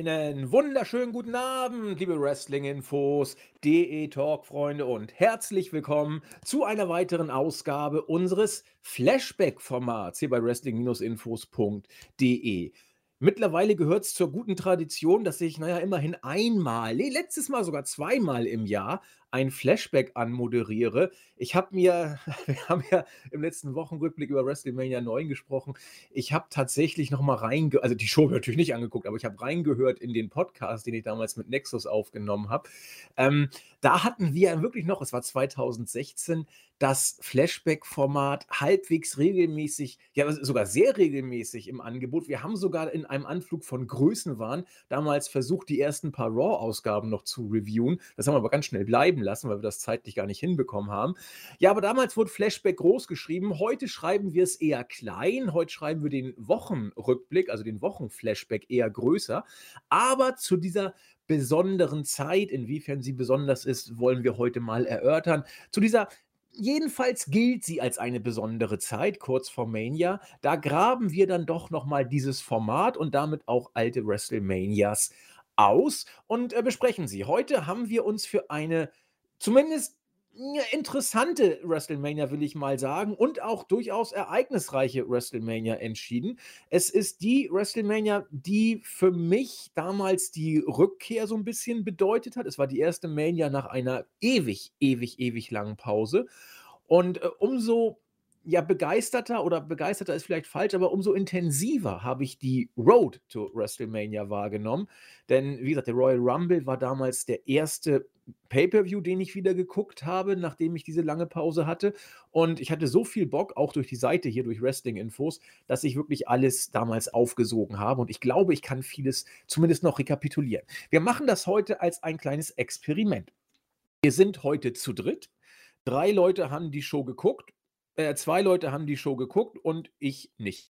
Einen wunderschönen guten Abend, liebe Wrestling-Infos, DE-Talk-Freunde und herzlich willkommen zu einer weiteren Ausgabe unseres Flashback-Formats hier bei Wrestling-Infos.de. Mittlerweile gehört es zur guten Tradition, dass ich, naja, immerhin einmal, letztes Mal sogar zweimal im Jahr ein Flashback anmoderiere. Ich habe mir, wir haben ja im letzten Wochenrückblick über WrestleMania 9 gesprochen. Ich habe tatsächlich noch mal reingehört, also die Show natürlich nicht angeguckt, aber ich habe reingehört in den Podcast, den ich damals mit Nexus aufgenommen habe. Ähm, da hatten wir wirklich noch, es war 2016, das Flashback-Format halbwegs regelmäßig, ja sogar sehr regelmäßig im Angebot. Wir haben sogar in einem Anflug von Größenwahn damals versucht, die ersten paar Raw-Ausgaben noch zu reviewen. Das haben wir aber ganz schnell bleiben bleiben lassen, weil wir das zeitlich gar nicht hinbekommen haben. Ja, aber damals wurde Flashback groß geschrieben. Heute schreiben wir es eher klein. Heute schreiben wir den Wochenrückblick, also den Wochenflashback eher größer. Aber zu dieser besonderen Zeit, inwiefern sie besonders ist, wollen wir heute mal erörtern. Zu dieser Jedenfalls gilt sie als eine besondere Zeit, kurz vor Mania. Da graben wir dann doch nochmal dieses Format und damit auch alte WrestleManias aus und äh, besprechen sie. Heute haben wir uns für eine zumindest ja, interessante WrestleMania, will ich mal sagen, und auch durchaus ereignisreiche WrestleMania entschieden. Es ist die WrestleMania, die für mich damals die Rückkehr so ein bisschen bedeutet hat. Es war die erste Mania nach einer ewig, ewig, ewig langen Pause. Und äh, umso ja, begeisterter oder begeisterter ist vielleicht falsch, aber umso intensiver habe ich die Road to WrestleMania wahrgenommen. Denn, wie gesagt, der Royal Rumble war damals der erste Pay-per-view, den ich wieder geguckt habe, nachdem ich diese lange Pause hatte. Und ich hatte so viel Bock, auch durch die Seite hier, durch Wrestling-Infos, dass ich wirklich alles damals aufgesogen habe. Und ich glaube, ich kann vieles zumindest noch rekapitulieren. Wir machen das heute als ein kleines Experiment. Wir sind heute zu dritt. Drei Leute haben die Show geguckt äh, zwei Leute haben die Show geguckt und ich nicht.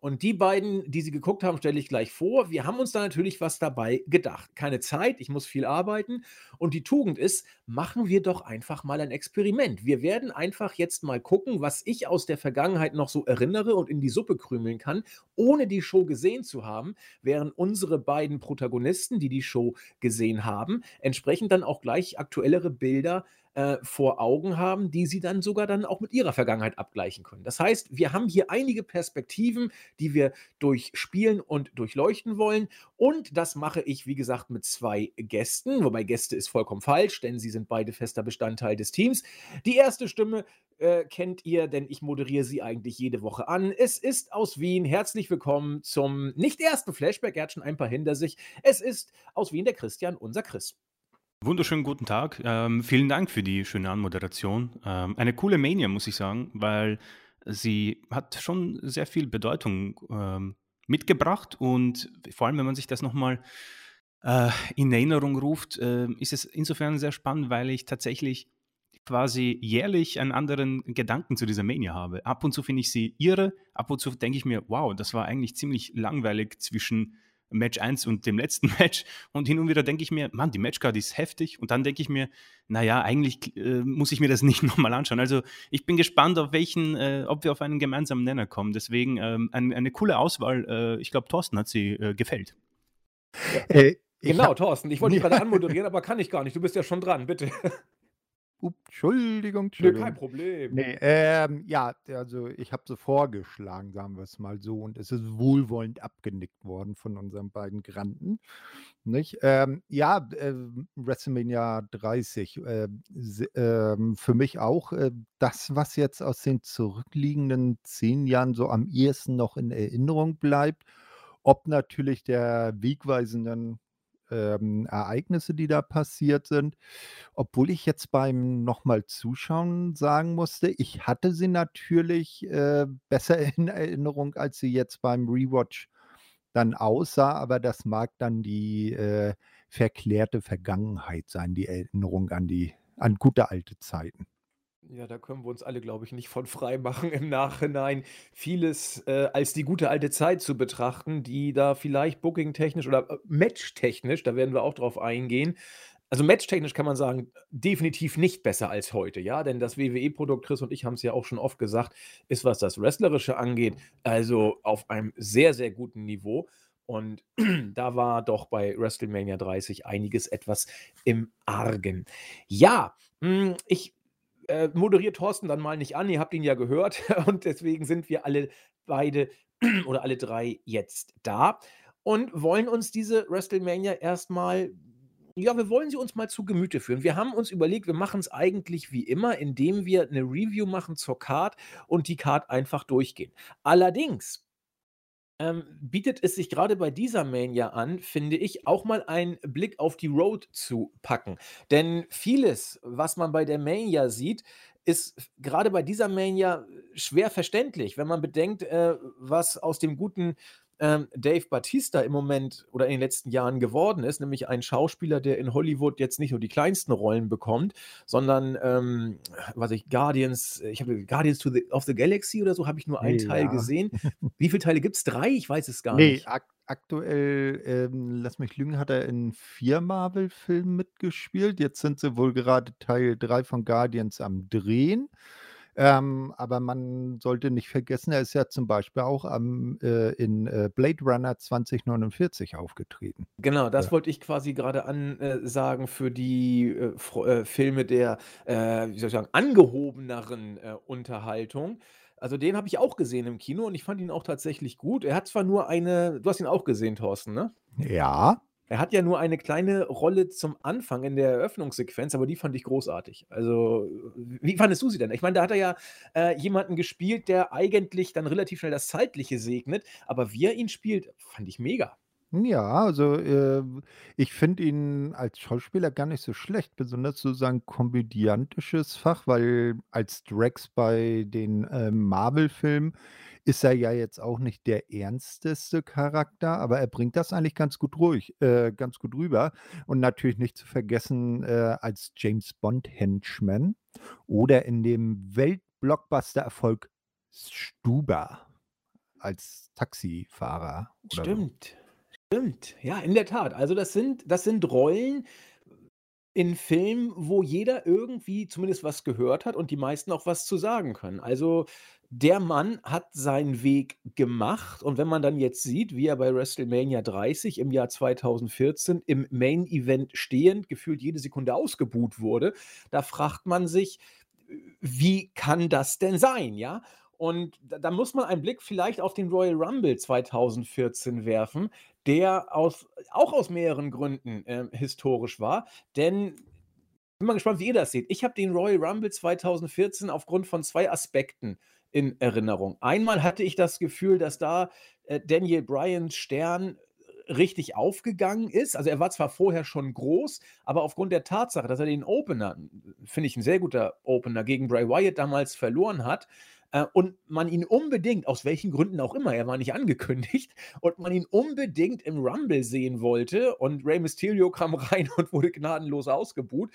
Und die beiden, die sie geguckt haben, stelle ich gleich vor. Wir haben uns da natürlich was dabei gedacht. Keine Zeit, ich muss viel arbeiten. Und die Tugend ist, machen wir doch einfach mal ein Experiment. Wir werden einfach jetzt mal gucken, was ich aus der Vergangenheit noch so erinnere und in die Suppe krümeln kann, ohne die Show gesehen zu haben, während unsere beiden Protagonisten, die die Show gesehen haben, entsprechend dann auch gleich aktuellere Bilder äh, vor Augen haben, die sie dann sogar dann auch mit ihrer Vergangenheit abgleichen können. Das heißt, wir haben hier einige Perspektiven, die wir durchspielen und durchleuchten wollen. Und das mache ich, wie gesagt, mit zwei Gästen, wobei Gäste ist vollkommen falsch, denn sie sind beide fester Bestandteil des Teams. Die erste Stimme äh, kennt ihr, denn ich moderiere sie eigentlich jede Woche an. Es ist aus Wien. Herzlich willkommen zum nicht ersten Flashback. Er hat schon ein paar hinter sich. Es ist aus Wien der Christian, unser Chris. Wunderschönen guten Tag. Ähm, vielen Dank für die schöne Anmoderation. Ähm, eine coole Mania, muss ich sagen, weil sie hat schon sehr viel Bedeutung ähm, mitgebracht und vor allem, wenn man sich das nochmal äh, in Erinnerung ruft, äh, ist es insofern sehr spannend, weil ich tatsächlich quasi jährlich einen anderen Gedanken zu dieser Mania habe. Ab und zu finde ich sie irre, ab und zu denke ich mir, wow, das war eigentlich ziemlich langweilig zwischen Match 1 und dem letzten Match. Und hin und wieder denke ich mir, Mann, die Matchcard ist heftig. Und dann denke ich mir, naja, eigentlich äh, muss ich mir das nicht nochmal anschauen. Also ich bin gespannt, auf welchen, äh, ob wir auf einen gemeinsamen Nenner kommen. Deswegen ähm, eine, eine coole Auswahl. Äh, ich glaube, Thorsten hat sie äh, gefällt. Äh, genau, hab, Thorsten. Ich wollte dich gerade anmoderieren, aber kann ich gar nicht. Du bist ja schon dran, bitte. Entschuldigung, Entschuldigung. kein Problem. Nee, ähm, ja, also ich habe so vorgeschlagen, sagen wir es mal so, und es ist wohlwollend abgenickt worden von unseren beiden Granden. Nicht? Ähm, ja, äh, WrestleMania 30, äh, äh, für mich auch äh, das, was jetzt aus den zurückliegenden zehn Jahren so am ehesten noch in Erinnerung bleibt. Ob natürlich der wegweisenden ähm, Ereignisse, die da passiert sind. Obwohl ich jetzt beim nochmal Zuschauen sagen musste, ich hatte sie natürlich äh, besser in Erinnerung, als sie jetzt beim Rewatch dann aussah, aber das mag dann die äh, verklärte Vergangenheit sein, die Erinnerung an die an gute alte Zeiten. Ja, da können wir uns alle, glaube ich, nicht von frei machen, im Nachhinein vieles äh, als die gute alte Zeit zu betrachten, die da vielleicht booking-technisch oder äh, match-technisch, da werden wir auch drauf eingehen, also matchtechnisch kann man sagen, definitiv nicht besser als heute, ja, denn das WWE-Produkt, Chris und ich haben es ja auch schon oft gesagt, ist, was das Wrestlerische angeht, also auf einem sehr, sehr guten Niveau. Und da war doch bei WrestleMania 30 einiges etwas im Argen. Ja, hm, ich äh, moderiere Thorsten dann mal nicht an, ihr habt ihn ja gehört und deswegen sind wir alle beide oder alle drei jetzt da und wollen uns diese WrestleMania erstmal ja, wir wollen sie uns mal zu Gemüte führen. Wir haben uns überlegt, wir machen es eigentlich wie immer, indem wir eine Review machen zur Card und die Card einfach durchgehen. Allerdings ähm, bietet es sich gerade bei dieser Mania an, finde ich, auch mal einen Blick auf die Road zu packen. Denn vieles, was man bei der Mania sieht, ist gerade bei dieser Mania schwer verständlich, wenn man bedenkt, äh, was aus dem guten ähm, Dave Batista im Moment oder in den letzten Jahren geworden ist, nämlich ein Schauspieler, der in Hollywood jetzt nicht nur die kleinsten Rollen bekommt, sondern, ähm, was ich, Guardians, ich habe Guardians the, of the Galaxy oder so, habe ich nur einen Teil Ja. gesehen. Wie viele Teile gibt es? Drei? Ich weiß es gar Nee, nicht. ak aktuell, ähm, lass mich lügen, hat er in vier Marvel-Filmen mitgespielt. Jetzt sind sie wohl gerade Teil 3 von Guardians am Drehen. Ähm, aber man sollte nicht vergessen, er ist ja zum Beispiel auch am, äh, in äh, Blade Runner 2049 aufgetreten. Genau, das Ja. wollte ich quasi gerade ansagen für die äh, äh, Filme der, äh, wie soll ich sagen, angehobeneren äh, Unterhaltung. Also den habe ich auch gesehen im Kino und ich fand ihn auch tatsächlich gut. Er hat zwar nur eine, du hast ihn auch gesehen, Thorsten, ne? Ja. Er hat ja nur eine kleine Rolle zum Anfang in der Eröffnungssequenz, aber die fand ich großartig. Also, wie fandest du sie denn? Ich meine, da hat er ja äh, jemanden gespielt, der eigentlich dann relativ schnell das Zeitliche segnet, aber wie er ihn spielt, fand ich mega. Ja, also, äh, ich finde ihn als Schauspieler gar nicht so schlecht, besonders so sein komödiantisches Fach, weil als Drax bei den, ähm, Marvel-Filmen ist er ja jetzt auch nicht der ernsteste Charakter, aber er bringt das eigentlich ganz gut ruhig äh, ganz gut rüber. Und natürlich nicht zu vergessen, äh, als James Bond-Henchman oder in dem Welt-Blockbuster-Erfolg Stuber als Taxifahrer oder so. Stimmt. Stimmt. Ja, in der Tat. Also, das sind das sind Rollen in Filmen, wo jeder irgendwie zumindest was gehört hat und die meisten auch was zu sagen können. Also, der Mann hat seinen Weg gemacht und wenn man dann jetzt sieht, wie er bei WrestleMania 30 im Jahr 2014 im Main Event stehend gefühlt jede Sekunde ausgebuht wurde, da fragt man sich, wie kann das denn sein, ja? Und da muss man einen Blick vielleicht auf den Royal Rumble 2014 werfen, der aus auch aus mehreren Gründen, ähm, historisch war, denn bin mal gespannt, wie ihr das seht. Ich habe den Royal Rumble 2014 aufgrund von 2 Aspekten in Erinnerung. Einmal hatte ich das Gefühl, dass da, äh, Daniel Bryans Stern richtig aufgegangen ist. Also, er war zwar vorher schon groß, aber aufgrund der Tatsache, dass er den Opener finde ich 'n sehr guter Opener, gegen Bray Wyatt damals verloren hat, äh, und man ihn unbedingt, aus welchen Gründen auch immer, er war nicht angekündigt, und man ihn unbedingt im Rumble sehen wollte und Rey Mysterio kam rein und wurde gnadenlos ausgebuht.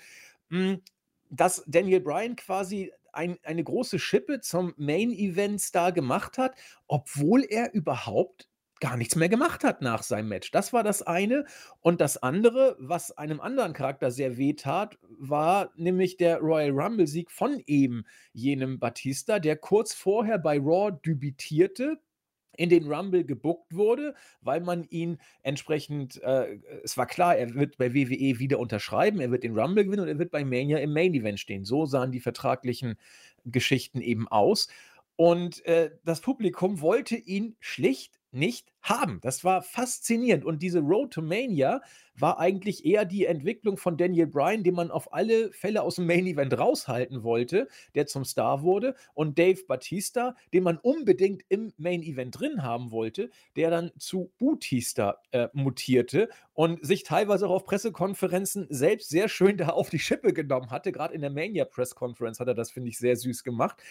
Dass Daniel Bryan quasi ein eine große Schippe zum Main Event Star gemacht hat, obwohl er überhaupt gar nichts mehr gemacht hat nach seinem Match. Das war das eine. Und das andere, was einem anderen Charakter sehr wehtat, war nämlich der Royal Rumble Sieg von eben jenem Batista, der kurz vorher bei Raw debütierte, in den Rumble gebookt wurde, weil man ihn entsprechend äh, es war klar, er wird bei WWE wieder unterschreiben, er wird den Rumble gewinnen und er wird bei Mania im Main Event stehen. So sahen die vertraglichen Geschichten eben aus. Und, äh, das Publikum wollte ihn schlicht nicht haben. Das war faszinierend und diese Road to Mania war eigentlich eher die Entwicklung von Daniel Bryan, den man auf alle Fälle aus'm Main Event raushalten wollte, der zum Star wurde und Dave Batista, den man unbedingt im Main Event drin haben wollte, der dann zu Boutista, äh, mutierte und sich teilweise auch auf Pressekonferenzen selbst sehr schön da auf die Schippe genommen hatte. Grad in der Mania Press Conference hat er das, finde ich, sehr süß gemacht.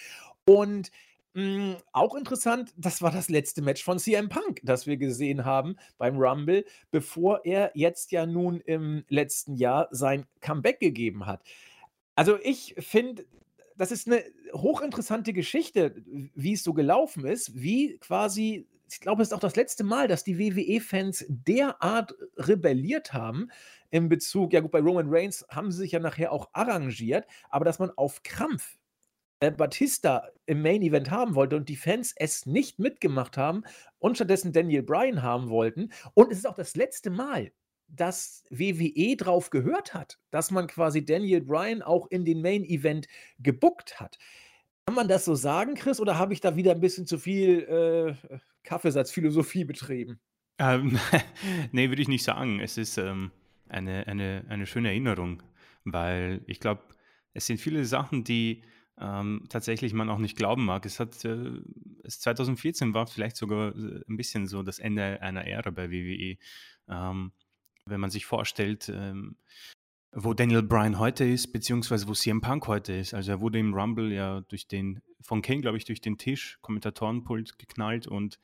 Und, hm, auch interessant, das war das letzte Match von CM Punk, das wir gesehen haben beim Rumble, bevor er jetzt ja nun im letzten Jahr sein Comeback gegeben hat. Also, ich finde, das ist 'ne hochinteressante Geschichte, wie es so gelaufen ist, wie quasi ich glaube, es ist auch das letzte Mal, dass die WWE-Fans derart rebelliert haben in Bezug, ja gut, bei Roman Reigns haben sie sich ja nachher auch arrangiert, aber dass man auf Krampf äh, Batista im Main Event haben wollte und die Fans es nicht mitgemacht haben und stattdessen Daniel Bryan haben wollten. Und es ist auch das letzte Mal, dass WWE drauf gehört hat, dass man quasi Daniel Bryan auch in den Main Event gebuckt hat. Kann man das so sagen, Chris, oder habe ich da wieder ein bisschen zu viel äh, Kaffeesatzphilosophie betrieben? Ähm, nee, würde ich nicht sagen. Es ist ähm, eine, eine, eine schöne Erinnerung, weil ich glaube, es sind viele Sachen, die ähm, tatsächlich man auch nicht glauben mag. Es hat äh, es 2014 war vielleicht sogar äh, ein bisschen so das Ende einer Ära bei WWE. Ähm, wenn man sich vorstellt, ähm, wo Daniel Bryan heute ist, beziehungsweise wo CM Punk heute ist. Also er wurde im Rumble ja durch den, von Kane, glaube ich, durch den Tisch, Kommentatorenpult geknallt und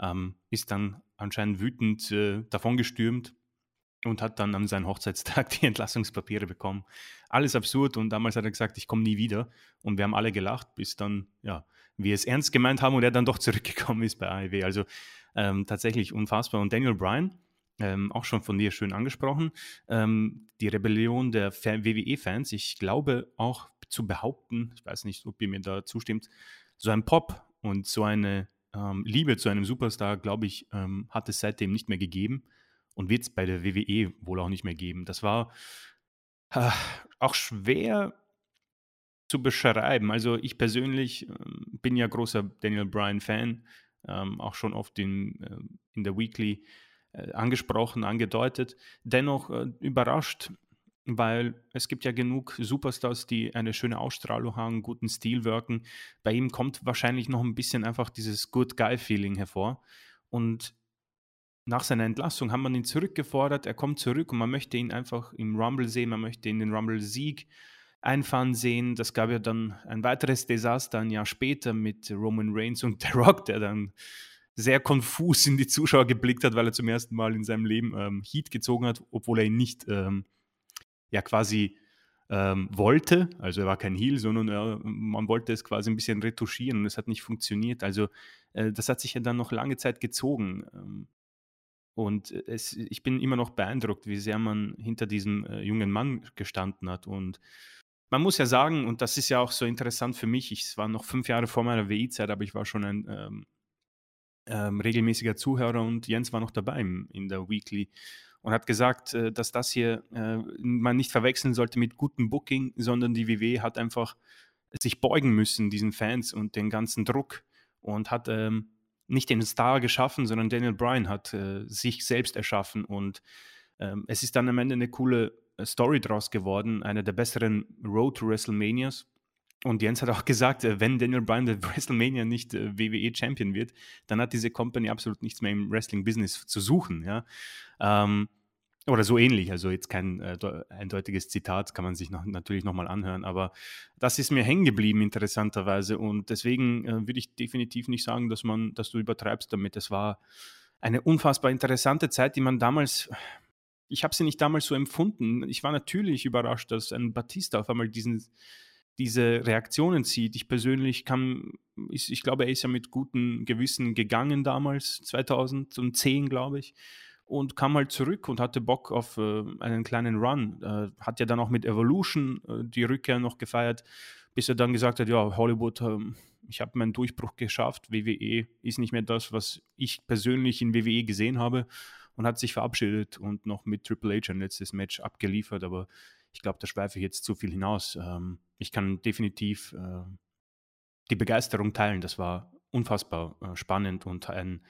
ähm, ist dann anscheinend wütend äh, davongestürmt und hat dann an seinem Hochzeitstag die Entlassungspapiere bekommen. Alles absurd und damals hat er gesagt, ich komme nie wieder. Und wir haben alle gelacht, bis dann, ja, wir es ernst gemeint haben und er dann doch zurückgekommen ist bei AEW. Also ähm, tatsächlich unfassbar. Und Daniel Bryan, ähm, auch schon von dir schön angesprochen, ähm, die Rebellion der WWE-Fans, ich glaube auch zu behaupten, ich weiß nicht, ob ihr mir da zustimmt, so ein Pop und so eine ähm, Liebe zu einem Superstar, glaube ich, ähm, hat es seitdem nicht mehr gegeben und wird es bei der WWE wohl auch nicht mehr geben. Das war äh, auch schwer zu beschreiben. Also ich persönlich äh, bin ja großer Daniel Bryan-Fan, ähm, auch schon oft in, äh, in der Weekly äh, angesprochen, angedeutet. Dennoch äh, überrascht, weil es gibt ja genug Superstars, die eine schöne Ausstrahlung haben, guten Stil wirken. Bei ihm kommt wahrscheinlich noch ein bisschen einfach dieses Good Guy-Feeling hervor. Und nach seiner Entlassung haben wir ihn zurückgefordert, er kommt zurück und man möchte ihn einfach im Rumble sehen, man möchte ihn den Rumble-Sieg einfahren sehen. Das gab ja dann ein weiteres Desaster ein Jahr später mit Roman Reigns und The Rock, der dann sehr konfus in die Zuschauer geblickt hat, weil er zum ersten Mal in seinem Leben ähm, Heat gezogen hat, obwohl er ihn nicht ähm, ja quasi ähm, wollte. Also er war kein Heel, sondern er, man wollte es quasi ein bisschen retuschieren und es hat nicht funktioniert. Also äh, das hat sich ja dann noch lange Zeit gezogen. Ähm, und es, ich bin immer noch beeindruckt, wie sehr man hinter diesem äh, jungen Mann gestanden hat. Und man muss ja sagen, und das ist ja auch so interessant für mich, ich war noch fünf Jahre vor meiner WI-Zeit, aber ich war schon ein ähm, ähm, regelmäßiger Zuhörer und Jens war noch dabei im, in der Weekly und hat gesagt, äh, dass das hier äh, man nicht verwechseln sollte mit gutem Booking, sondern die WW hat einfach sich beugen müssen, diesen Fans und den ganzen Druck und hat ähm, nicht den Star geschaffen, sondern Daniel Bryan hat äh, sich selbst erschaffen und ähm, es ist dann am Ende eine coole äh, Story draus geworden, eine der besseren Road to WrestleManias. Und Jens hat auch gesagt, äh, wenn Daniel Bryan der WrestleMania nicht äh, WWE Champion wird, dann hat diese Company absolut nichts mehr im Wrestling-Business zu suchen. Ja? Ähm, oder so ähnlich, also jetzt kein äh, eindeutiges Zitat, kann man sich noch, natürlich nochmal anhören, aber das ist mir hängen geblieben, interessanterweise. Und deswegen äh, würde ich definitiv nicht sagen, dass man, dass du übertreibst damit. Es war eine unfassbar interessante Zeit, die man damals, ich habe sie nicht damals so empfunden. Ich war natürlich überrascht, dass ein Batista auf einmal diesen, diese Reaktionen zieht. Ich persönlich kann, ich, ich glaube, er ist ja mit gutem Gewissen gegangen damals, 2010, glaube ich und kam halt zurück und hatte Bock auf äh, einen kleinen Run. Äh, hat ja dann auch mit Evolution äh, die Rückkehr noch gefeiert, bis er dann gesagt hat, ja, Hollywood, ähm, ich habe meinen Durchbruch geschafft, WWE ist nicht mehr das, was ich persönlich in WWE gesehen habe und hat sich verabschiedet und noch mit Triple H ein letztes Match abgeliefert, aber ich glaube, da schweife ich jetzt zu viel hinaus. Ähm, ich kann definitiv äh, die Begeisterung teilen, das war unfassbar äh, spannend und ein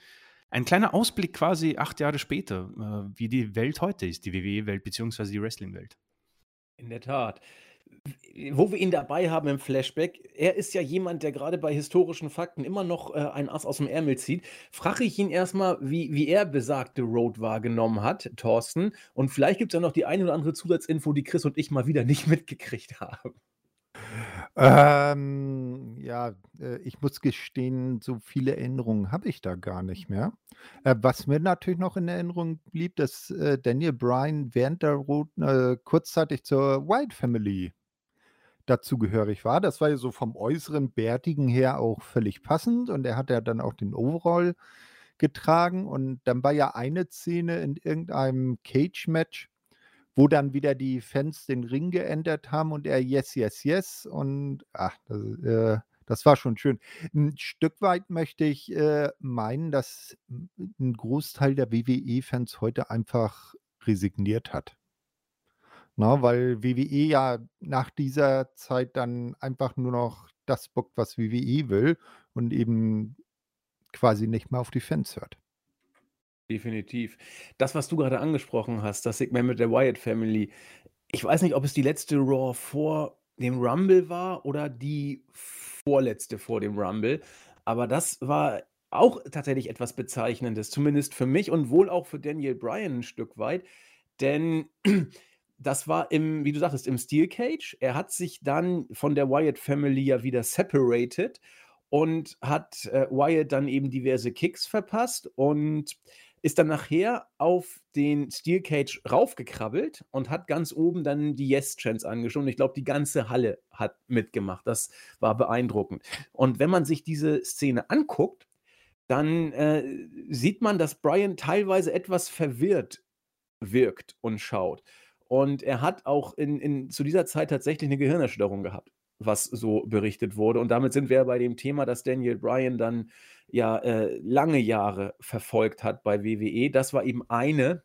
ein kleiner Ausblick quasi acht Jahre später, äh, wie die Welt heute ist, die WWE-Welt beziehungsweise die Wrestling-Welt. In der Tat. Wo wir ihn dabei haben im Flashback, er ist ja jemand, der gerade bei historischen Fakten immer noch äh, ein Ass aus dem Ärmel zieht. Frage ich ihn erstmal, wie, wie er besagte Road wahrgenommen hat, Thorsten. Und vielleicht gibt es ja noch die eine oder andere Zusatzinfo, die Chris und ich mal wieder nicht mitgekriegt haben. Ähm, ja, äh, ich muss gestehen, so viele Erinnerungen habe ich da gar nicht mehr. Äh, was mir natürlich noch in Erinnerung blieb, dass äh, Daniel Bryan während der Road äh, kurzzeitig zur White Family dazugehörig war. Das war ja so vom äußeren Bärtigen her auch völlig passend und er hat ja dann auch den Overall getragen und dann war ja eine Szene in irgendeinem Cage-Match, wo dann wieder die Fans den Ring geändert haben und er yes, yes, yes und ach, das, äh, das war schon schön. Ein Stück weit möchte ich äh, meinen, dass ein Großteil der WWE-Fans heute einfach resigniert hat. Na, weil WWE ja nach dieser Zeit dann einfach nur noch das bockt, was WWE will und eben quasi nicht mehr auf die Fans hört. Definitiv. Das, was du gerade angesprochen hast, das Segment mit der Wyatt Family, ich weiß nicht, ob es die letzte Raw vor dem Rumble war oder die vorletzte vor dem Rumble, aber das war auch tatsächlich etwas Bezeichnendes, zumindest für mich und wohl auch für Daniel Bryan ein Stück weit, denn das war im, wie du sagtest, im Steel Cage. Er hat sich dann von der Wyatt Family ja wieder separated und hat äh, Wyatt dann eben diverse Kicks verpasst und ist dann nachher auf den Steel Cage raufgekrabbelt und hat ganz oben dann die Yes-Chance angeschaut. Ich glaube, die ganze Halle hat mitgemacht. Das war beeindruckend. Und wenn man sich diese Szene anguckt, dann äh, sieht man, dass Brian teilweise etwas verwirrt wirkt und schaut. Und er hat auch in, in, zu dieser Zeit tatsächlich eine Gehirnerschütterung gehabt, was so berichtet wurde. Und damit sind wir bei dem Thema, das Daniel Bryan dann ja äh, lange Jahre verfolgt hat bei WWE. Das war eben eine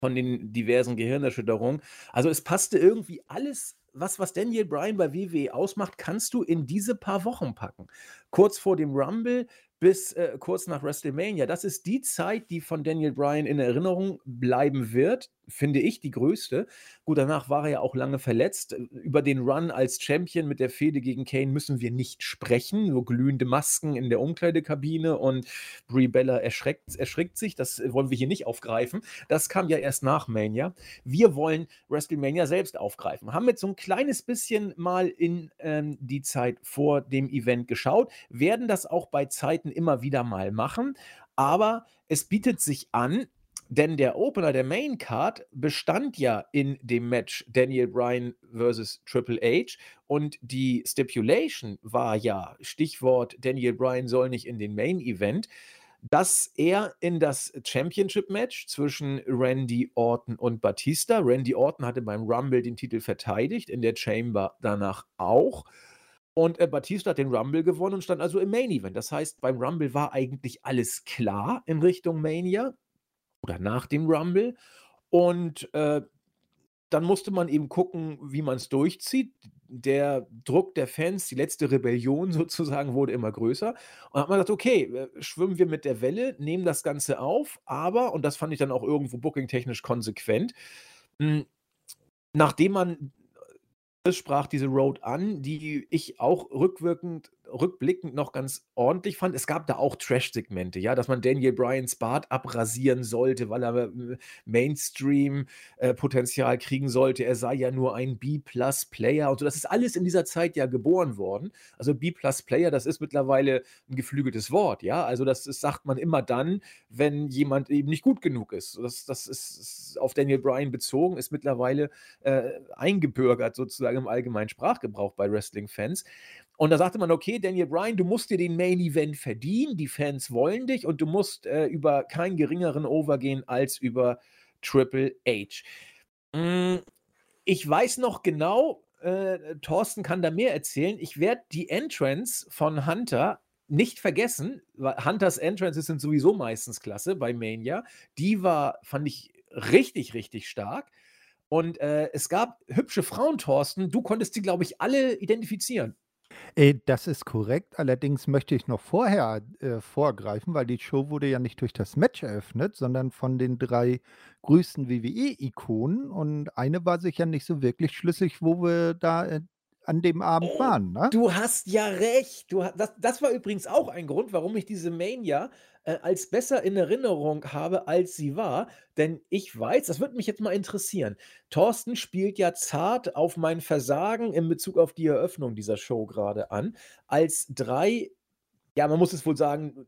von den diversen Gehirnerschütterungen. Also es passte irgendwie alles was, was Daniel Bryan bei WWE ausmacht, kannst du in diese paar Wochen packen. Kurz vor dem Rumble bis äh, kurz nach WrestleMania. Das ist die Zeit, die von Daniel Bryan in Erinnerung bleiben wird finde ich, die größte. Gut, danach war er ja auch lange verletzt. Über den Run als Champion mit der Fehde gegen Kane müssen wir nicht sprechen. Nur glühende Masken in der Umkleidekabine und Brie Bella erschreckt, erschrickt sich. Das wollen wir hier nicht aufgreifen. Das kam ja erst nach Mania. Wir wollen WrestleMania selbst aufgreifen. Haben jetzt so ein kleines bisschen mal in ähm, die Zeit vor dem Event geschaut, werden das auch bei Zeiten immer wieder mal machen. Aber es bietet sich an, denn der Opener der Main Card bestand ja in dem Match Daniel Bryan versus Triple H und die Stipulation war ja, Stichwort Daniel Bryan soll nicht in den Main Event, dass er in das Championship Match zwischen Randy Orton und Batista, Randy Orton hatte beim Rumble den Titel verteidigt, in der Chamber danach auch. Und äh, Batista hat den Rumble gewonnen und stand also im Main Event. Das heißt, beim Rumble war eigentlich alles klar in Richtung Mania oder nach dem Rumble. Und äh, dann musste man eben gucken, wie man es durchzieht. Der Druck der Fans, die letzte Rebellion sozusagen, wurde immer größer. Und hat man gesagt, okay, äh, schwimmen wir mit der Welle, nehmen das Ganze auf, aber, und das fand ich dann auch irgendwo bookingtechnisch konsequent, hm, nachdem man es sprach diese Road an, die ich auch rückwirkend rückblickend noch ganz ordentlich fand. Es gab da auch Trash-Segmente, ja, dass man Daniel Bryans Bart abrasieren sollte, weil er äh, Mainstream-Potenzial äh, kriegen sollte. Er sei ja nur ein B-Plus-Player und so. Das ist alles in dieser Zeit ja geboren worden. Also B-Plus-Player, das ist mittlerweile ein geflügeltes Wort, ja. Also das, das, sagt man immer dann, wenn jemand eben nicht gut genug ist. Das, das ist, ist auf Daniel Bryan bezogen, ist mittlerweile äh, eingebürgert sozusagen im allgemeinen Sprachgebrauch bei Wrestling-Fans. Und da sagte man, okay, Daniel Bryan, du musst dir den Main Event verdienen, die Fans wollen dich und du musst äh, über keinen geringeren Over gehen als über Triple H. Mm, ich weiß noch genau, äh, Thorsten kann da mehr erzählen. Ich werde die Entrance von Hunter nicht vergessen, weil Hunters Entrances sind sowieso meistens klasse bei Mania. Die war, fand ich richtig, richtig stark. Und äh, es gab hübsche Frauen, Thorsten. Du konntest die, glaube ich, alle identifizieren. Äh, das ist korrekt. Allerdings möchte ich noch vorher äh, vorgreifen, weil die Show wurde ja nicht durch das Match eröffnet, sondern von den drei größten WWE-Ikonen. Und eine war sicher nicht so wirklich schlüssig, wo wir da äh, an dem Abend Oh, waren, ne? du hast ja recht. Du, das, das war übrigens auch ein Grund, warum ich diese Mania äh, als besser in Erinnerung habe, als sie war. Denn ich weiß, das würde mich jetzt mal interessieren. Thorsten spielt ja zart auf mein Versagen in Bezug auf die Eröffnung dieser Show gerade an, als drei, ja, man muss es wohl sagen,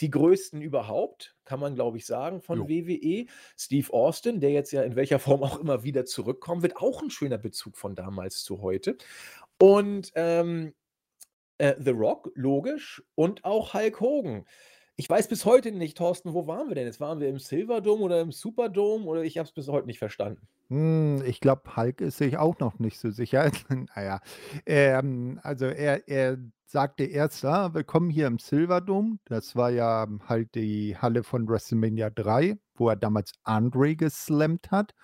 die größten überhaupt, kann man glaube ich sagen, von Jo. WWE. Steve Austin, der jetzt ja in welcher Form auch immer wieder zurückkommt, wird auch ein schöner Bezug von damals zu heute. Und ähm, äh, The Rock, logisch, und auch Hulk Hogan. Ich weiß bis heute nicht, Thorsten, wo waren wir denn jetzt? Waren wir im Silverdome oder im Superdome oder ich habe es bis heute nicht verstanden. Hm, ich glaube, Hulk ist sich auch noch nicht so sicher. Naja, ähm, also er er sagte erst: „Ja, willkommen hier im Silverdome.“ Das war ja halt die Halle von WrestleMania 3, wo er damals Andre geslammt hat.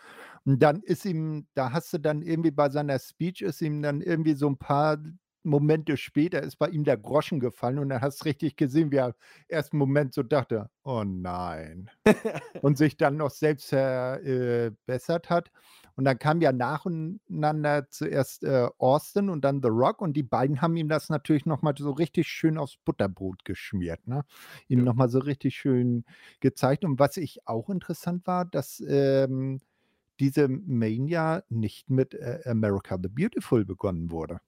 Und dann ist ihm da hast du dann irgendwie bei seiner Speech ist ihm dann irgendwie so 'n paar Momente später ist bei ihm der Groschen gefallen und dann hast richtig gesehen, wie er erst 'n Moment so dachte: „Oh nein.“ Und sich dann noch selbst ver äh, hat. Und dann kam ja nacheinander zuerst, äh, Austin und dann The Rock und die beiden haben ihm das natürlich noch mal so richtig schön aufs Butterbrot geschmiert, ne? Ihm Ja. noch mal so richtig schön gezeigt. Und was ich auch interessant war, dass, ähm, diese Mania nicht mit, äh, „America the Beautiful“ begonnen wurde.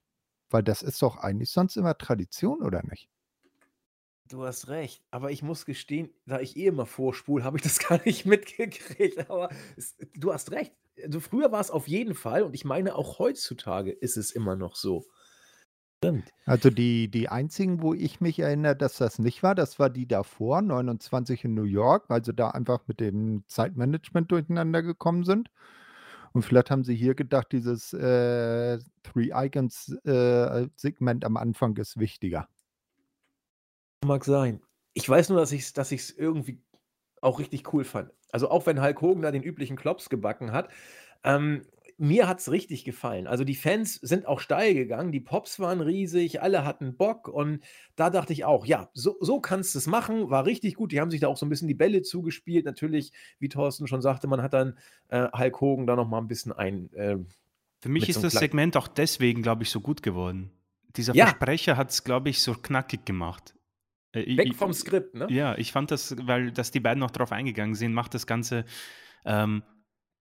Weil das ist doch eigentlich sonst immer Tradition, oder nicht? Du hast recht, aber ich muss gestehen, da ich eh immer vorspule, habe ich das gar nicht mitgekriegt, aber es du hast recht. Also, früher war es auf jeden Fall und ich meine, auch heutzutage ist es immer noch so. Stimmt. Also, die die einzigen, wo ich mich erinnere, dass das nicht war, das war die davor, 29 in New York, weil sie da einfach mit dem Zeitmanagement durcheinander gekommen sind. Und vielleicht haben sie hier gedacht, dieses, äh, Three Icons, äh, Segment am Anfang ist wichtiger. Mag sein. Ich weiß nur, dass ich's dass ich's irgendwie auch richtig cool fand. Also, auch wenn Hulk Hogan da den üblichen Klops gebacken hat, ähm, mir hat's richtig gefallen. Also, die Fans sind auch steil gegangen, die Pops waren riesig, alle hatten Bock und da dachte ich auch: „Ja, so so kannst du's machen“, war richtig gut. Die haben sich da auch so 'n bisschen die Bälle zugespielt. Natürlich, wie Thorsten schon sagte, man hat dann, äh, Hulk Hogan da noch mal 'n bisschen ein ähm, Für mich ist so das Segment auch deswegen, glaube ich, so gut geworden. Dieser Ja. Versprecher hat's, glaube ich, so knackig gemacht. Äh, Weg i vom Skript, ne? ja, ich fand das weil dass die beiden noch drauf eingegangen sind, macht das Ganze, ähm,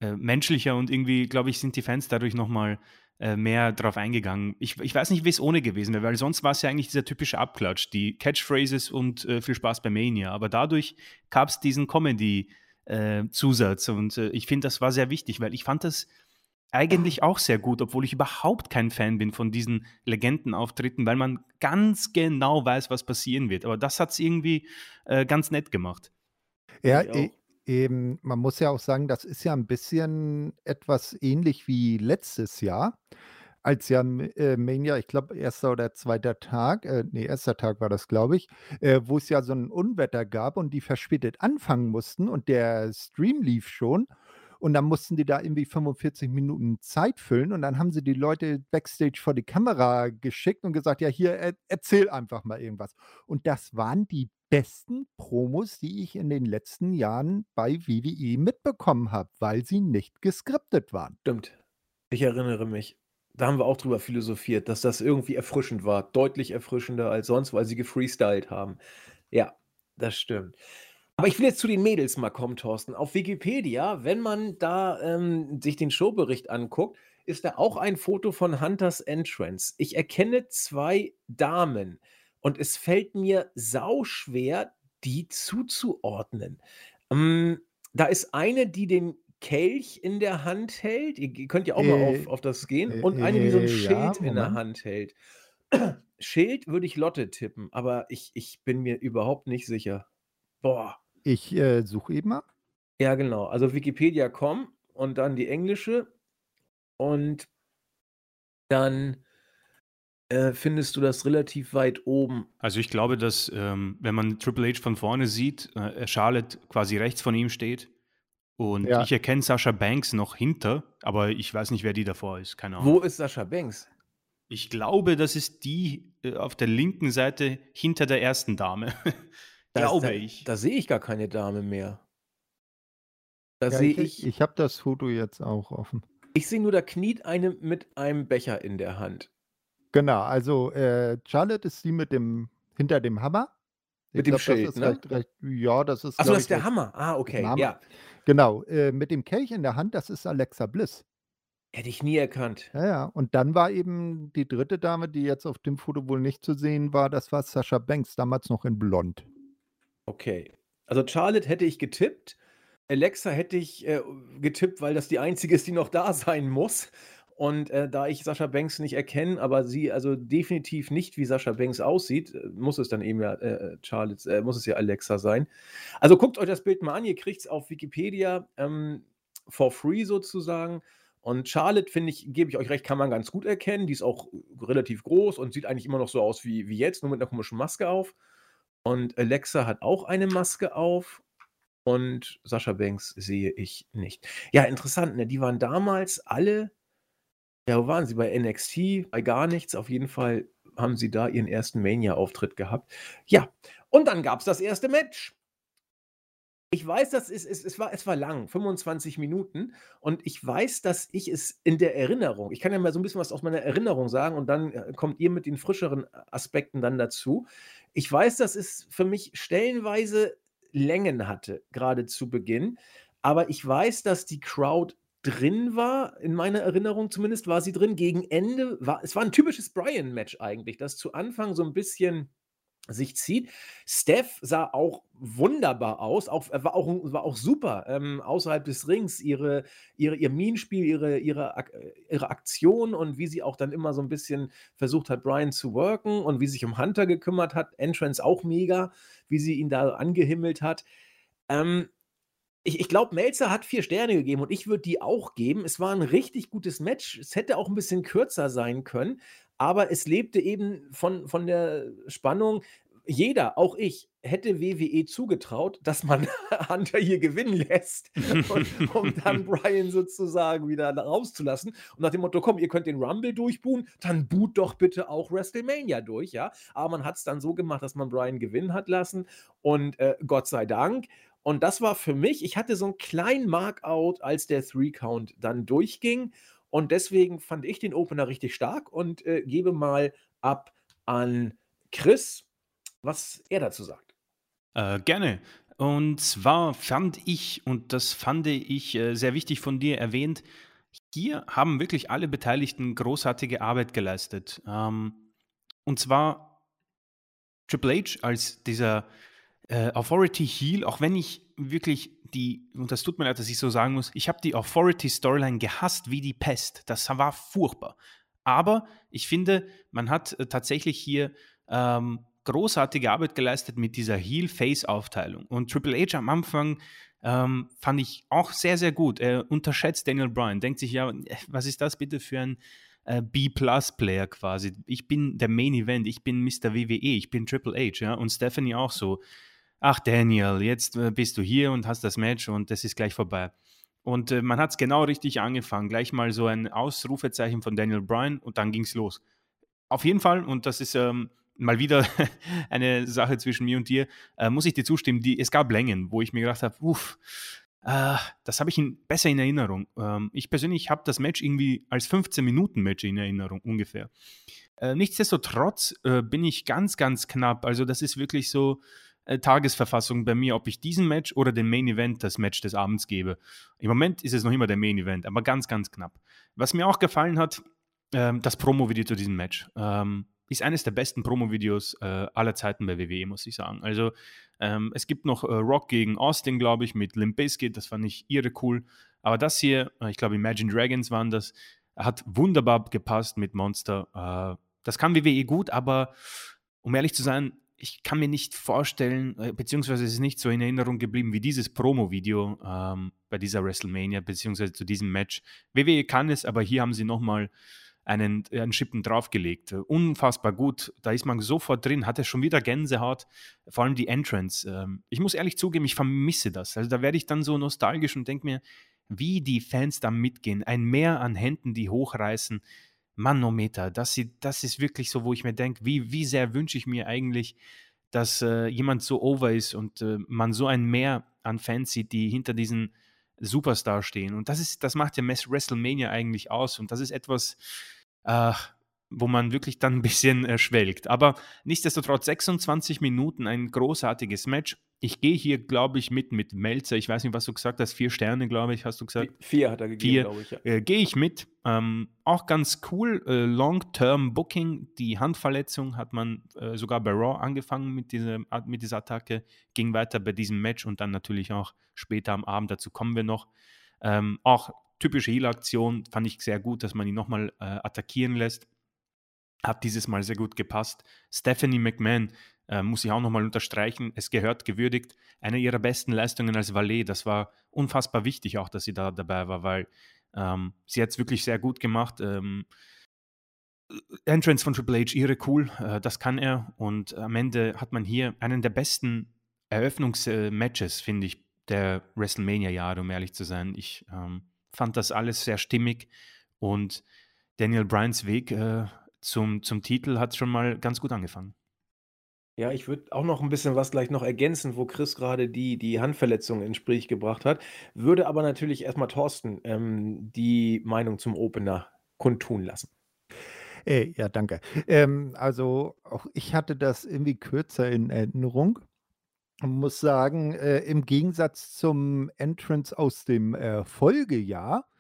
äh, menschlicher und irgendwie, glaube ich, sind die Fans dadurch noch mal, äh, mehr drauf eingegangen. Ich ich weiß nicht, wie's ohne gewesen wäre, weil sonst war's ja eigentlich dieser typische Abklatsch, die Catchphrases und, äh, viel Spaß bei Mania. Aber dadurch gab's diesen Comedy, äh, Zusatz und, äh, ich finde, das war sehr wichtig, weil ich fand das eigentlich auch sehr gut, obwohl ich überhaupt kein Fan bin von diesen Legendenauftritten, weil man ganz genau weiß, was passieren wird. Aber das hat's irgendwie, äh, ganz nett gemacht. Ja, Ich. Eben, man muss ja auch sagen, das ist ja 'n bisschen etwas ähnlich wie letztes Jahr, als ja äh, Mania, ich glaube, 1. oder 2. Tag, äh, ne, 1. Tag war das, glaube ich, äh, wo es ja so 'n Unwetter gab und die verspätet anfangen mussten und der Stream lief schon und dann mussten die da irgendwie 45 Minuten Zeit füllen und dann haben sie die Leute backstage vor die Kamera geschickt und gesagt: „Ja, hier, er erzähl einfach mal irgendwas.“ Und das waren die besten Promos, die ich in den letzten Jahren bei WWE mitbekommen habe, weil sie nicht geskriptet waren. Stimmt. Ich erinnere mich. Da haben wir auch drüber philosophiert, dass das irgendwie erfrischend war, deutlich erfrischender als sonst, weil sie gefreestylt haben. Ja, das stimmt. Aber ich will jetzt zu den Mädels mal kommen, Thorsten. Auf Wikipedia, wenn man da, ähm, sich den Showbericht anguckt, ist da auch ein Foto von Hunters Entrance. Ich erkenne 2 Damen und es fällt mir sauschwer, die zuzuordnen. Hm, da ist eine, die den Kelch in der Hand hält. Ihr könnt ja auch mal auf Äh, auf das gehen. äh, Und eine, die so 'n äh, Schild ja, in der. Hand hält. Schild würde ich Lotte tippen, aber ich ich bin mir überhaupt nicht sicher. Boah. Ich, äh, suche eben mal. Ja, genau. Also, Wikipedia.com und dann die englische und dann, äh, findest du das relativ weit oben. Also, ich glaube, dass, ähm, wenn man Triple H von vorne sieht, äh, Charlotte quasi rechts von ihm steht und Ja. ich erkenne Sasha Banks noch hinter, aber ich weiß nicht, wer die davor ist, keine Ahnung. Wo ist Sascha Banks? Ich glaube, das ist die, äh, auf der linken Seite hinter der ersten Dame. Da Glaube da ich. da sehe ich gar keine Dame mehr. Da Ja, sehe ich ich ich habe das Foto jetzt auch offen. ich sehe nur, da kniet eine mit einem Becher in der Hand. Genau, also, äh, Charlotte ist die mit dem hinter dem Hammer. Ich Mit dem glaube, das Schild, ist ne? recht recht ja, das ist, Ach so, glaube das ist der Hammer. Ah, okay, Hammer. ja. Genau, äh, mit dem Kelch in der Hand, das ist Alexa Bliss. Hätte ich nie erkannt. Ja, ja. Und dann war eben die 3. Dame, die jetzt auf dem Foto wohl nicht zu sehen war, das war Sasha Banks, damals noch in blond. Okay. Also, Charlotte hätte ich getippt. Alexa hätte ich, äh, getippt, weil das die einzige ist, die noch da sein muss. Und äh, da ich Sascha Banks nicht erkenne, aber sie also definitiv nicht wie Sascha Banks aussieht, äh, muss es dann eben ja äh, Charlotte, äh, muss es ja Alexa sein. Also guckt euch das Bild mal an, ihr kriegt es auf Wikipedia ähm, for free sozusagen. Und Charlotte, finde ich, gebe ich euch recht, kann man ganz gut erkennen. Die ist auch relativ groß und sieht eigentlich immer noch so aus wie, wie jetzt, nur mit einer komischen Maske auf. Und Alexa hat auch eine Maske auf. Und Sascha Banks sehe ich nicht. Ja, interessant, ne? Die waren damals alle ja, wo waren sie? Bei NXT, bei gar nichts. Auf jeden Fall haben sie da ihren ersten Mania-Auftritt gehabt. Ja, und dann gab es das erste Match. Ich weiß, das ist, es, es, war, es war lang, 25 Minuten. Und ich weiß, dass ich es in der Erinnerung, ich kann ja mal so ein bisschen was aus meiner Erinnerung sagen und dann äh, kommt ihr mit den frischeren Aspekten dann dazu. Ich weiß, dass es für mich stellenweise Längen hatte, gerade zu Beginn. Aber ich weiß, dass die Crowd drin war, in meiner Erinnerung zumindest, war sie drin. Gegen Ende war es war ein typisches Brian-Match eigentlich, das zu Anfang so ein bisschen sich zieht. Steph sah auch wunderbar aus, auch, war, auch, war auch super ähm, außerhalb des Rings. Ihre, ihre, ihr Minenspiel, ihre, ihre, ihre Aktion und wie sie auch dann immer so ein bisschen versucht hat, Brian zu worken und wie sie sich um Hunter gekümmert hat. Entrance auch mega, wie sie ihn da angehimmelt hat. Ähm, ich, ich glaube, Melzer hat vier Sterne gegeben und ich würde die auch geben. Es war ein richtig gutes Match. Es hätte auch ein bisschen kürzer sein können, aber es lebte eben von, von der Spannung. Jeder, auch ich, hätte WWE zugetraut, dass man Hunter hier gewinnen lässt, und, um dann Brian sozusagen wieder rauszulassen. Und nach dem Motto, komm, ihr könnt den Rumble durchbuhen, dann boot doch bitte auch WrestleMania durch, ja. Aber man hat es dann so gemacht, dass man Brian gewinnen hat lassen. Und äh, Gott sei Dank. Und das war für mich, ich hatte so einen kleinen Markout, als der Three-Count dann durchging. Und deswegen fand ich den Opener richtig stark und äh, gebe mal ab an Chris, was er dazu sagt. Äh, gerne. Und zwar fand ich, und das fand ich äh, sehr wichtig von dir erwähnt, hier haben wirklich alle Beteiligten großartige Arbeit geleistet. Ähm, und zwar Triple H als dieser äh, Authority Heal, auch wenn ich wirklich die, und das tut mir leid, dass ich so sagen muss, ich habe die Authority Storyline gehasst wie die Pest. Das war furchtbar. Aber ich finde, man hat äh, tatsächlich hier ähm, großartige Arbeit geleistet mit dieser Heel-Face-Aufteilung. Und Triple H am Anfang ähm, fand ich auch sehr, sehr gut. Er unterschätzt Daniel Bryan, denkt sich, ja, äh, was ist das bitte für ein äh, B-Plus-Player quasi? Ich bin der Main Event, ich bin Mr. WWE, ich bin Triple H, ja, und Stephanie auch so ach Daniel, jetzt äh, bist du hier und hast das Match und das ist gleich vorbei. Und äh, man hat es genau richtig angefangen. Gleich mal so ein Ausrufezeichen von Daniel Bryan und dann ging es los. Auf jeden Fall, und das ist ähm, mal wieder eine Sache zwischen mir und dir, äh, muss ich dir zustimmen, die, es gab Längen, wo ich mir gedacht habe, uff, äh, das habe ich in, besser in Erinnerung. Ähm, ich persönlich habe das Match irgendwie als 15-Minuten-Match in Erinnerung ungefähr. Äh, nichtsdestotrotz äh, bin ich ganz, ganz knapp. Also das ist wirklich so, äh, Tagesverfassung bei mir, ob ich diesen Match oder den Main Event das Match des Abends gebe. Im Moment ist es noch immer der Main Event, aber ganz, ganz knapp. Was mir auch gefallen hat, ähm, das Promo-Video zu diesem Match. Ähm, ist eines der besten Promo-Videos äh, aller Zeiten bei WWE, muss ich sagen. Also ähm, es gibt noch äh, Rock gegen Austin, glaube ich, mit Limp Bizkit, das fand ich irre cool. Aber das hier, äh, ich glaube Imagine Dragons waren das, hat wunderbar gepasst mit Monster. Äh, das kann WWE gut, aber um ehrlich zu sein, ich kann mir nicht vorstellen, äh, beziehungsweise es ist nicht so in Erinnerung geblieben wie dieses Promo-Video ähm, bei dieser WrestleMania, beziehungsweise zu diesem Match. WWE kann es, aber hier haben sie nochmal einen, einen Schippen draufgelegt. Unfassbar gut. Da ist man sofort drin, hatte schon wieder Gänsehaut, vor allem die Entrance. Ähm, ich muss ehrlich zugeben, ich vermisse das. Also da werde ich dann so nostalgisch und denke mir, wie die Fans da mitgehen. Ein Meer an Händen, die hochreißen Manometer. Das, das ist wirklich so, wo ich mir denke, wie, wie sehr wünsche ich mir eigentlich, dass äh, jemand so over ist und äh, man so ein Mehr an Fans sieht, die hinter diesen Superstar stehen. Und das ist, das macht ja WrestleMania eigentlich aus. Und das ist etwas, äh, wo man wirklich dann ein bisschen äh, schwelgt. Aber nichtsdestotrotz 26 Minuten, ein großartiges Match. Ich gehe hier, glaube ich, mit mit Melzer. Ich weiß nicht, was du gesagt hast. Vier Sterne, glaube ich, hast du gesagt. Vier hat er gegeben, glaube ich. Ja. Äh, gehe ich mit. Ähm, auch ganz cool. Äh, Long-Term Booking. Die Handverletzung hat man äh, sogar bei Raw angefangen mit dieser, mit dieser Attacke. Ging weiter bei diesem Match und dann natürlich auch später am Abend. Dazu kommen wir noch. Ähm, auch typische Heal-Aktion, fand ich sehr gut, dass man ihn nochmal äh, attackieren lässt. Hat dieses Mal sehr gut gepasst. Stephanie McMahon äh, muss ich auch nochmal unterstreichen. Es gehört gewürdigt. Eine ihrer besten Leistungen als Valet. Das war unfassbar wichtig, auch dass sie da dabei war, weil ähm, sie hat es wirklich sehr gut gemacht. Ähm, Entrance von Triple H, ihre cool, äh, das kann er. Und am Ende hat man hier einen der besten Eröffnungsmatches, finde ich, der WrestleMania-Jahre, um ehrlich zu sein. Ich ähm, fand das alles sehr stimmig und Daniel Bryans Weg äh, zum, zum Titel hat schon mal ganz gut angefangen. Ja, ich würde auch noch ein bisschen was gleich noch ergänzen, wo Chris gerade die die Handverletzung ins Gespräch gebracht hat. Würde aber natürlich erstmal Thorsten, ähm, die Meinung zum Opener kundtun lassen. Äh, ja, danke. Ähm, also, auch ich hatte das irgendwie kürzer in Erinnerung und muss sagen, äh, im Gegensatz zum Entrance aus dem, äh, Folgejahr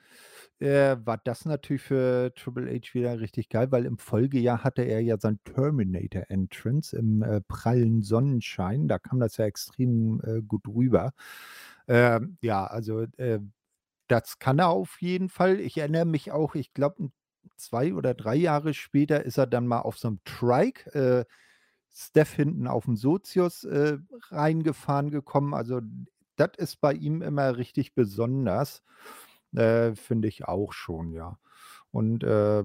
äh, war das natürlich für Triple H wieder richtig geil, weil im Folgejahr hatte er ja sein Terminator-Entrance im äh, prallen Sonnenschein. Da kam das ja extrem äh, gut rüber. Ähm, ja, also äh, das kann er auf jeden Fall. Ich erinnere mich auch, ich glaube, zwei oder drei Jahre später ist er dann mal auf so einem Trike, äh, Steph hinten auf dem Sozius reingefahren gekommen. Also das ist bei ihm immer richtig besonders. Äh, finde ich auch schon, ja. Und, äh,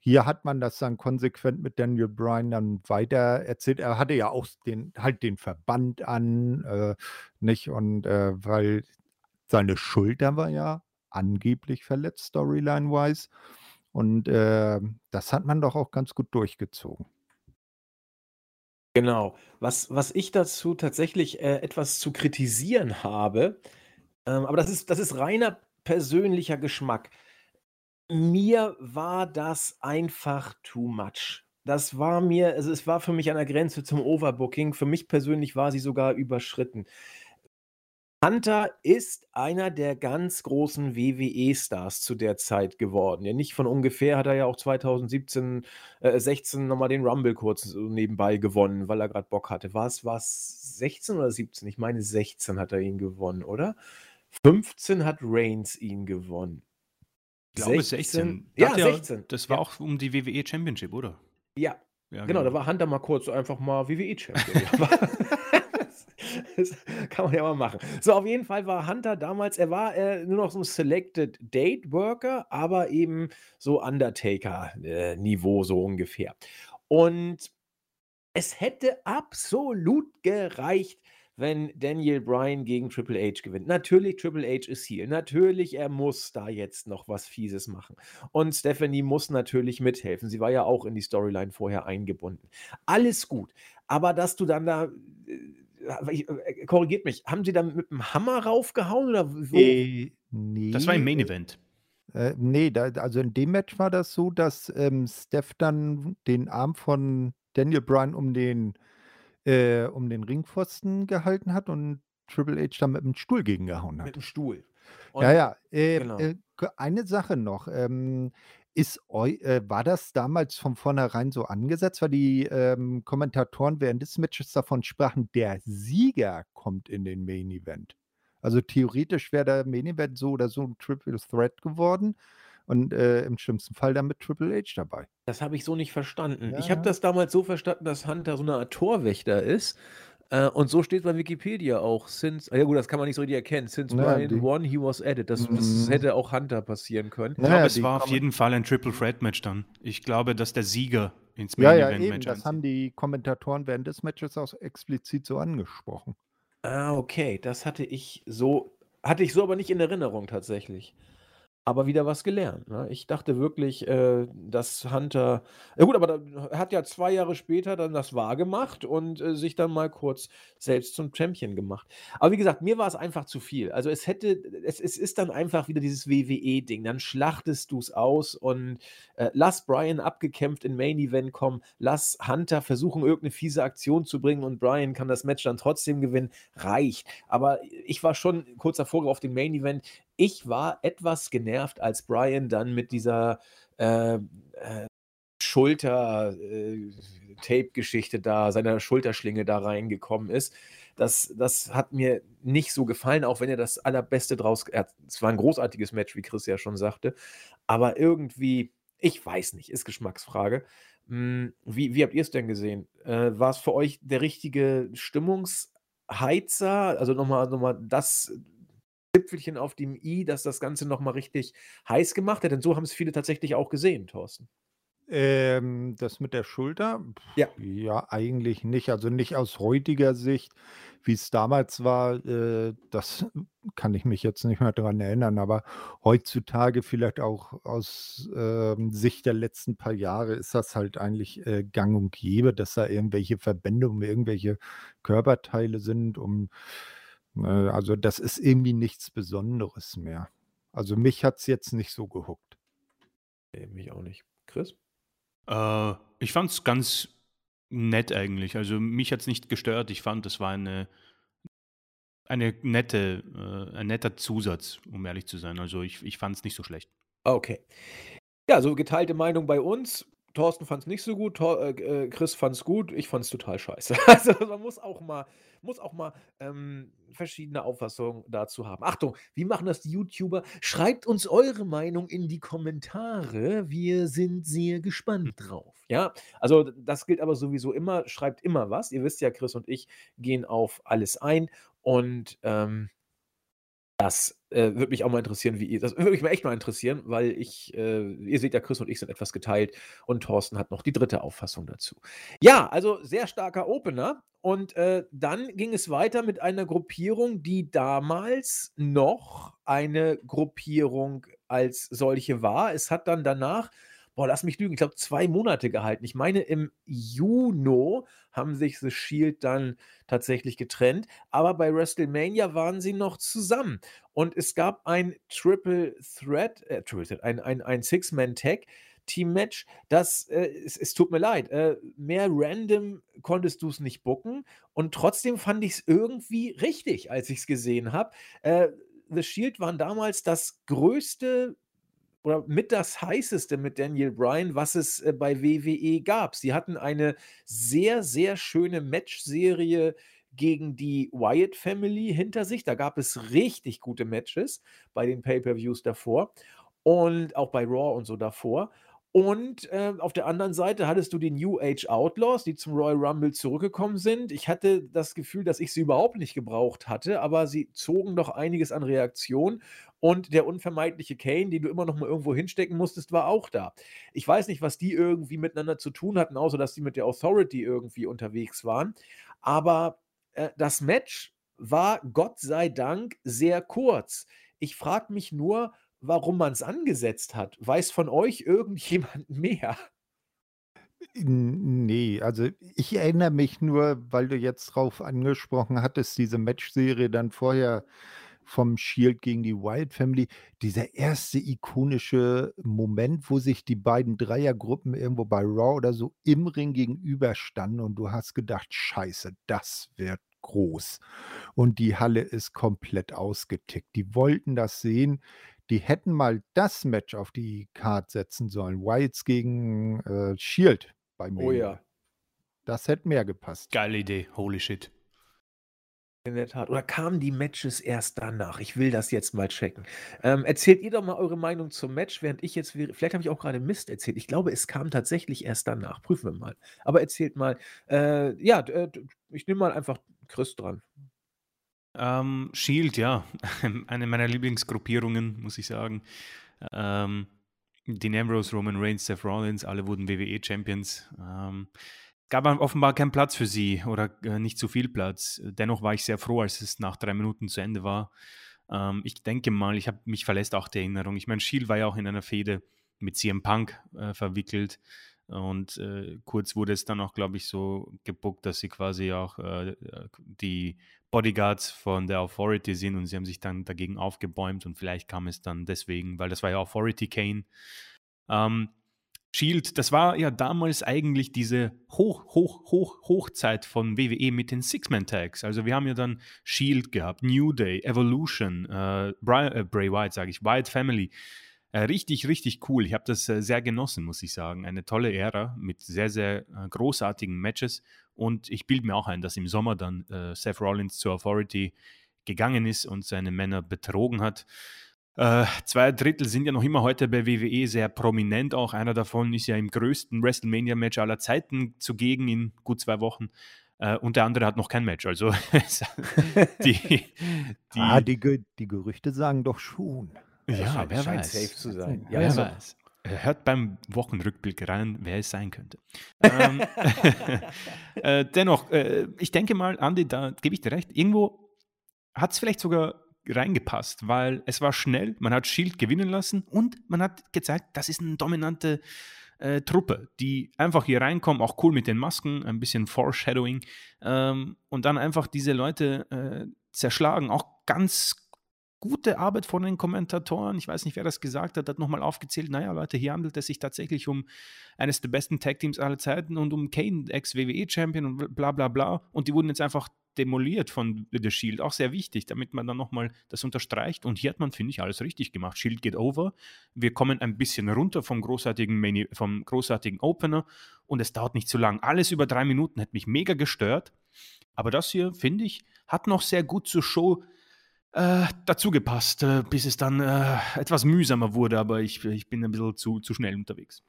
hier hat man das dann konsequent mit Daniel Bryan dann weiter erzählt. Er hatte ja auch den halt den Verband an, äh, nicht? Und, äh, weil seine Schulter war ja angeblich verletzt, storyline-wise. Und, äh, das hat man doch auch ganz gut durchgezogen. Genau. Was was ich dazu tatsächlich, äh, etwas zu kritisieren habe, ähm, aber das ist das ist reiner persönlicher Geschmack. Mir war das einfach too much. Das war mir also, es war für mich an der Grenze zum Overbooking. Für mich persönlich war sie sogar überschritten. Hunter ist einer der ganz großen WWE-Stars zu der Zeit geworden. Ja, nicht von ungefähr hat er ja auch 2017, äh, 16 noch mal den Rumble kurz nebenbei gewonnen, weil er gerade Bock hatte. War's war's 16 oder 17? Ich meine 16 hat er ihn gewonnen, oder? 15 hat Reigns ihn gewonnen. Ich glaube 16. Ja, 16. Das war Ja. auch um die WWE Championship, oder? Ja, Ja, genau, da war Hunter mal kurz einfach mal WWE-Champion. das, das kann man ja mal machen. So, auf jeden Fall war Hunter damals, er war äh, nur noch so ein Selected Date Worker, aber eben so Undertaker-Niveau so ungefähr. Und es hätte absolut gereicht, wenn Daniel Bryan gegen Triple H gewinnt. Natürlich, Triple H ist Heel. Natürlich, er muss da jetzt noch was Fieses machen. Und Stephanie muss natürlich mithelfen. Sie war ja auch in die Storyline vorher eingebunden. Alles gut. Aber dass du dann da. äh, äh, Korrigiert mich, haben sie da mit dem Hammer raufgehauen oder wo? Äh, ne, Das war im Main Event. äh, ne, da also in dem Match war das so, dass, ähm, Steph dann den Arm von Daniel Bryan um den äh, um den Ringpfosten gehalten hat und Triple H dann mit dem Stuhl gegengehauen Mit hat. dem Stuhl. Ja, Und ja. Äh, genau. äh, eine Sache noch, ähm, ist äh, war das damals von vornherein so angesetzt? Weil die, ähm, Kommentatoren während des Matches davon sprachen, der Sieger kommt in den Main Event. Also, theoretisch wäre der Main Event so oder so 'n Triple Threat geworden und, äh, im schlimmsten Fall dann mit Triple H dabei. Das habe ich so nicht verstanden. Ja, Ich habe ja. das damals so verstanden, dass Hunter so 'ne Art Torwächter ist. Äh, und so steht bei Wikipedia auch. Since ja gut, das kann man nicht so richtig erkennen. Since Ja, Bryan die won, he was added. Das das Mhm. hätte auch Hunter passieren können. Ich Ja, glaube, ja, es war auf jeden Fall ein Triple Threat Match dann. Ich glaube, dass der Sieger ins Ja, Main ja, Event eben. Match Das haben die Kommentatoren während des Matches auch explizit so angesprochen. Ah, okay, das hatte ich so hatte ich so aber nicht in Erinnerung tatsächlich. Aber wieder was gelernt, ne? Ich dachte wirklich, äh, dass Hunter ja gut, aber er hat ja 2 Jahre später dann das wahrgemacht und, äh, sich dann mal kurz selbst zum Champion gemacht. Aber wie gesagt, mir war es einfach zu viel. Also, es hätte es es ist dann einfach wieder dieses WWE-Ding. Dann schlachtest du's aus und, äh, lass Bryan abgekämpft in Main Event kommen. Lass Hunter versuchen, irgend 'ne fiese Aktion zu bringen und Bryan kann das Match dann trotzdem gewinnen. Reicht. Aber ich war schon kurz davor auf den Main Event. Ich war etwas genervt, als Bryan dann mit dieser, äh, äh, äh, Tape-Geschichte da seiner Schulterschlinge da reingekommen ist. das, das hat mir nicht so gefallen, auch wenn er das Allerbeste draus. Es war ein großartiges Match, wie Chris ja schon sagte. Aber irgendwie, ich weiß nicht, ist Geschmacksfrage. Hm, wie, wie habt ihr es denn gesehen? Äh, war es für euch der richtige Stimmungsheizer? Also nochmal noch mal das Zipfelchen auf dem i, dass das Ganze nochmal richtig heiß gemacht hat? Denn so haben es viele tatsächlich auch gesehen, Thorsten. Ähm, das mit der Schulter? Ja. Ja, eigentlich nicht. Also nicht aus heutiger Sicht, wie es damals war, äh, das kann ich mich jetzt nicht mehr dran erinnern, aber heutzutage vielleicht auch aus ähm, Sicht der letzten paar Jahre ist das halt eigentlich äh, gang und gäbe, dass da irgendwelche Verbände um irgendwelche Körperteile sind, um äh, also das ist irgendwie nichts Besonderes mehr. Also mich hat es jetzt nicht so gehuckt. Nee, mich auch nicht. Chris? Äh, ich fand es ganz nett eigentlich. Also mich hat es nicht gestört. Ich fand, das war eine, eine nette, äh, ein netter Zusatz, um ehrlich zu sein. Also ich, ich fand es nicht so schlecht. Okay. Ja, so geteilte Meinung bei uns. Thorsten fand es nicht so gut, Thor, äh, äh Chris fand es gut, ich fand es total scheiße. Also man muss auch mal, muss auch mal ähm, verschiedene Auffassungen dazu haben. Achtung, wie machen das die YouTuber? Schreibt uns eure Meinung in die Kommentare. Wir sind sehr gespannt drauf. Ja, also das gilt aber sowieso immer. Schreibt immer was. Ihr wisst ja, Chris und ich gehen auf alles ein und ähm, das, äh, würde mich auch mal interessieren, wie ihr das würde mich mal echt mal interessieren, weil ich äh, ihr seht ja, Chris und ich sind etwas geteilt und Thorsten hat noch die dritte Auffassung dazu. Ja, also sehr starker Opener und, äh, dann ging es weiter mit einer Gruppierung, die damals noch eine Gruppierung als solche war. Es hat dann danach boah, lass mich lügen, ich glaube, zwei Monate gehalten. Ich meine, im Juni haben sich The Shield dann tatsächlich getrennt, aber bei WrestleMania waren sie noch zusammen. Und es gab ein Triple Threat, äh, Triple Threat, ein, ein, ein Six-Man-Tag. Team-Match, das, äh, es, es, tut mir leid, äh, mehr random konntest du es nicht bucken und trotzdem fand ich es irgendwie richtig, als ich es gesehen habe. Äh, The Shield waren damals das größte oder mit das heißeste mit Daniel Bryan, was es äh, bei WWE gab. Sie hatten eine sehr, sehr schöne Matchserie gegen die Wyatt Family hinter sich. Da gab es richtig gute Matches bei den Pay-per-Views davor und auch bei Raw und so davor. Und äh, auf der anderen Seite hattest du die New Age Outlaws, die zum Royal Rumble zurückgekommen sind. Ich hatte das Gefühl, dass ich sie überhaupt nicht gebraucht hatte, aber sie zogen doch einiges an Reaktion. Und der unvermeidliche Kane, den du immer noch mal irgendwo hinstecken musstest, war auch da. Ich weiß nicht, was die irgendwie miteinander zu tun hatten, außer dass die mit der Authority irgendwie unterwegs waren. Aber äh, das Match war Gott sei Dank sehr kurz. Ich frage mich nur, warum man es angesetzt hat. Weiß von euch irgendjemand mehr? Nee, also ich erinnere mich nur, weil du jetzt drauf angesprochen hattest, diese Matchserie dann vorher vom Shield gegen die Wild Family. Dieser erste ikonische Moment, wo sich die beiden Dreiergruppen irgendwo bei Raw oder so im Ring gegenüberstanden und du hast gedacht: „Scheiße, das wird groß.“ Und die Halle ist komplett ausgetickt. Die wollten das sehen. Die hätten mal das Match auf die Card setzen sollen. Wilds gegen, äh, Shield bei Oh ja. Das hätte mehr gepasst. Geile Idee, holy shit. In der Tat. Oder kamen die Matches erst danach? Ich will das jetzt mal checken. Ähm, erzählt ihr doch mal eure Meinung zum Match, während ich jetzt vielleicht habe ich auch gerade Mist erzählt. Ich glaube, es kam tatsächlich erst danach. Prüfen wir mal. Aber erzählt mal. Äh, ja, äh, ich nehme mal einfach Chris dran. Ähm, Shield, ja. Eine meiner Lieblingsgruppierungen, muss ich sagen. Ähm, Dean Ambrose, Roman Reigns, Seth Rollins, alle wurden WWE-Champions. Ähm, gab offenbar keinen Platz für sie oder äh, nicht zu viel Platz. Dennoch war ich sehr froh, als es nach drei Minuten zu Ende war. Ähm, ich denke mal, ich habe mich verlässt auch die Erinnerung. Ich meine, Shield war ja auch in einer Fehde mit CM Punk äh, verwickelt. Und äh, kurz wurde es dann auch, glaube ich, so gebuckt, dass sie quasi auch äh, die Bodyguards von der Authority sind und sie haben sich dann dagegen aufgebäumt und vielleicht kam es dann deswegen, weil das war ja Authority Kane. Ähm, Shield, das war ja damals eigentlich diese Hoch, Hoch, Hoch, Hochzeit von WWE mit den Six-Man-Tags. Also wir haben ja dann Shield gehabt, New Day, Evolution, äh, Bray, äh, Bray White, sage ich, White Family. Äh, richtig, richtig cool. Ich habe das äh, sehr genossen, muss ich sagen. Eine tolle Ära mit sehr, sehr äh, großartigen Matches. Und ich bilde mir auch ein, dass im Sommer dann äh, Seth Rollins zur Authority gegangen ist und seine Männer betrogen hat. Äh, zwei Drittel sind ja noch immer heute bei WWE sehr prominent. Auch einer davon ist ja im größten WrestleMania-Match aller Zeiten zugegen in gut zwei Wochen. Äh, und der andere hat noch kein Match. Also die, die, ah, die, die Gerüchte sagen doch schon. Ja, wer weiß. safe zu sein. Ja, wer also. weiß. Hört beim Wochenrückblick rein, wer es sein könnte. ähm, äh, dennoch, äh, ich denke mal, Andi, da gebe ich dir recht, irgendwo hat es vielleicht sogar reingepasst, weil es war schnell, man hat Shield gewinnen lassen und man hat gezeigt, das ist eine dominante äh, Truppe, die einfach hier reinkommen, auch cool mit den Masken, ein bisschen Foreshadowing ähm, und dann einfach diese Leute äh, zerschlagen, auch ganz gute Arbeit von den Kommentatoren. Ich weiß nicht, wer das gesagt hat, hat nochmal aufgezählt, naja Leute, hier handelt es sich tatsächlich um eines der besten Tag-Teams aller Zeiten und um Kane, Ex-WWE-Champion und bla bla bla. Und die wurden jetzt einfach demoliert von The Shield. Auch sehr wichtig, damit man dann nochmal das unterstreicht. Und hier hat man, finde ich, alles richtig gemacht. Shield geht over. Wir kommen ein bisschen runter vom großartigen, Main vom großartigen Opener und es dauert nicht zu lang. Alles über drei Minuten hat mich mega gestört. Aber das hier, finde ich, hat noch sehr gut zur Show äh, dazu gepasst, äh, bis es dann äh, etwas mühsamer wurde, aber ich, ich bin ein bisschen zu, zu schnell unterwegs.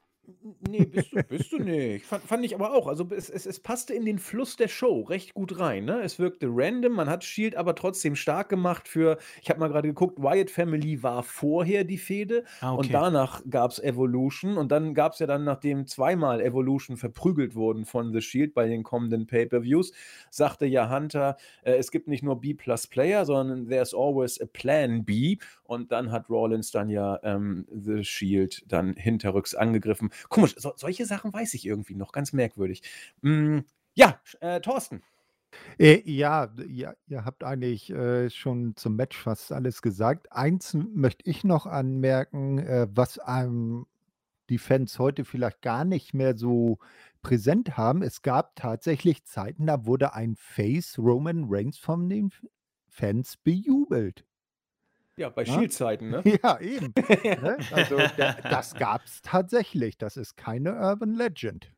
Nee, bist du, bist du nicht. Fand, fand ich aber auch. Also es, es, es passte in den Fluss der Show recht gut rein. Ne? Es wirkte random, man hat Shield aber trotzdem stark gemacht für, ich habe mal gerade geguckt, Wyatt Family war vorher die Fehde ah, okay. und danach gab es Evolution und dann gab es ja dann, nachdem zweimal Evolution verprügelt wurden von The Shield bei den kommenden Pay-Per-Views, sagte ja Hunter, äh, es gibt nicht nur B-Plus Player, sondern there's always a Plan B und dann hat Rollins dann ja ähm, The Shield dann hinterrücks angegriffen. Komisch, so, solche Sachen weiß ich irgendwie noch, ganz merkwürdig. Mm, ja, äh, Thorsten. Äh, ja, ja, ihr habt eigentlich äh, schon zum Match fast alles gesagt. Eins möchte ich noch anmerken, äh, was einem die Fans heute vielleicht gar nicht mehr so präsent haben. Es gab tatsächlich Zeiten, da wurde ein Face Roman Reigns von den Fans bejubelt. Ja, bei ja? Shield-Zeiten, ne? Ja, eben. ne? Also da, das gab es tatsächlich. Das ist keine Urban Legend.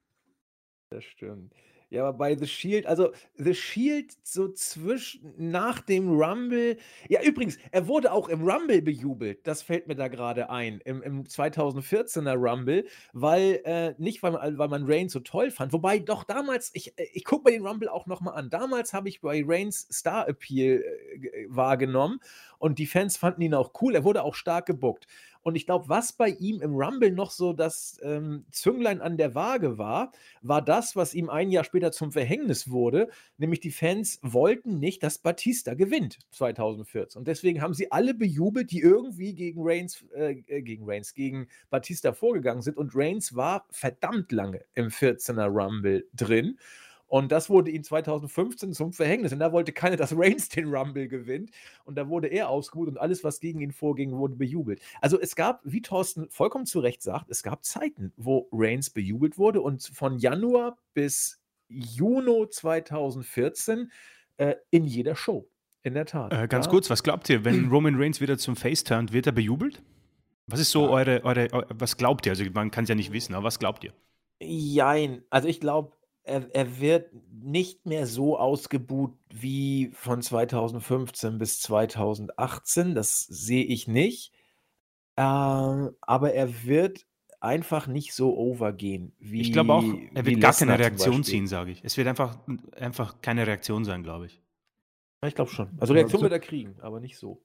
Das stimmt. Ja, aber bei The Shield, also The Shield so zwischen nach dem Rumble. Ja, übrigens, er wurde auch im Rumble bejubelt. Das fällt mir da gerade ein. Im, im 2014er Rumble, weil äh, nicht, weil man, weil man Reigns so toll fand. Wobei doch damals, ich, äh, ich gucke mir den Rumble auch nochmal an. Damals habe ich bei Reigns Star Appeal äh, wahrgenommen und die Fans fanden ihn auch cool. Er wurde auch stark gebuckt. Und ich glaube, was bei ihm im Rumble noch so das ähm, Zünglein an der Waage war, war das, was ihm ein Jahr später zum Verhängnis wurde, nämlich die Fans wollten nicht, dass Batista gewinnt 2014. Und deswegen haben sie alle bejubelt, die irgendwie gegen Reigns, äh, äh gegen Reigns, gegen Batista vorgegangen sind. Und Reigns war verdammt lange im 14er Rumble drin. Und das wurde ihm 2015 zum Verhängnis. Und da wollte keiner, dass Reigns den Rumble gewinnt. Und da wurde er ausgebucht und alles, was gegen ihn vorging, wurde bejubelt. Also es gab, wie Thorsten vollkommen zu Recht sagt, es gab Zeiten, wo Reigns bejubelt wurde. Und von Januar bis Juni 2014 äh, in jeder Show. In der Tat. Äh, ganz ja. kurz, was glaubt ihr, wenn Roman Reigns wieder zum Face turnt, wird er bejubelt? Was ist so ja. eure, eure, eure, was glaubt ihr? Also man kann es ja nicht wissen, aber was glaubt ihr? Jein, also ich glaube, er, er wird nicht mehr so ausgebuht wie von 2015 bis 2018. Das sehe ich nicht. Ähm, aber er wird einfach nicht so overgehen wie. Ich glaube auch, er wird gar keine Reaktion ziehen, sage ich. Es wird einfach, einfach keine Reaktion sein, glaube ich. Ich glaube schon. Also Reaktion wird er kriegen, aber nicht so.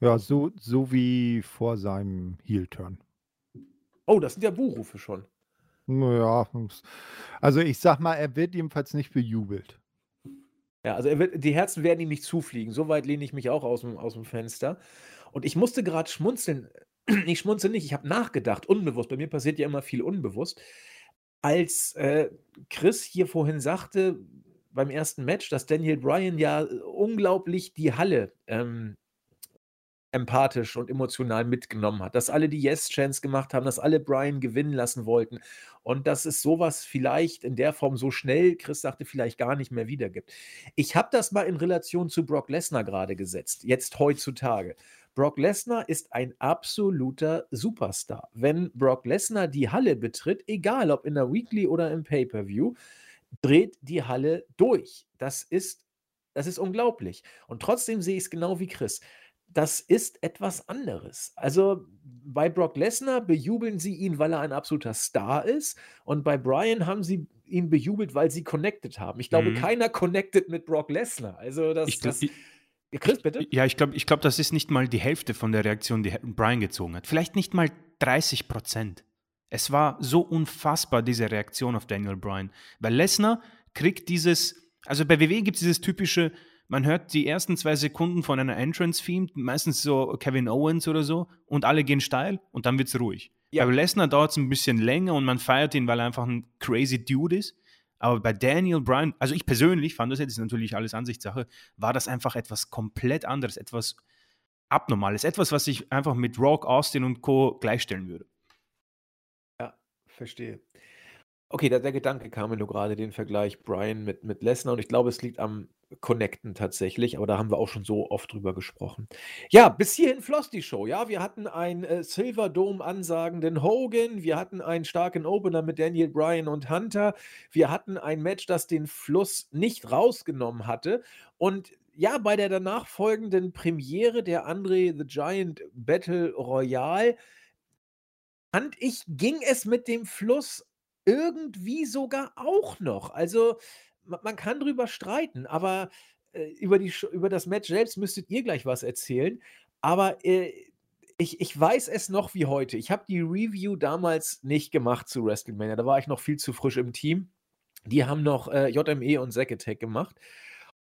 Ja, so, so wie vor seinem Heel-Turn. Oh, das sind ja Buchrufe schon. Ja, also ich sag mal, er wird jedenfalls nicht bejubelt. Ja, also wird, die Herzen werden ihm nicht zufliegen. So weit lehne ich mich auch aus dem, aus dem Fenster. Und ich musste gerade schmunzeln. Ich schmunzel nicht, ich habe nachgedacht, unbewusst. Bei mir passiert ja immer viel unbewusst. Als äh, Chris hier vorhin sagte, beim ersten Match, dass Daniel Bryan ja unglaublich die Halle ähm, empathisch und emotional mitgenommen hat, dass alle die Yes-Chance gemacht haben, dass alle Brian gewinnen lassen wollten und dass es sowas vielleicht in der Form so schnell, Chris sagte, vielleicht gar nicht mehr wiedergibt. Ich habe das mal in Relation zu Brock Lesnar gerade gesetzt, jetzt heutzutage. Brock Lesnar ist ein absoluter Superstar. Wenn Brock Lesnar die Halle betritt, egal ob in der Weekly oder im Pay-per-View, dreht die Halle durch. Das ist, das ist unglaublich. Und trotzdem sehe ich es genau wie Chris. Das ist etwas anderes. Also bei Brock Lesnar bejubeln sie ihn, weil er ein absoluter Star ist. Und bei Brian haben sie ihn bejubelt, weil sie connected haben. Ich glaube, mhm. keiner connected mit Brock Lesnar. Also das, ich, das Chris, bitte? Ja, ich glaube, ich glaub, das ist nicht mal die Hälfte von der Reaktion, die Brian gezogen hat. Vielleicht nicht mal 30 Prozent. Es war so unfassbar, diese Reaktion auf Daniel Bryan. Weil Lesnar kriegt dieses, also bei WWE gibt es dieses typische, man hört die ersten zwei Sekunden von einer Entrance-Theme, meistens so Kevin Owens oder so, und alle gehen steil und dann wird es ruhig. Ja. Bei Lesnar dauert es ein bisschen länger und man feiert ihn, weil er einfach ein crazy Dude ist. Aber bei Daniel Bryan, also ich persönlich fand das jetzt natürlich alles Ansichtssache, war das einfach etwas komplett anderes, etwas Abnormales, etwas, was ich einfach mit Rock, Austin und Co. gleichstellen würde. Ja, verstehe. Okay, der, der Gedanke kam mir nur gerade, den Vergleich Brian mit, mit Lesnar und ich glaube, es liegt am Connecten tatsächlich, aber da haben wir auch schon so oft drüber gesprochen. Ja, bis hierhin floss die Show. Ja, wir hatten einen äh, Silver Dome ansagenden Hogan, wir hatten einen starken Opener mit Daniel Bryan und Hunter, wir hatten ein Match, das den Fluss nicht rausgenommen hatte und ja, bei der danach folgenden Premiere der Andre the Giant Battle Royale fand ich, ging es mit dem Fluss irgendwie sogar auch noch. Also man kann drüber streiten, aber äh, über, die, über das Match selbst müsstet ihr gleich was erzählen. Aber äh, ich, ich weiß es noch wie heute. Ich habe die Review damals nicht gemacht zu WrestleMania. Da war ich noch viel zu frisch im Team. Die haben noch äh, JME und Zack Attack gemacht.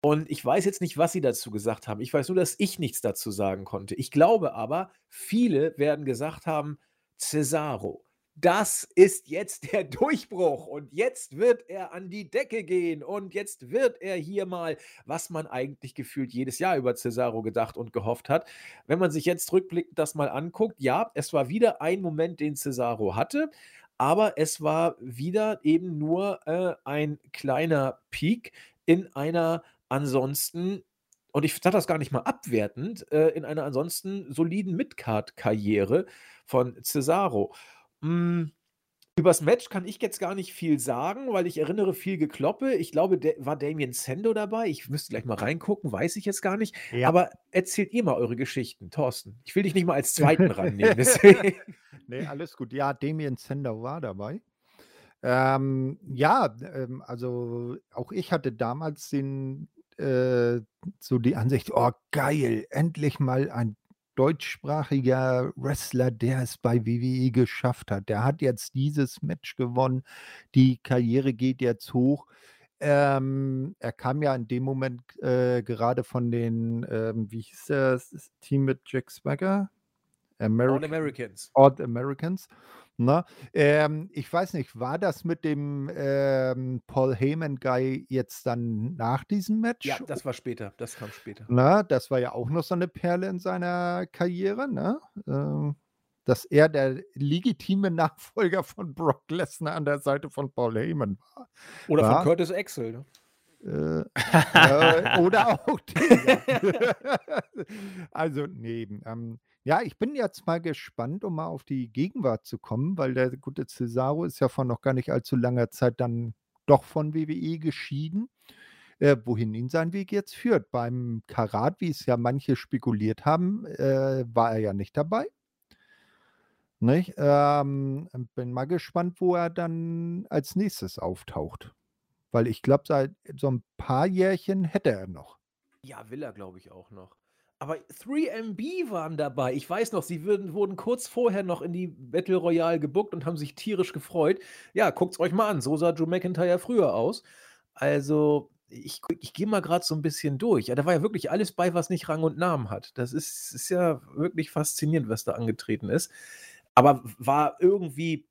Und ich weiß jetzt nicht, was sie dazu gesagt haben. Ich weiß nur, dass ich nichts dazu sagen konnte. Ich glaube aber, viele werden gesagt haben, Cesaro das ist jetzt der Durchbruch und jetzt wird er an die Decke gehen und jetzt wird er hier mal, was man eigentlich gefühlt jedes Jahr über Cesaro gedacht und gehofft hat. Wenn man sich jetzt rückblickend das mal anguckt, ja, es war wieder ein Moment, den Cesaro hatte, aber es war wieder eben nur äh, ein kleiner Peak in einer ansonsten und ich sage das gar nicht mal abwertend, äh, in einer ansonsten soliden Midcard-Karriere von Cesaro. Hm, übers Match kann ich jetzt gar nicht viel sagen, weil ich erinnere viel Gekloppe. Ich glaube, war Damien Sando dabei? Ich müsste gleich mal reingucken, weiß ich jetzt gar nicht. Ja. Aber erzählt ihr mal eure Geschichten, Thorsten. Ich will dich nicht mal als Zweiten rannehmen, deswegen. Ne, alles gut. Ja, Damien Sando war dabei. Ähm, ja, ähm, also auch ich hatte damals den äh, so die Ansicht: „Oh geil, endlich mal ein deutschsprachiger Wrestler, der es bei WWE geschafft hat. Der hat jetzt dieses Match gewonnen. Die Karriere geht jetzt hoch. Ähm, er kam ja in dem Moment äh, gerade von den, ähm, wie hieß das Team mit Jack Swagger? American, All Americans. All Americans. Ne? Ähm, ich weiß nicht, war das mit dem ähm, Paul Heyman-Guy jetzt dann nach diesem Match? Ja, das war später. Das kam später. Na, das war ja auch noch so eine Perle in seiner Karriere, ne? Ähm, dass er der legitime Nachfolger von Brock Lesnar an der Seite von Paul Heyman war. Oder war, von Curtis Axel, ne? Äh, äh, oder auch den, also, nee. Ähm, ja, ich bin jetzt mal gespannt, um mal auf die Gegenwart zu kommen, weil der gute Cesaro ist ja vor noch gar nicht allzu langer Zeit dann doch von WWE geschieden. Äh, wohin ihn sein Weg jetzt führt. Beim Karat, wie es ja manche spekuliert haben, äh, war er ja nicht dabei. Nicht? Ähm, bin mal gespannt, wo er dann als nächstes auftaucht. Weil ich glaube, seit so ein paar Jährchen hätte er noch. Ja, will er, glaube ich, auch noch. Aber 3MB waren dabei. Ich weiß noch, sie würden, wurden kurz vorher noch in die Battle Royale gebuckt und haben sich tierisch gefreut. Ja, guckt's euch mal an. So sah Drew McIntyre früher aus. Also, ich, ich gehe mal gerade so ein bisschen durch. Ja, da war ja wirklich alles bei, was nicht Rang und Namen hat. Das ist, ist ja wirklich faszinierend, was da angetreten ist. Aber war irgendwie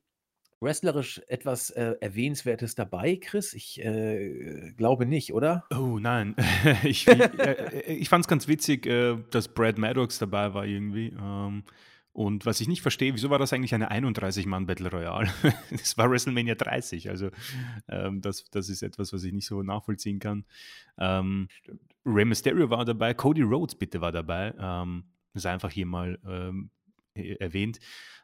wrestlerisch etwas äh, Erwähnenswertes dabei, Chris? Ich äh, glaube nicht, oder? Oh nein. ich äh, äh, ich fand es ganz witzig, äh, dass Brad Maddox dabei war irgendwie. Ähm, und was ich nicht verstehe, wieso war das eigentlich eine 31-Mann-Battle Royale? das war WrestleMania 30. Also ähm, das, das ist etwas, was ich nicht so nachvollziehen kann. Ähm, Rey Mysterio war dabei, Cody Rhodes bitte war dabei. Ähm, sei einfach hier mal ähm, erwähnt.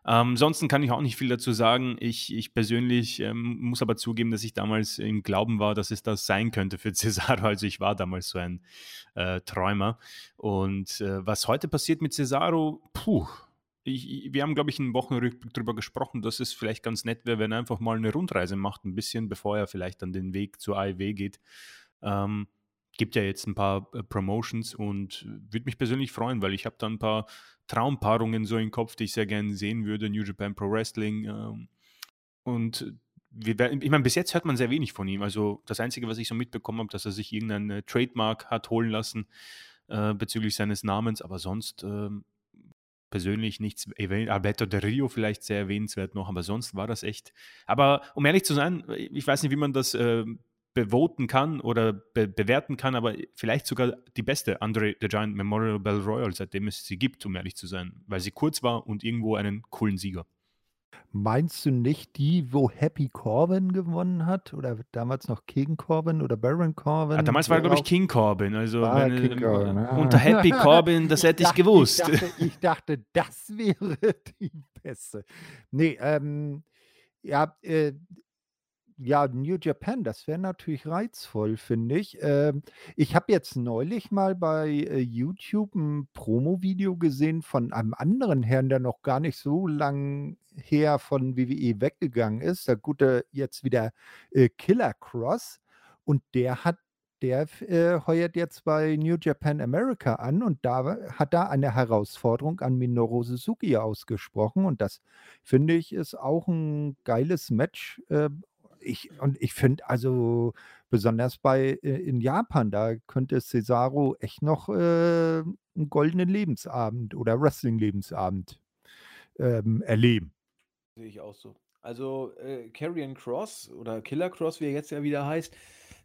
Ähm, ansonsten kann ich auch nicht viel dazu sagen. Ich, ich persönlich ähm, muss aber zugeben, dass ich damals im Glauben war, dass es das sein könnte für Cesaro. Also ich war damals so ein äh, Träumer. Und äh, was heute passiert mit Cesaro, puh, ich, wir haben, glaube ich, in Wochenrückblick darüber gesprochen, dass es vielleicht ganz nett wäre, wenn er einfach mal eine Rundreise macht, ein bisschen, bevor er vielleicht dann den Weg zur AEW geht. Ähm, gibt ja jetzt ein paar äh, Promotions und würde mich persönlich freuen, weil ich habe da ein paar Traumpaarungen so im Kopf, die ich sehr gerne sehen würde. New Japan Pro Wrestling. Ähm, und wir, ich meine, bis jetzt hört man sehr wenig von ihm. Also das Einzige, was ich so mitbekommen habe, dass er sich irgendein äh, Trademark hat holen lassen äh, bezüglich seines Namens, aber sonst ähm, persönlich nichts Alberto de Rio vielleicht sehr erwähnenswert noch, aber sonst war das echt. Aber um ehrlich zu sein, ich weiß nicht, wie man das äh, bevoten kann oder be bewerten kann, aber vielleicht sogar die beste Andre the Giant Memorial Battle Royal, seitdem es sie gibt, um ehrlich zu sein, weil sie kurz war und irgendwo einen coolen Sieger. Meinst du nicht die, wo Happy Corbin gewonnen hat? Oder damals noch King Corbin oder Baron Corbin? Ah, damals war, glaube ich, King Corbin. Also wenn, King Corbin. Ah. unter Happy Corbin, das hätte ich, ich gewusst. Ich dachte, ich dachte, das wäre die beste. Nee, ähm, ja, äh, ja, New Japan, das wäre natürlich reizvoll, finde ich. Ähm, ich habe jetzt neulich mal bei äh, YouTube ein Promo-Video gesehen von einem anderen Herrn, der noch gar nicht so lang her von WWE weggegangen ist. Der gute jetzt wieder äh, Killer Cross. Und der hat der äh, heuert jetzt bei New Japan America an und da hat er eine Herausforderung an Minoru Suzuki ausgesprochen und das finde ich ist auch ein geiles Match äh, ich, und ich finde, also besonders bei äh, in Japan, da könnte Cesaro echt noch äh, einen goldenen Lebensabend oder Wrestling-Lebensabend ähm, erleben. Sehe ich auch so. Also äh, Karrion Cross oder Killer Cross, wie er jetzt ja wieder heißt,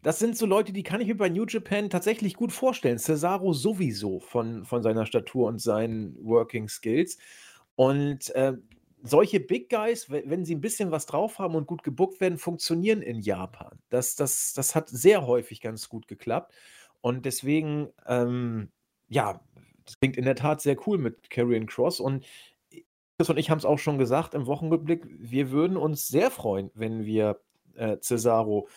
das sind so Leute, die kann ich mir bei New Japan tatsächlich gut vorstellen. Cesaro sowieso von, von seiner Statur und seinen Working Skills. Und äh, solche Big Guys, wenn sie ein bisschen was drauf haben und gut gebuckt werden, funktionieren in Japan. Das, das, das hat sehr häufig ganz gut geklappt. Und deswegen, ähm, ja, das klingt in der Tat sehr cool mit Karrion Cross. Und Chris und ich haben es auch schon gesagt im Wochenrückblick, wir würden uns sehr freuen, wenn wir äh, Cesaro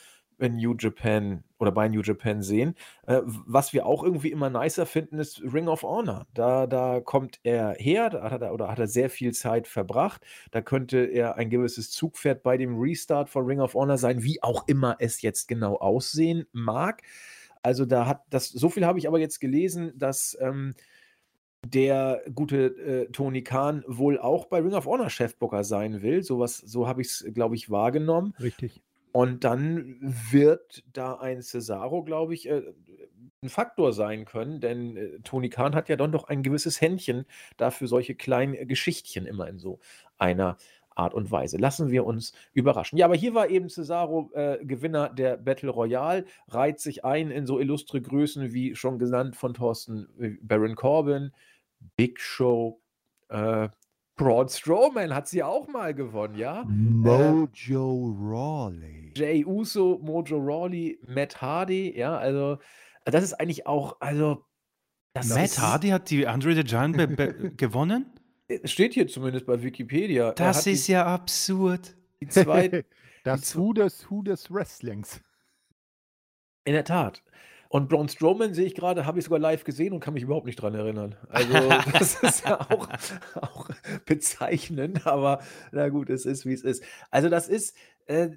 in New Japan oder bei New Japan sehen. Äh, was wir auch irgendwie immer nicer finden, ist Ring of Honor. Da, da kommt er her, da hat er, oder hat er sehr viel Zeit verbracht. Da könnte er ein gewisses Zugpferd bei dem Restart von Ring of Honor sein, wie auch immer es jetzt genau aussehen mag. Also da hat das, so viel habe ich aber jetzt gelesen, dass ähm, der gute äh, Tony Khan wohl auch bei Ring of Honor Chefbooker sein will. So, so habe ich es, glaube ich, wahrgenommen. Richtig. Und dann wird da ein Cesaro, glaube ich, äh, 'n Faktor sein können, denn, äh, Tony Khan hat ja dann doch ein gewisses Händchen dafür solche kleinen, äh, Geschichtchen immer in so einer Art und Weise. Lassen wir uns überraschen. Ja, aber hier war eben Cesaro, äh, Gewinner der Battle Royale, reiht sich ein in so illustre Größen wie schon genannt von Thorsten, äh, Baron Corbin, Big Show, äh Braun Strowman hat sie auch mal gewonnen, ja? Mojo äh, Rawley. Jay Uso, Mojo Rawley, Matt Hardy, ja, also das ist eigentlich auch, also Matt Hardy hat die Andre the Giant gewonnen? Äh, steht hier zumindest bei Wikipedia. Das ist die, ja absurd. Die zwei, das Who des Who des Wrestlings. In der Tat. Und Braun Strowman sehe ich gerade, habe ich sogar live gesehen und kann mich überhaupt nicht dran erinnern. Also, das ist ja auch, auch bezeichnend, aber na gut, es ist, wie es ist. Also, das ist äh,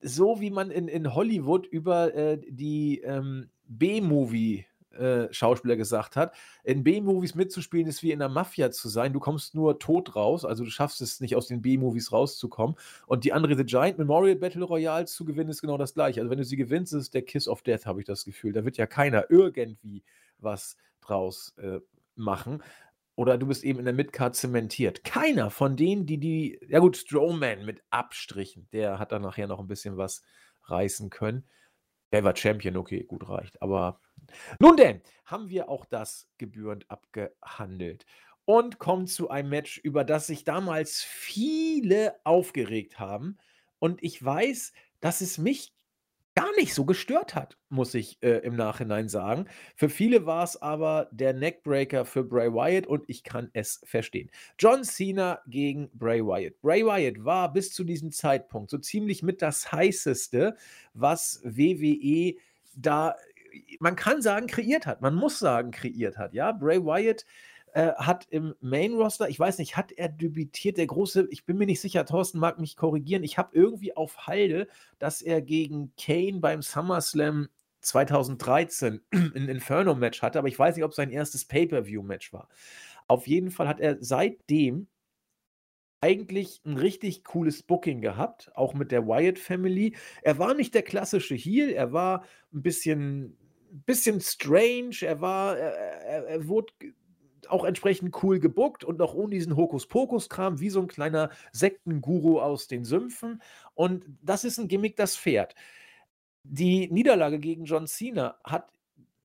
so, wie man in, in Hollywood über äh, die ähm, B-Movie äh, Schauspieler gesagt hat, in B-Movies mitzuspielen ist wie in der Mafia zu sein. Du kommst nur tot raus, also du schaffst es nicht aus den B-Movies rauszukommen. Und die andere The Giant Memorial Battle Royale zu gewinnen ist genau das gleiche. Also wenn du sie gewinnst, ist der Kiss of Death, habe ich das Gefühl. Da wird ja keiner irgendwie was draus äh, machen. Oder du bist eben in der Midcard zementiert. Keiner von denen, die die, ja gut, Strowman mit Abstrichen, der hat dann nachher noch ein bisschen was reißen können. Der war Champion, okay, gut reicht. Aber nun denn, haben wir auch das gebührend abgehandelt und kommen zu einem Match, über das sich damals viele aufgeregt haben. Und ich weiß, dass es mich gar nicht so gestört hat, muss ich äh, im Nachhinein sagen. Für viele war es aber der Neckbreaker für Bray Wyatt und ich kann es verstehen. John Cena gegen Bray Wyatt. Bray Wyatt war bis zu diesem Zeitpunkt so ziemlich mit das heißeste, was WWE da, man kann sagen, kreiert hat. Man muss sagen, kreiert hat. Ja, Bray Wyatt äh, hat im Main Roster, ich weiß nicht, hat er debütiert, der große, ich bin mir nicht sicher, Thorsten mag mich korrigieren, ich habe irgendwie auf Halde, dass er gegen Kane beim SummerSlam 2013 ein Inferno-Match hatte, aber ich weiß nicht, ob sein erstes Pay-Per-View-Match war. Auf jeden Fall hat er seitdem eigentlich ein richtig cooles Booking gehabt, auch mit der Wyatt Family. Er war nicht der klassische Heel, er war ein bisschen, bisschen strange, er war, er, er, wurde auch entsprechend cool gebuckt und auch ohne diesen Hokuspokus-Kram, wie so ein kleiner Sektenguru aus den Sümpfen. Und das ist ein Gimmick, das fährt. Die Niederlage gegen John Cena hat,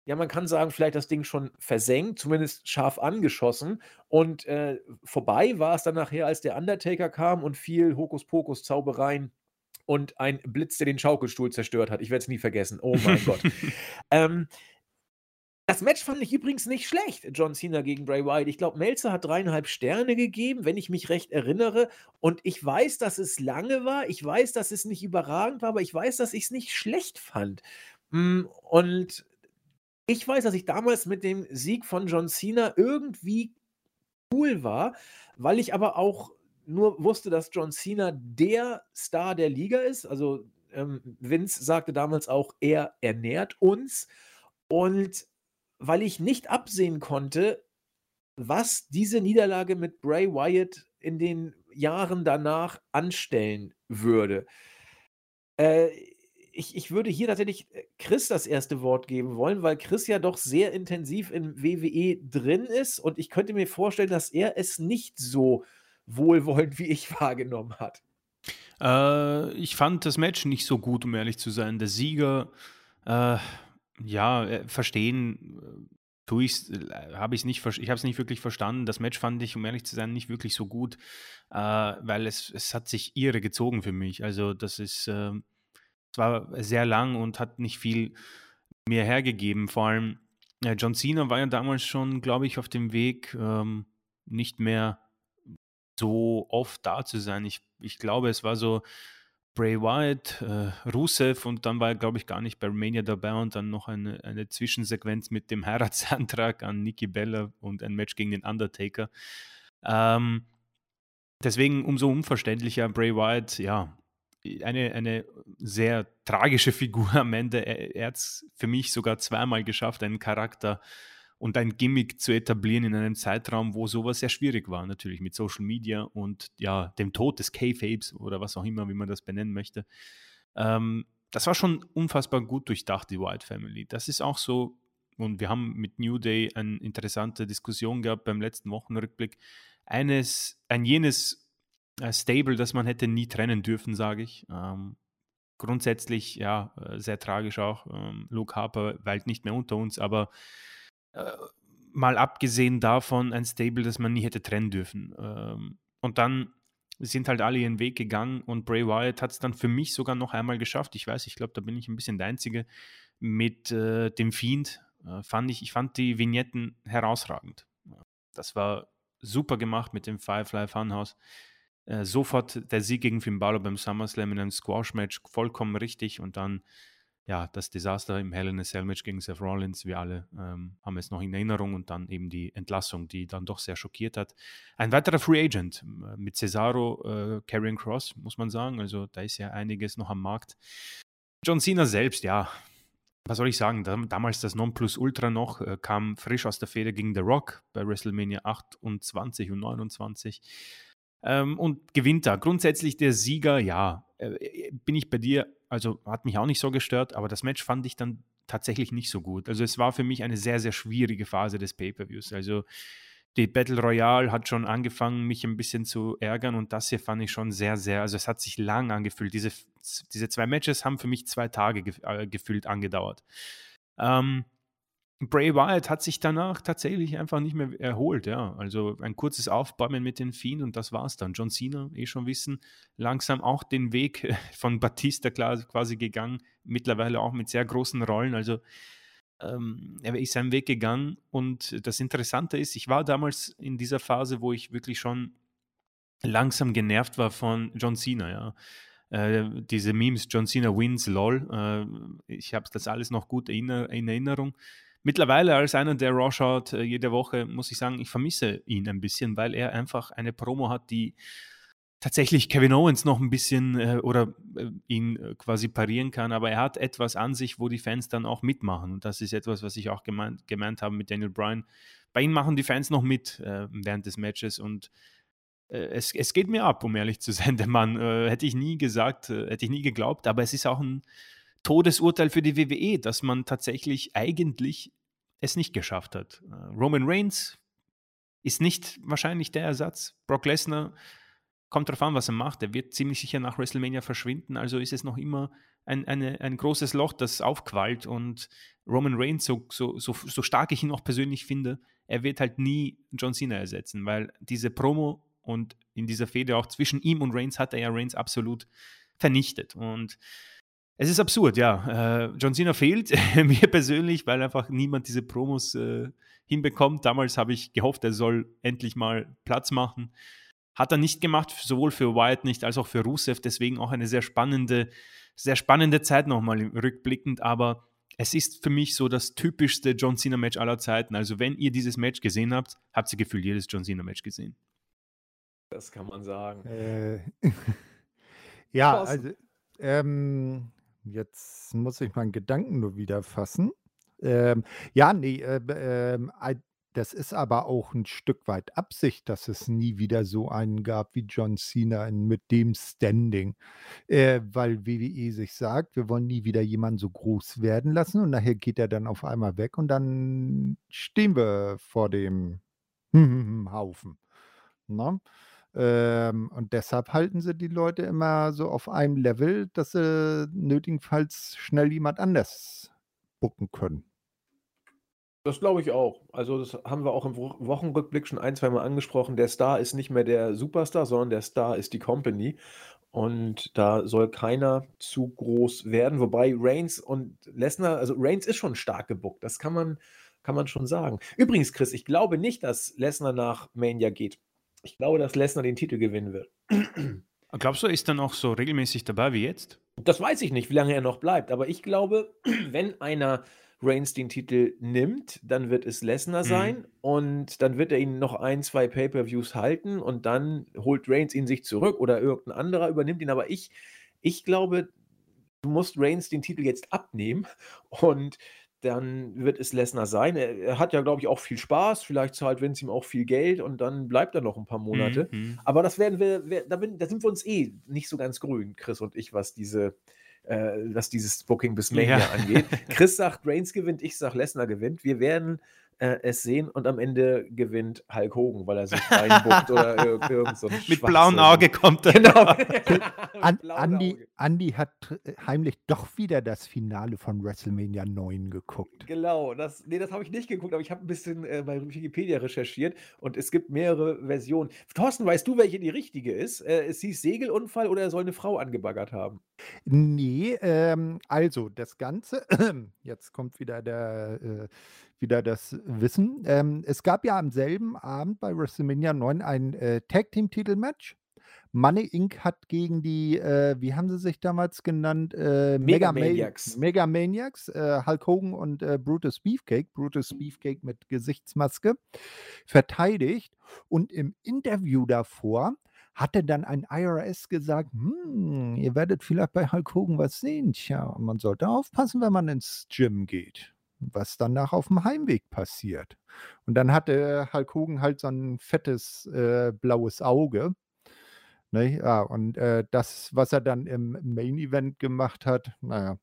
ja, man kann sagen, vielleicht das Ding schon versenkt, zumindest scharf angeschossen. Und äh, vorbei war es dann nachher, als der Undertaker kam und viel Hokuspokus-Zaubereien und ein Blitz, der den Schaukelstuhl zerstört hat. Ich werde es nie vergessen. Oh mein Gott. Ähm, das Match fand ich übrigens nicht schlecht, John Cena gegen Bray Wyatt. Ich glaube, Melzer hat dreieinhalb Sterne gegeben, wenn ich mich recht erinnere. Und ich weiß, dass es lange war. Ich weiß, dass es nicht überragend war, aber ich weiß, dass ich es nicht schlecht fand. Hm, und ich weiß, dass ich damals mit dem Sieg von John Cena irgendwie cool war, weil ich aber auch nur wusste, dass John Cena der Star der Liga ist. Also ähm, Vince sagte damals auch, er ernährt uns. Und weil ich nicht absehen konnte, was diese Niederlage mit Bray Wyatt in den Jahren danach anstellen würde. Äh, ich, ich würde hier tatsächlich äh, Chris das erste Wort geben wollen, weil Chris ja doch sehr intensiv in WWE drin ist und ich könnte mir vorstellen, dass er es nicht so wohlwollend wie ich wahrgenommen hat. Äh, ich fand das Match nicht so gut, um ehrlich zu sein. Der Sieger äh, ja, äh, verstehen äh, tue ich's, äh, habe ich nicht, ich habe es nicht wirklich verstanden. Das Match fand ich, um ehrlich zu sein, nicht wirklich so gut, äh, weil es, es hat sich irre gezogen für mich. Also das ist, äh, es war sehr lang und hat nicht viel mehr hergegeben. Vor allem äh, John Cena war ja damals schon, glaube ich, auf dem Weg, ähm, nicht mehr so oft da zu sein. Ich, ich glaube, es war so Bray Wyatt, äh, Rusev und dann war er, glaube ich, gar nicht bei Romania dabei und dann noch eine, eine Zwischensequenz mit dem Heiratsantrag an Nikki Bella und ein Match gegen den Undertaker. Ähm, deswegen umso unverständlicher Bray Wyatt, ja, eine, eine sehr tragische Figur am Ende. Er, er hat es für mich sogar zweimal geschafft, einen Charakter und ein Gimmick zu etablieren in einem Zeitraum, wo sowas sehr schwierig war, natürlich mit Social Media und ja, dem Tod des K-Fabes oder was auch immer, wie man das benennen möchte. Ähm, das war schon unfassbar gut durchdacht, die White Family. Das ist auch so, und wir haben mit New Day eine interessante Diskussion gehabt beim letzten Wochenrückblick. Eines, ein jenes Stable, das man hätte nie trennen dürfen, sage ich. Ähm, grundsätzlich, ja, äh, sehr tragisch auch. Ähm, Luke Harper weilt nicht mehr unter uns, aber äh, mal abgesehen davon ein Stable, das man nie hätte trennen dürfen. Ähm, und dann sind halt alle ihren Weg gegangen und Bray Wyatt hat es dann für mich sogar noch einmal geschafft. Ich weiß, ich glaube, da bin ich ein bisschen der Einzige mit äh, dem Fiend. Äh, fand ich, ich fand die Vignetten herausragend. Das war super gemacht mit dem Firefly Funhouse. Äh, sofort der Sieg gegen Finn Balor beim SummerSlam in einem Squash-Match, vollkommen richtig. Und dann ja, das Desaster im Hell in a Cell Match gegen Seth Rollins, wir alle ähm, haben es noch in Erinnerung und dann eben die Entlassung, die dann doch sehr schockiert hat. Ein weiterer Free Agent mit Cesaro, äh, Karrion Cross, muss man sagen, also da ist ja einiges noch am Markt. John Cena selbst, ja, was soll ich sagen, damals das Nonplusultra noch, äh, kam frisch aus der Feder gegen The Rock bei WrestleMania 28 und 29 ähm, und gewinnt da. Grundsätzlich der Sieger, ja, äh, bin ich bei dir, also hat mich auch nicht so gestört, aber das Match fand ich dann tatsächlich nicht so gut. Also es war für mich eine sehr, sehr schwierige Phase des Pay-per-Views. Also die Battle Royale hat schon angefangen, mich ein bisschen zu ärgern und das hier fand ich schon sehr, sehr, also es hat sich lang angefühlt. Diese, diese zwei Matches haben für mich zwei Tage ge äh, gefühlt angedauert. Ähm, Bray Wyatt hat sich danach tatsächlich einfach nicht mehr erholt, ja. Also ein kurzes Aufbäumen mit den Fiend und das war's dann. John Cena, eh schon wissen, langsam auch den Weg von Batista quasi gegangen, mittlerweile auch mit sehr großen Rollen. Also ähm, er ist seinen Weg gegangen und das Interessante ist, ich war damals in dieser Phase, wo ich wirklich schon langsam genervt war von John Cena, ja. Äh, diese Memes, John Cena wins, lol. Äh, ich habe das alles noch gut in, in Erinnerung mittlerweile als einer, der Raw schaut, äh, jede Woche, muss ich sagen, ich vermisse ihn ein bisschen, weil er einfach eine Promo hat, die tatsächlich Kevin Owens noch ein bisschen äh, oder äh, ihn äh, quasi parieren kann, aber er hat etwas an sich, wo die Fans dann auch mitmachen. Und das ist etwas, was ich auch gemeint, gemeint habe mit Daniel Bryan. Bei ihm machen die Fans noch mit äh, während des Matches und es, es geht mir ab, um ehrlich zu sein. Der Mann hätte ich nie gesagt, hätte ich nie geglaubt, aber es ist auch ein Todesurteil für die WWE, dass man tatsächlich eigentlich es nicht geschafft hat. Äh, Roman Reigns ist nicht wahrscheinlich der Ersatz. Brock Lesnar kommt darauf an, was er macht. Er wird ziemlich sicher nach WrestleMania verschwinden. Also ist es noch immer ein, eine, ein großes Loch, das aufquallt. Und Roman Reigns, so, so, so, so stark ich ihn auch persönlich finde, er wird halt nie John Cena ersetzen, weil diese Promo und in dieser Fehde auch zwischen ihm und Reigns hat er ja Reigns absolut vernichtet. Und es ist absurd, ja. Äh, John Cena fehlt mir persönlich, weil einfach niemand diese Promos äh, hinbekommt. Damals habe ich gehofft, er soll endlich mal Platz machen. Hat er nicht gemacht, sowohl für Wyatt nicht als auch für Rusev. Deswegen auch eine sehr spannende, sehr spannende Zeit nochmal rückblickend. Aber es ist für mich so das typischste John Cena-Match aller Zeiten. Also, wenn ihr dieses Match gesehen habt, habt ihr gefühlt jedes John Cena-Match gesehen. Das kann man sagen. Äh, ja, also ähm, Jetzt muss ich meinen Gedanken nur wieder fassen. Ähm, ja, ne, äh, ähm, das ist aber auch ein Stück weit Absicht, dass es nie wieder so einen gab wie John Cena in mit dem Standing. Äh, weil WWE sich sagt: „Wir wollen nie wieder jemanden so groß werden lassen“ und nachher geht er dann auf einmal weg und dann stehen wir vor dem Haufen, ne? Ähm, und deshalb halten sie die Leute immer so auf einem Level, dass sie nötigenfalls schnell jemand anders bucken können. Das glaube ich auch. Also, das haben wir auch im Wochenrückblick schon ein, zweimal angesprochen. Der Star ist nicht mehr der Superstar, sondern der Star ist die Company. Und da soll keiner zu groß werden. Wobei Reigns und Lesnar, also Reigns ist schon stark gebuckt. Das kann man, kann man schon sagen. Übrigens, Chris, ich glaube nicht, dass Lesnar nach Mania geht. Ich glaube, dass Lesnar den Titel gewinnen wird. Glaubst du, er ist dann auch so regelmäßig dabei wie jetzt? Das weiß ich nicht, wie lange er noch bleibt. Aber ich glaube, wenn einer Reigns den Titel nimmt, dann wird es Lesnar mhm. sein mhm. und dann wird er ihn noch ein, zwei Pay-per-Views halten und dann holt Reigns ihn sich zurück oder irgendein anderer übernimmt ihn. Aber ich, ich glaube, du musst Reigns den Titel jetzt abnehmen und dann wird es Lesnar sein. Er, hat ja, glaube ich, auch viel Spaß. Vielleicht zahlt Vince ihm auch viel Geld und dann bleibt er noch ein paar Monate. Mhm. Aber das werden wir, wir da, bin, da, sind wir uns eh nicht so ganz grün, Chris und ich, was diese, äh, was dieses Booking bis Mania ja. angeht. Chris sagt, Reigns gewinnt, ich sage, Lesnar gewinnt. Wir werden äh, es sehen und am Ende gewinnt Hulk Hogan, weil er sich reinbuckt oder irgend, irgend so Mit blauem Auge kommt er. Genau. An, Andi, Andi hat äh, heimlich doch wieder das Finale von WrestleMania 9 geguckt. Genau, das, nee, das habe ich nicht geguckt, aber ich habe ein bisschen äh, bei Wikipedia recherchiert und es gibt mehrere Versionen. Thorsten, weißt du, welche die richtige ist? Äh, ist sie Segelunfall oder er soll eine Frau angebaggert haben? Nee, ähm, also das Ganze, jetzt kommt wieder der äh, wieder das Wissen. Ähm, es gab ja am selben Abend bei WrestleMania 9 ein äh, Tag-Team-Titel-Match. Money Inc. hat gegen die, äh, wie haben sie sich damals genannt? Äh, Mega Maniacs. Mega Maniacs, äh, Hulk Hogan und äh, Brutus Beefcake, Brutus Beefcake mit Gesichtsmaske, verteidigt. Und im Interview davor hatte dann ein IRS gesagt, hm, ihr werdet vielleicht bei Hulk Hogan was sehen. Tja, man sollte aufpassen, wenn man ins Gym geht was danach auf dem Heimweg passiert. Und dann hatte Hulk Hogan halt so ein fettes äh, blaues Auge. Ne? Ja, und äh, das, was er dann im Main Event gemacht hat, naja,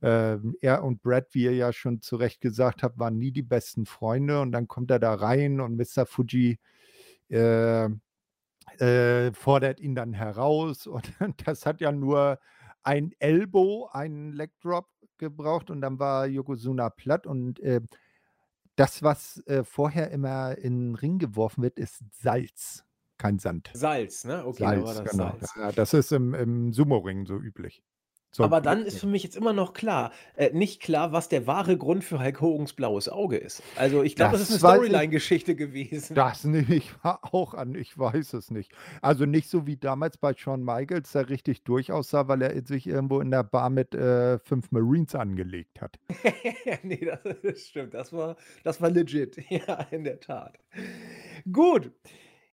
äh, er und Brad, wie ihr ja schon zu Recht gesagt habt, waren nie die besten Freunde. Und dann kommt er da rein und Mr. Fuji äh, äh, fordert ihn dann heraus. Und das hat ja nur ein Elbow, einen Leg Drop gebraucht und dann war Yokozuna platt und äh, das, was, äh, vorher immer in 'n Ring geworfen wird, ist Salz, kein Sand. Salz, ne? Okay, da war Salz, das genau. Salz. Ja, das ist im im Sumo-Ring so üblich. Aber Sollte dann ist für mich jetzt immer noch klar äh, nicht klar, was der wahre Grund für Hulk Hogans blaues Auge ist. Also, ich glaube, das ist Das weiß ich Storyline-Geschichte gewesen. das nehme ich auch an, ich weiß es nicht. Also, nicht so wie damals bei Shawn Michaels, der richtig durch aussah, weil er sich irgendwo in der Bar mit, äh, 5 Marines angelegt hat. Ne, das das stimmt. Das war das war legit. Ja, in der Tat. Gut.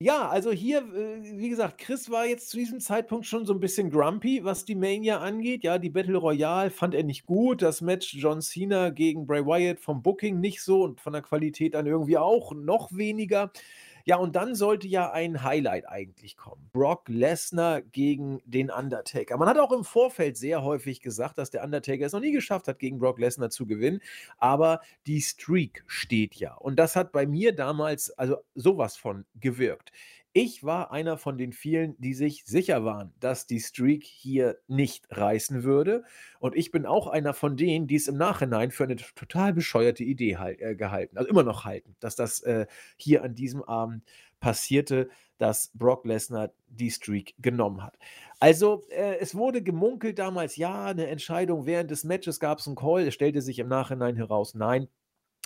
Ja, also hier, äh, wie gesagt, Chris war jetzt zu diesem Zeitpunkt schon so 'n bisschen grumpy, was die Mania angeht. Ja, die Battle Royale fand er nicht gut. Das Match John Cena gegen Bray Wyatt vom Booking nicht so und von der Qualität dann irgendwie auch noch weniger. Ja, und dann sollte ja ein Highlight eigentlich kommen. Brock Lesnar gegen den Undertaker. Man hat auch im Vorfeld sehr häufig gesagt, dass der Undertaker es noch nie geschafft hat, gegen Brock Lesnar zu gewinnen, aber die Streak steht ja. Und das hat bei mir damals also so was von gewirkt. Ich war einer von den vielen, die sich sicher waren, dass die Streak hier nicht reißen würde. Und ich bin auch einer von denen, die es im Nachhinein für 'ne t total bescheuerte Idee hal äh, gehalten also immer noch halten, dass das, äh, hier an diesem Abend passierte, dass Brock Lesnar die Streak genommen hat. Also, äh, es wurde gemunkelt damals, ja, 'ne Entscheidung während des Matches gab's 'n Call. Es stellte sich im Nachhinein heraus, nein,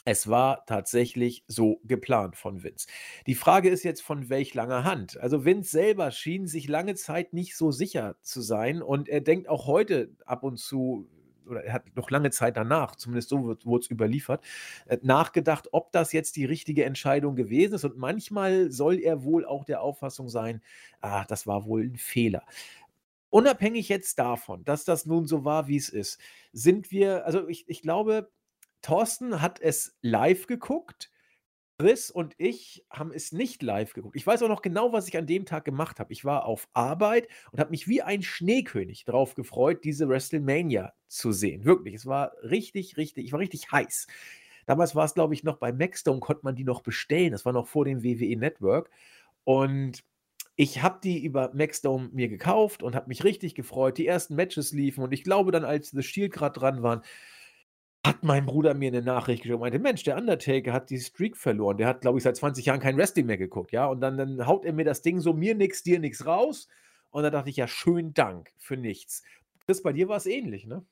es war tatsächlich so geplant von Vince. Die Frage ist jetzt, von welch langer Hand? Also, Vince selber schien sich lange Zeit nicht so sicher zu sein und er denkt auch heute ab und zu oder er hat noch lange Zeit danach, zumindest so wird wurd's überliefert, äh, nachgedacht, ob das jetzt die richtige Entscheidung gewesen ist. Und manchmal soll er wohl auch der Auffassung sein: „Ah, das war wohl 'n Fehler.“ Unabhängig jetzt davon, dass das nun so war, wie's ist, sind wir also, ich ich glaube, Thorsten hat es live geguckt. Chris und ich haben es nicht live geguckt. Ich weiß auch noch genau, was ich an dem Tag gemacht habe. Ich war auf Arbeit und habe mich wie ein Schneekönig drauf gefreut, diese WrestleMania zu sehen. Wirklich, es war richtig, richtig ich war richtig heiß. Damals war's, glaube ich, noch bei Maxdome konnte man die noch bestellen. Das war noch vor dem WWE Network. Und ich habe die über Maxdome mir gekauft und habe mich richtig gefreut. Die ersten Matches liefen und ich glaube dann, als The Shield grad dran waren, hat mein Bruder mir 'ne Nachricht geschickt und meinte: „Mensch, der Undertaker hat die Streak verloren. Der hat, glaube ich, seit 20 Jahren kein Wrestling mehr geguckt“, ja? Und dann dann haut er mir das Ding so: „Mir nix, dir nix“ raus. Und da dachte ich: „Ja, schönen Dank für nichts.“ Chris, bei dir war's ähnlich, ne?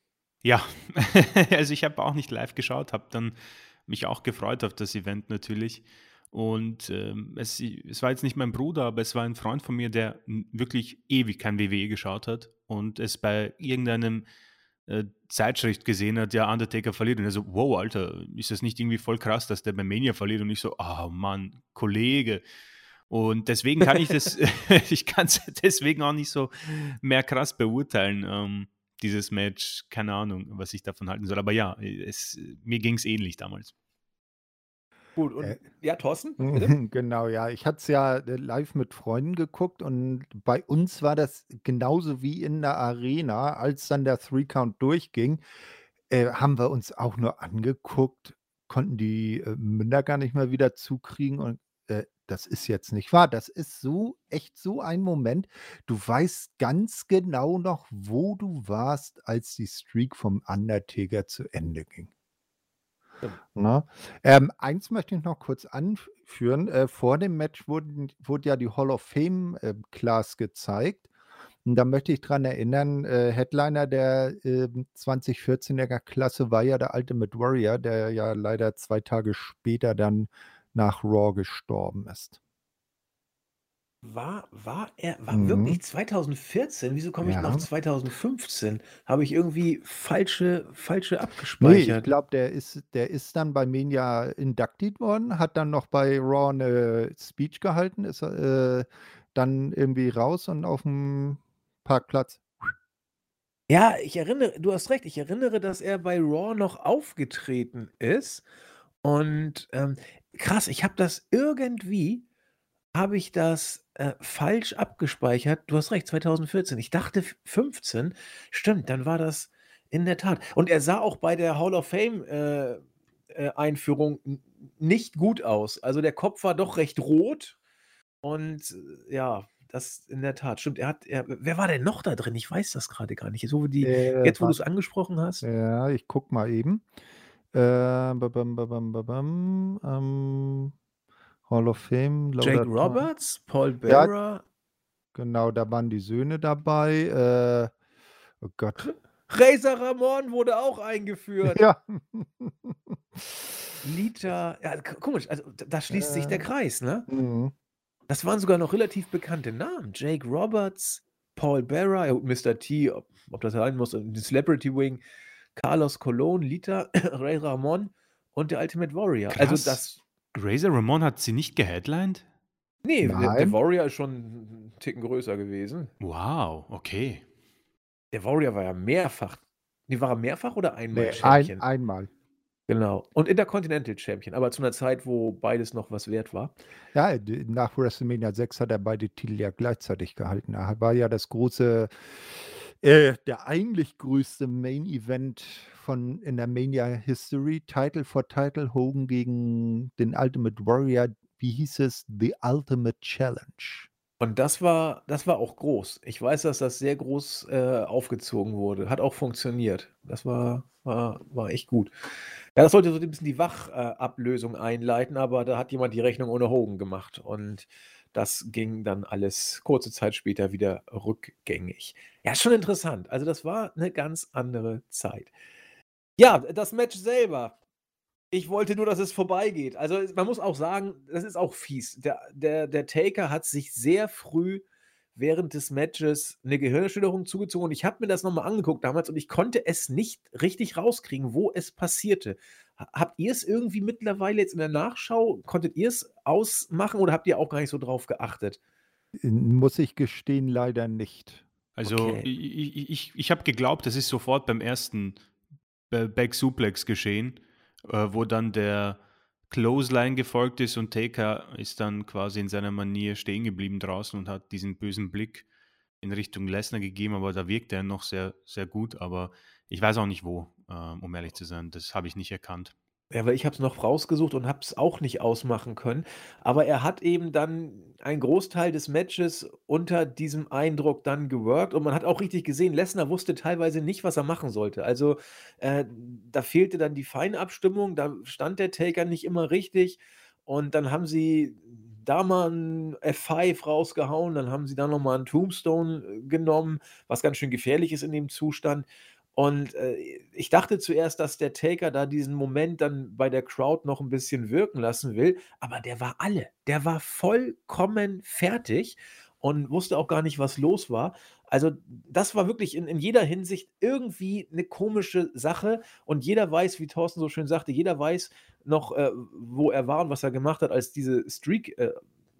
Ja, also, ich habe auch nicht live geschaut, habe dann mich auch gefreut auf das Event natürlich. Und, ähm, es es war jetzt nicht mein Bruder, aber es war ein Freund von mir, der wirklich ewig kein WWE geschaut hat und es bei irgendeinem, äh, Zeitschrift gesehen hat, ja, Undertaker verliert und er so: „Wow, Alter, ist das nicht irgendwie voll krass, dass der bei Mania verliert?“ Und ich so: „Oh Mann, Kollege.“ Und deswegen kann ich das ich kann's deswegen auch nicht so mehr krass beurteilen, ähm, dieses Match. Keine Ahnung, was ich davon halten soll. Aber ja, es mir ging's ähnlich damals. Gut und Äh, ja, Thorsten, genau, ja. Ich hatte es ja, äh, live mit Freunden geguckt und bei uns war das genauso wie in der Arena, als dann der Three Count durchging, äh, haben wir uns auch nur angeguckt, konnten die, äh, Münder gar nicht mehr wieder zukriegen und, äh, das ist jetzt nicht wahr. Das ist so echt so ein Moment. Du weißt ganz genau noch, wo du warst, als die Streak vom Undertaker zu Ende ging. Stimmt. Ne? Ähm, eins möchte ich noch kurz anführen. Äh, vor dem Match wurden wurde ja die Hall of Fame, ähm, Class gezeigt. Und da möchte ich dran erinnern, äh, Headliner der, ähm, 2014er Klasse war ja der Ultimate Warrior, der ja leider 2 Tage später dann nach Raw gestorben ist. War war er war Mhm. wirklich 2014? Wieso komme ich denn auf Ja. 2015? Habe ich irgendwie falsche falsche Ne, ich abgespeichert. glaube, der ist der ist dann bei Mania inducted worden, hat dann noch bei Raw 'ne Speech gehalten, ist, äh, dann irgendwie raus und auf'm Parkplatz Ja, ich erinnere du hast recht, ich erinnere, dass er bei Raw noch aufgetreten ist und, ähm, krass, ich habe das irgendwie habe ich das, äh, falsch abgespeichert. Du hast recht, 2014. Ich dachte f 15. Stimmt, dann war das in der Tat. Und er sah auch bei der Hall of Fame, äh, äh, Einführung nicht gut aus. Also, der Kopf war doch recht rot und, äh, ja, das in der Tat. Stimmt, er hat er wer war denn noch da drin? Ich weiß das grade gar nicht. So die Äh, jetzt, wo wa du's angesprochen hast. ja, ich gucke mal eben. Äh, babam, babam, babam, ähm, Hall of Fame, Jake Lauda Roberts, Paul Ja. Bearer, Genau, da waren die Söhne dabei. Äh, oh Gott. Razor Ramon wurde auch eingeführt. Ja. Lita, ja, komisch, also da- schließt sich der Äh. Kreis, ne? Mhm. Das waren sogar noch relativ bekannte Namen. Jake Roberts, Paul Bearer, ja, gut, Mr. T, ob, ob das sein muss, die Celebrity Wing, Carlos Colon, Lita, Ray Ramon und der Ultimate Warrior. Krass. Also das, Razor Ramon hat sie nicht geheadlined? nee, der, der Nein. Warrior ist schon einen Ticken größer gewesen. Wow, okay. Der Warrior war ja mehrfach, nee, war er mehrfach oder einmal Nee, Champion? ein, einmal. Genau. Und Intercontinental Champion, aber zu einer Zeit, wo beides noch was wert war. Ja, nach WrestleMania 6 hat er beide Titel ja gleichzeitig gehalten. Er war ja das große, äh, der eigentlich größte Main Event von in der Mania History. Title for Title, Hogan gegen den Ultimate Warrior. Wie hieß es? The Ultimate Challenge. Und das war, das war auch groß. Ich weiß, dass das sehr groß äh, aufgezogen wurde. Hat auch funktioniert. Das war, war, war echt gut. Ja, das sollte so ein bisschen die Wachablösung einleiten, aber da hat jemand die Rechnung ohne Hogan gemacht. Und das ging dann alles kurze Zeit später wieder rückgängig. Ja, schon interessant. Also, das war eine ganz andere Zeit. Ja, das Match selber. Ich wollte nur, dass es vorbeigeht. Also, man muss auch sagen, das ist auch fies. Der, der, der Taker hat sich sehr früh während des Matches eine Gehirnerschütterung zugezogen und ich habe mir das nochmal angeguckt damals und ich konnte es nicht richtig rauskriegen, wo es passierte. Ha- Habt ihr es irgendwie mittlerweile jetzt in der Nachschau, konntet ihr es ausmachen oder habt ihr auch gar nicht so drauf geachtet? Muss ich gestehen, leider nicht. Also Okay. ich, ich, ich, ich habe geglaubt, das ist sofort beim ersten Ba- Back Suplex geschehen, äh, wo dann der Clothesline gefolgt ist und Taker ist dann quasi in seiner Manier stehen geblieben draußen und hat diesen bösen Blick in Richtung Lesnar gegeben, aber da wirkt er noch sehr, sehr gut, aber ich weiß auch nicht wo, ähm, um ehrlich zu sein. Das habe ich nicht erkannt. Ja, weil ich habe es noch rausgesucht und habe es auch nicht ausmachen können. Aber er hat eben dann einen Großteil des Matches unter diesem Eindruck dann geworkt und man hat auch richtig gesehen, Lesnar wusste teilweise nicht, was er machen sollte. Also äh, da fehlte dann die Feinabstimmung, da stand der Taker nicht immer richtig und dann haben sie da mal ein F5 rausgehauen, dann haben sie da nochmal einen Tombstone äh, genommen, was ganz schön gefährlich ist in dem Zustand. Und äh, ich dachte zuerst, dass der Taker da diesen Moment dann bei der Crowd noch ein bisschen wirken lassen will, aber der war alle. Der war vollkommen fertig und wusste auch gar nicht, was los war. Also, das war wirklich in, in jeder Hinsicht irgendwie eine komische Sache. Und jeder weiß, wie Thorsten so schön sagte, jeder weiß noch, äh, wo er war und was er gemacht hat, als diese Streak äh,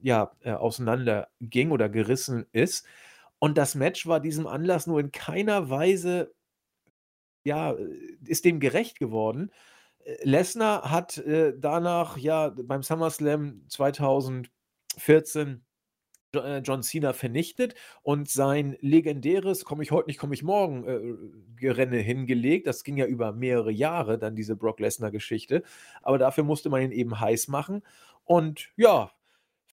ja, äh, auseinanderging oder gerissen ist. Und das Match war diesem Anlass nur in keiner Weise ja, äh, ist dem gerecht geworden. Äh, Lesnar hat äh, danach ja beim SummerSlam 2014 Jo- äh, John Cena vernichtet und sein legendäres Komme ich heute nicht, komme ich morgen äh, Gerenne hingelegt. Das ging ja über mehrere Jahre, dann diese Brock Lesnar-Geschichte. Aber dafür musste man ihn eben heiß machen. Und ja,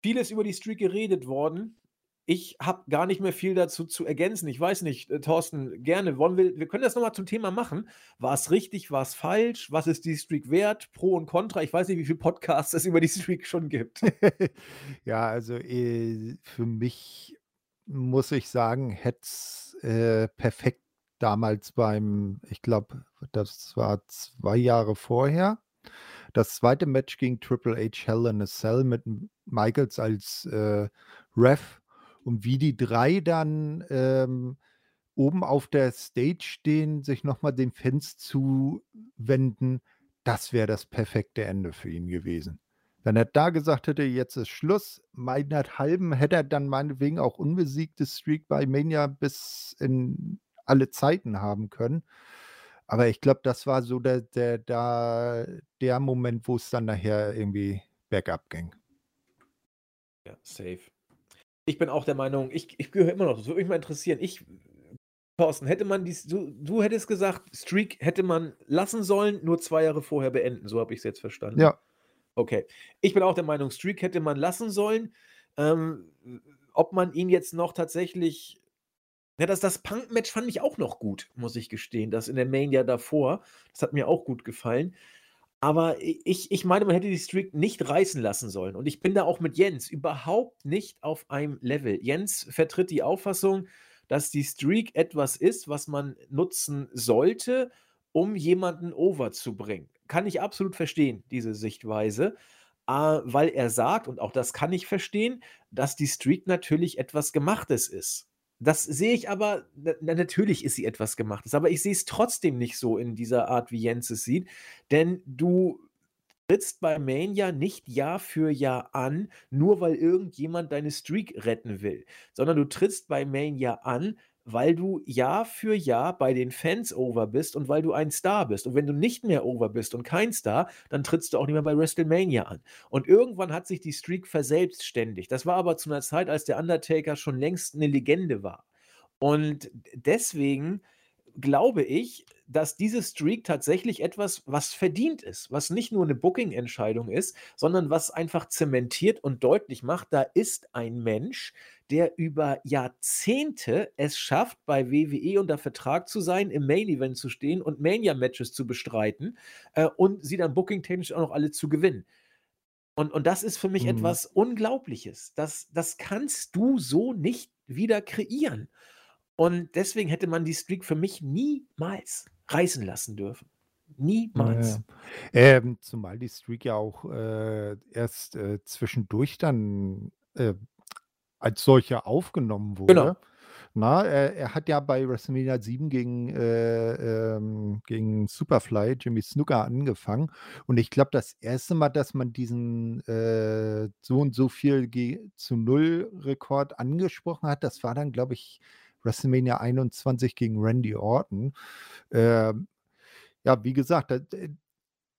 vieles über die Streak geredet worden. Ich habe gar nicht mehr viel dazu zu ergänzen. Ich weiß nicht, äh, Thorsten, gerne. Wollen wir, wir können das nochmal zum Thema machen. War es richtig, war es falsch? Was ist die Streak wert? Pro und Contra? Ich weiß nicht, wie viele Podcasts es über die Streak schon gibt. Ja, also äh, für mich muss ich sagen, hätte es äh, perfekt damals beim, ich glaube, das war zwei Jahre vorher, das zweite Match gegen Triple H Hell in a Cell mit Michaels als äh, Ref und wie die drei dann ähm, oben auf der Stage stehen, sich nochmal den Fans zuwenden, das wäre das perfekte Ende für ihn gewesen. Wenn er da gesagt hätte, jetzt ist Schluss, meinethalben hätte er dann meinetwegen auch unbesiegte Streak bei Mania bis in alle Zeiten haben können. Aber ich glaube, das war so der, der, der, der Moment, wo es dann nachher irgendwie bergab ging. Ja, safe. Ich bin auch der Meinung, ich, ich gehöre immer noch, das würde mich mal interessieren. Ich, Thorsten, hätte man dies, du, du hättest gesagt, Streak hätte man lassen sollen, nur zwei Jahre vorher beenden. So habe ich es jetzt verstanden. Ja, Okay. Ich bin auch der Meinung, Streak hätte man lassen sollen. Ähm, ob man ihn jetzt noch tatsächlich. Ja, das, das Punk-Match fand ich auch noch gut, muss ich gestehen. Das in der Mania davor. Das hat mir auch gut gefallen. Aber ich ich meine, man hätte die Streak nicht reißen lassen sollen. Und ich bin da auch mit Jens überhaupt nicht auf einem Level. Jens vertritt die Auffassung, dass die Streak etwas ist, was man nutzen sollte, um jemanden over zu bringen. Kann ich absolut verstehen, diese Sichtweise, äh, weil er sagt, und auch das kann ich verstehen, dass die Streak natürlich etwas Gemachtes ist. Das sehe ich aber, na, natürlich ist sie etwas Gemachtes, aber ich sehe es trotzdem nicht so in dieser Art, wie Jens es sieht, denn du trittst bei Mania nicht Jahr für Jahr an, nur weil irgendjemand deine Streak retten will, sondern du trittst bei Mania an, weil du Jahr für Jahr bei den Fans over bist und weil du ein Star bist. Und wenn du nicht mehr over bist und kein Star, dann trittst du auch nicht mehr bei WrestleMania an. Und irgendwann hat sich die Streak verselbstständigt. Das war aber zu einer Zeit, als der Undertaker schon längst eine Legende war. Und deswegen glaube ich, dass diese Streak tatsächlich etwas, was verdient ist, was nicht nur eine Booking-Entscheidung ist, sondern was einfach zementiert und deutlich macht, da ist ein Mensch, der über Jahrzehnte es schafft, bei WWE unter Vertrag zu sein, im Main Event zu stehen und Mania-Matches zu bestreiten äh, und sie dann booking-technisch auch noch alle zu gewinnen. Und, und das ist für mich mhm. etwas Unglaubliches. Das, das kannst du so nicht wieder kreieren. Und deswegen hätte man die Streak für mich niemals reißen lassen dürfen. Niemals. Ja, ähm, zumal die Streak ja auch äh, erst äh, zwischendurch dann äh, als solcher aufgenommen wurde. Genau. Na, er, er, hat ja bei WrestleMania 7 gegen, äh, ähm, gegen Superfly, Jimmy Snooker, angefangen. Und ich glaube, das erste Mal, dass man diesen äh, so und so viel G zu Null Rekord angesprochen hat, das war dann, glaube ich, WrestleMania 21 gegen Randy Orton. Äh, ja, wie gesagt, äh,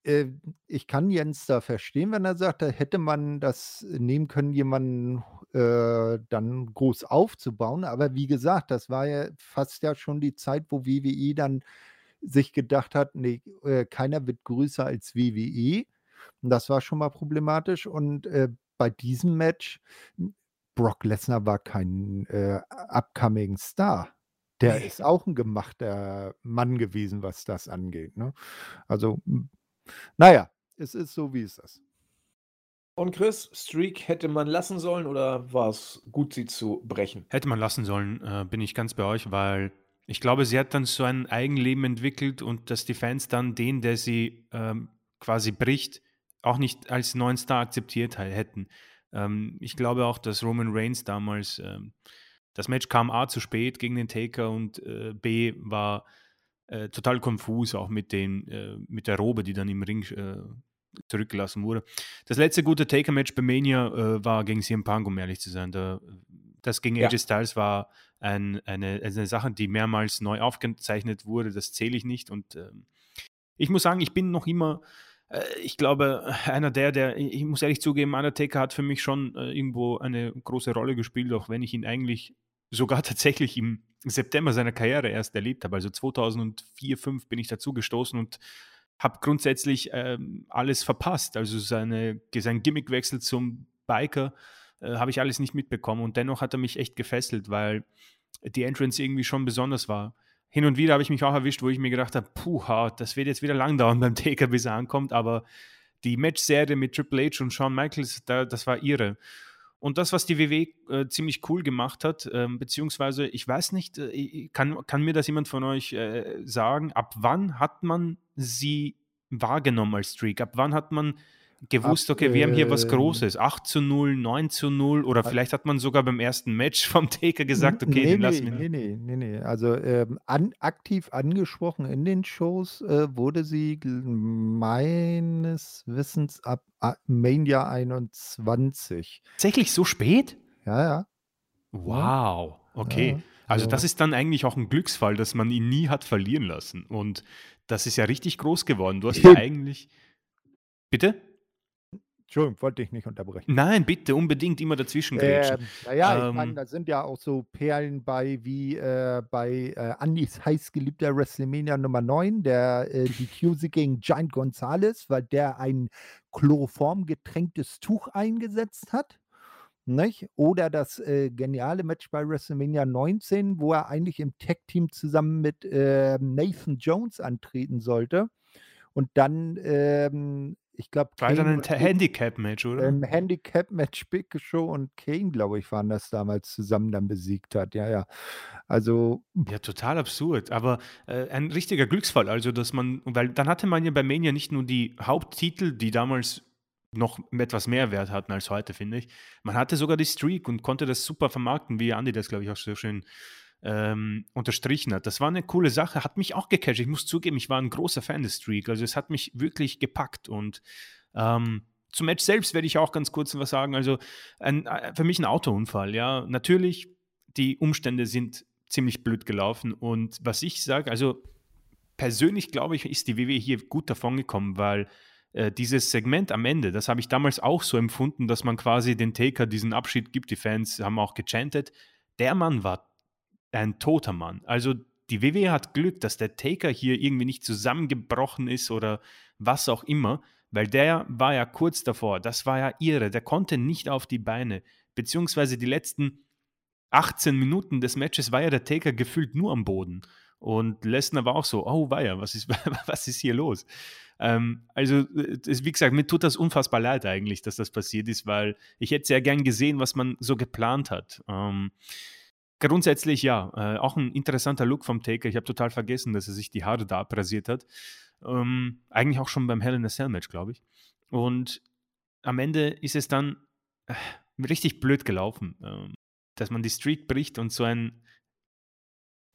äh, ich kann Jens da verstehen, wenn er sagt, da hätte man das nehmen können, jemanden äh, dann groß aufzubauen. Aber wie gesagt, das war ja fast ja schon die Zeit, wo WWE dann sich gedacht hat, nee, äh, keiner wird größer als WWE. Und das war schon mal problematisch. Und äh, bei diesem Match Brock Lesnar war kein äh, upcoming Star. Der nee. ist auch ein gemachter Mann gewesen, was das angeht. Ne? Also, naja, es ist so, wie es ist. Und Chris, Streak hätte man lassen sollen oder war es gut, sie zu brechen? Hätte man lassen sollen, äh, bin ich ganz bei euch, weil ich glaube, sie hat dann so ein Eigenleben entwickelt und dass die Fans dann den, der sie ähm, quasi bricht, auch nicht als neuen Star akzeptiert hätten. Ähm, ich glaube auch, dass Roman Reigns damals, ähm, das Match kam A zu spät gegen den Taker und äh, B war äh, total konfus, auch mit, den, äh, mit der Robe, die dann im Ring äh, zurückgelassen wurde. Das letzte gute Taker-Match bei Mania äh, war gegen CM Punk, um ehrlich zu sein. Da, das gegen ja. AJ Styles war ein, eine, eine Sache, die mehrmals neu aufgezeichnet wurde. Das zähle ich nicht. Und ähm, ich muss sagen, ich bin noch immer ich glaube, einer der, der, ich muss ehrlich zugeben, Undertaker hat für mich schon äh, irgendwo eine große Rolle gespielt, auch wenn ich ihn eigentlich sogar tatsächlich im September seiner Karriere erst erlebt habe. Also 2004, 2005 bin ich dazu gestoßen und habe grundsätzlich ähm, alles verpasst. Also seine, sein Gimmickwechsel zum Biker äh, habe ich alles nicht mitbekommen und dennoch hat er mich echt gefesselt, weil die Entrance irgendwie schon besonders war hin und wieder habe ich mich auch erwischt, wo ich mir gedacht habe, puh, das wird jetzt wieder lang dauern beim Taker, bis er ankommt, aber die Match-Serie mit Triple H und Shawn Michaels, da, das war ihre. Und das, was die WW äh, ziemlich cool gemacht hat, äh, beziehungsweise ich weiß nicht, äh, kann, kann mir das jemand von euch äh, sagen, ab wann hat man sie wahrgenommen als Streak? Ab wann hat man gewusst, okay, wir haben hier was Großes. 8 zu 0, 9 zu 0 oder vielleicht hat man sogar beim ersten Match vom Taker gesagt, okay, nee, den lassen wir. Nee, nee, nee, nee. Also ähm, an, aktiv angesprochen in den Shows äh, wurde sie meines Wissens ab Mania 21. Tatsächlich so spät? Ja, ja. Wow, okay. Ja, also so. das ist dann eigentlich auch ein Glücksfall, dass man ihn nie hat verlieren lassen. Und das ist ja richtig groß geworden. Du hast ja eigentlich. Bitte? Entschuldigung, wollte ich nicht unterbrechen. Nein, bitte, unbedingt immer dazwischen grätschen. Ähm, naja, ähm, ich meine, da sind ja auch so Perlen bei wie äh, bei äh, Andys heißgeliebter WrestleMania Nummer 9, der äh, die QC gegen Giant Gonzalez, weil der ein chloroformgetränktes Tuch eingesetzt hat. Nicht? Oder das äh, geniale Match bei WrestleMania 19, wo er eigentlich im Tag-Team zusammen mit äh, Nathan Jones antreten sollte Und dann, ähm, ich glaube, War dann Kane ein Handicap-Match, oder? Ein Handicap-Match Big Show und Kane, glaube ich, waren das damals zusammen dann besiegt hat. Ja, ja. Also. Ja, total absurd. Aber äh, ein richtiger Glücksfall. Also, dass man, weil dann hatte man ja bei Mania nicht nur die Haupttitel, die damals noch etwas mehr Wert hatten als heute, finde ich. Man hatte sogar die Streak und konnte das super vermarkten, wie Andy das, glaube ich, auch so schön ähm, unterstrichen hat. Das war eine coole Sache, hat mich auch gecatcht. Ich muss zugeben, ich war ein großer Fan des Streak. Also es hat mich wirklich gepackt und ähm, zum Match selbst werde ich auch ganz kurz was sagen. Also ein, äh, für mich ein Autounfall, ja. Natürlich, die Umstände sind ziemlich blöd gelaufen und was ich sage, also persönlich glaube ich, ist die WWE hier gut davon gekommen, weil äh, dieses Segment am Ende, das habe ich damals auch so empfunden, dass man quasi den Taker diesen Abschied gibt. Die Fans haben auch gechantet. Der Mann war ein toter Mann. Also die WWE hat Glück, dass der Taker hier irgendwie nicht zusammengebrochen ist oder was auch immer, weil der war ja kurz davor. Das war ja irre. Der konnte nicht auf die Beine. Beziehungsweise die letzten 18 Minuten des Matches war ja der Taker gefühlt nur am Boden. Und Lesnar war auch so, oh weia, was ist, was ist hier los? Ähm, also, das, wie gesagt, mir tut das unfassbar leid eigentlich, dass das passiert ist, weil ich hätte sehr gern gesehen, was man so geplant hat. Ähm, grundsätzlich ja, äh, auch ein interessanter Look vom Taker. Ich habe total vergessen, dass er sich die Haare da abrasiert hat. Ähm, eigentlich auch schon beim Hell in a Cell Match, glaube ich. Und am Ende ist es dann äh, richtig blöd gelaufen, äh, dass man die Streak bricht und so ein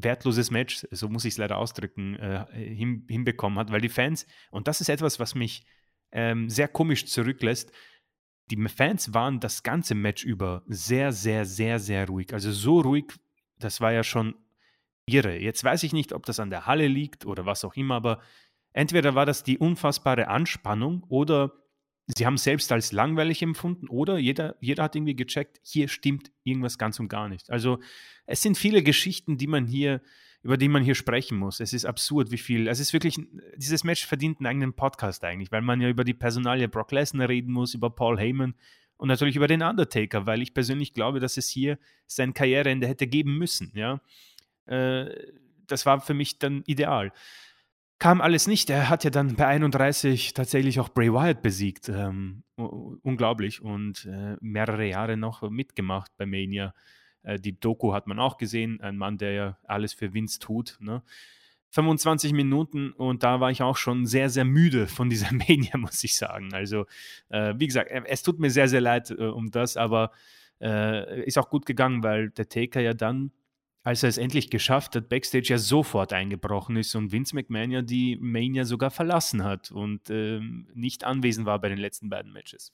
wertloses Match, so muss ich es leider ausdrücken, äh, hin, hinbekommen hat, weil die Fans, und das ist etwas, was mich ähm, sehr komisch zurücklässt, die Fans waren das ganze Match über sehr, sehr, sehr, sehr ruhig. Also so ruhig, das war ja schon irre. Jetzt weiß ich nicht, ob das an der Halle liegt oder was auch immer, aber entweder war das die unfassbare Anspannung oder sie haben selbst als langweilig empfunden oder jeder, jeder hat irgendwie gecheckt, hier stimmt irgendwas ganz und gar nicht. Also es sind viele Geschichten, die man hier, über die man hier sprechen muss. Es ist absurd, wie viel. Es ist wirklich, dieses Match verdient einen eigenen Podcast eigentlich, weil man ja über die Personalie Brock Lesnar reden muss, über Paul Heyman und natürlich über den Undertaker, weil ich persönlich glaube, dass es hier sein Karriereende hätte geben müssen. Ja, äh, das war für mich dann ideal kam alles nicht. Er hat ja dann bei 31 tatsächlich auch Bray Wyatt besiegt. Ähm, unglaublich. Und äh, mehrere Jahre noch mitgemacht bei Mania. Äh, die Doku hat man auch gesehen. Ein Mann, der ja alles für Vince tut. Ne? 25 Minuten und da war ich auch schon sehr, sehr müde von dieser Mania, muss ich sagen. Also, äh, wie gesagt, es tut mir sehr, sehr leid äh, um das, aber äh, ist auch gut gegangen, weil der Taker ja dann als er es endlich geschafft hat, Backstage ja sofort eingebrochen ist und Vince McMahon ja die Mania sogar verlassen hat und ähm, nicht anwesend war bei den letzten beiden Matches.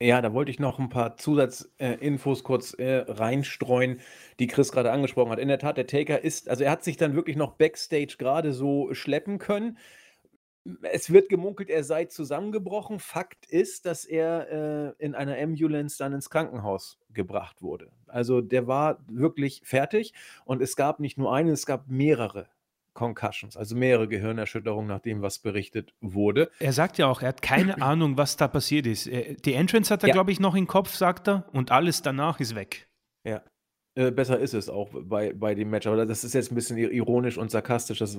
Ja, da wollte ich noch ein paar Zusatzinfos äh, kurz äh, reinstreuen, die Chris gerade angesprochen hat. In der Tat, der Taker ist, also er hat sich dann wirklich noch Backstage gerade so schleppen können. Es wird gemunkelt, er sei zusammengebrochen. Fakt ist, dass er äh, in einer Ambulance dann ins Krankenhaus gebracht wurde. Also der war wirklich fertig und es gab nicht nur einen, es gab mehrere Concussions, also mehrere Gehirnerschütterungen, nach dem, was berichtet wurde. Er sagt ja auch, er hat keine Ahnung, was da passiert ist. Die Entrance hat er, ja. glaube ich, noch im Kopf, sagt er, und alles danach ist weg. Ja, äh, besser ist es auch bei, bei dem Match. Aber das ist jetzt ein bisschen ironisch und sarkastisch. Das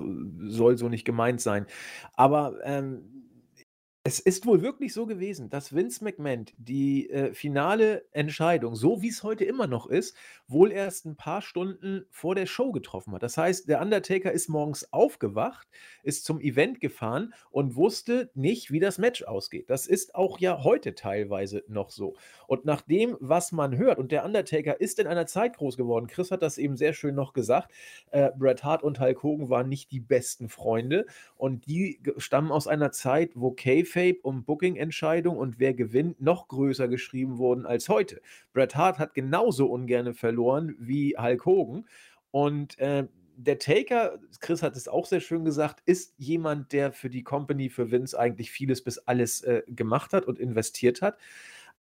soll so nicht gemeint sein. Aber ähm, es ist wohl wirklich so gewesen, dass Vince McMahon die äh, finale Entscheidung, so wie es heute immer noch ist, wohl erst ein paar Stunden vor der Show getroffen hat. Das heißt, der Undertaker ist morgens aufgewacht, ist zum Event gefahren und wusste nicht, wie das Match ausgeht. Das ist auch ja heute teilweise noch so. Und nach dem, was man hört, und der Undertaker ist in einer Zeit groß geworden, Chris hat das eben sehr schön noch gesagt, äh, Bret Hart und Hulk Hogan waren nicht die besten Freunde und die stammen aus einer Zeit, wo Cave Kayfabe um Booking-Entscheidung und wer gewinnt noch größer geschrieben wurden als heute. Bret Hart hat genauso ungern verloren wie Hulk Hogan. Und äh, der Taker, Chris hat es auch sehr schön gesagt, ist jemand, der für die Company, für Vince eigentlich vieles bis alles äh, gemacht hat und investiert hat.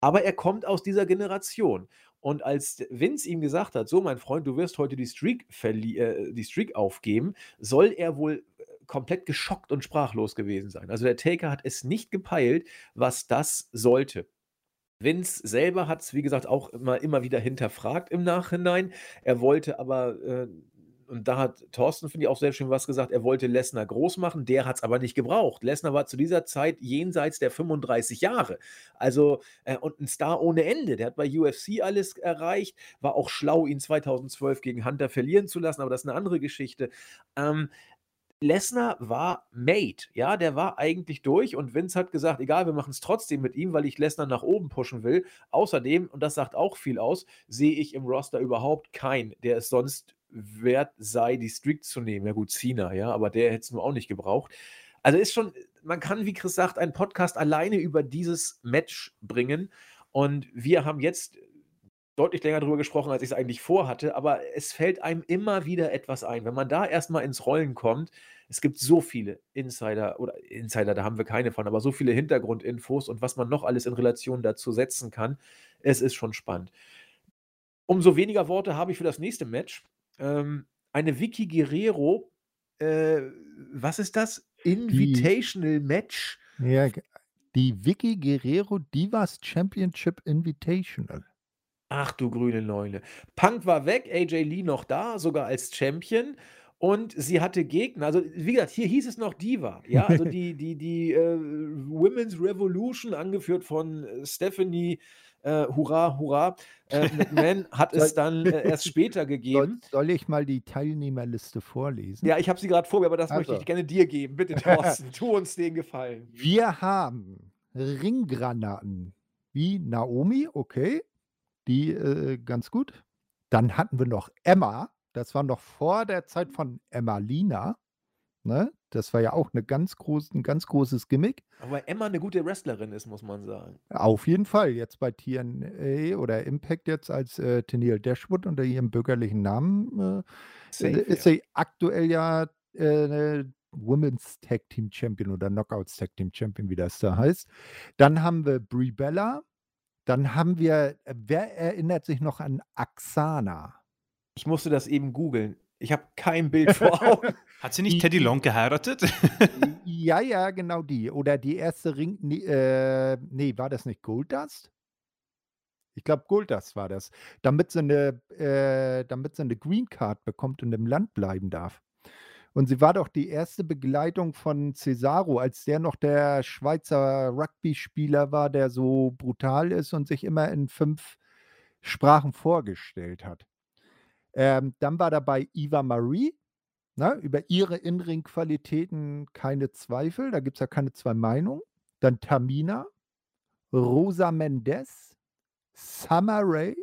Aber er kommt aus dieser Generation. Und als Vince ihm gesagt hat, so mein Freund, du wirst heute die Streak, äh, die Streak aufgeben, soll er wohl komplett geschockt und sprachlos gewesen sein. Also der Taker hat es nicht gepeilt, was das sollte. Vince selber hat es, wie gesagt, auch immer, immer wieder hinterfragt im Nachhinein. Er wollte aber äh, und da hat Thorsten, finde ich, auch sehr schön was gesagt. Er wollte Lesnar groß machen, der hat es aber nicht gebraucht. Lesnar war zu dieser Zeit jenseits der 35 Jahre. Also, äh, und ein Star ohne Ende. Der hat bei UFC alles erreicht, war auch schlau, ihn 2012 gegen Hunter verlieren zu lassen, aber das ist eine andere Geschichte. Ähm, Lesnar war made, ja, der war eigentlich durch und Vince hat gesagt, egal, wir machen es trotzdem mit ihm, weil ich Lesnar nach oben pushen will. Außerdem, und das sagt auch viel aus, sehe ich im Roster überhaupt keinen, der es sonst wert sei, die Streak zu nehmen. Ja gut, Cena, ja, aber der hätte es nur auch nicht gebraucht. Also ist schon, man kann, wie Chris sagt, einen Podcast alleine über dieses Match bringen und wir haben jetzt deutlich länger darüber gesprochen, als ich es eigentlich vorhatte, aber es fällt einem immer wieder etwas ein. Wenn man da erstmal ins Rollen kommt, es gibt so viele Insider oder Insider, da haben wir keine von, aber so viele Hintergrundinfos und was man noch alles in Relation dazu setzen kann, es ist schon spannend. Umso weniger Worte habe ich für das nächste Match. Ähm, eine Vicky Guerrero, äh, was ist das? Invitational Match. Ja, die Vicky Guerrero Divas Championship Invitational. Ach du grüne Neune. Punk war weg, AJ Lee noch da, sogar als Champion. Und sie hatte Gegner. Also, wie gesagt, hier hieß es noch Diva. Ja, also die, die, die äh, Women's Revolution, angeführt von äh, Stephanie, äh, hurra, hurra, äh, McMahon, hat es dann äh, erst später Soll, gegeben. soll ich mal die Teilnehmerliste vorlesen? Ja, ich habe sie gerade vor mir, aber das möchte Also. ich gerne dir geben. Bitte, Thorsten, tu uns den Gefallen. Wir haben Ringgranaten wie Naomi, okay, die äh, ganz gut. Dann hatten wir noch Emma, das war noch vor der Zeit von Emma Lina. Ne? Das war ja auch eine ganz groß, ein ganz großes Gimmick. Aber Emma eine gute Wrestlerin ist, muss man sagen. Auf jeden Fall, jetzt bei TNA oder Impact jetzt als äh, Tennille Dashwood unter ihrem bürgerlichen Namen äh, Safe, ist ja. sie aktuell ja äh, Women's Tag Team Champion oder Knockouts Tag Team Champion, wie das da heißt. Dann haben wir Brie Bella. Dann haben wir, äh, wer erinnert sich noch an Axana? Ich musste das eben googeln. Ich habe kein Bild vor Augen. Hat sie nicht Die- Teddy Long geheiratet? ja, ja, genau die. Oder die erste Ring, nee, äh, nee war das nicht Goldust? Ich glaube, Goldust war das. Damit sie, eine, äh, damit sie eine Green Card bekommt und im Land bleiben darf. Und sie war doch die erste Begleitung von Cesaro, als der noch der Schweizer Rugby-Spieler war, der so brutal ist und sich immer in fünf Sprachen vorgestellt hat. Ähm, dann war dabei Eva Marie. Ne, über ihre Innenring-Qualitäten keine Zweifel, da gibt es ja keine zwei Meinungen. Dann Tamina, Rosa Mendez, Summer Rae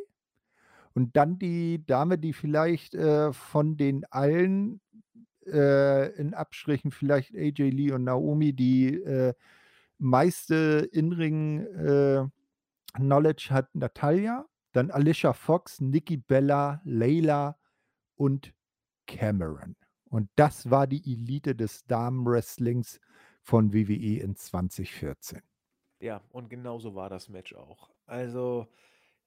und dann die Dame, die vielleicht äh, von den allen äh, in Abstrichen vielleicht AJ Lee und Naomi die äh, meiste Innenring-Knowledge hat, Natalia. Dann Alicia Fox, Nikki Bella, Layla und Cameron. Und das war die Elite des Damenwrestlings von WWE in 2014. Ja, und genau so war das Match auch. Also,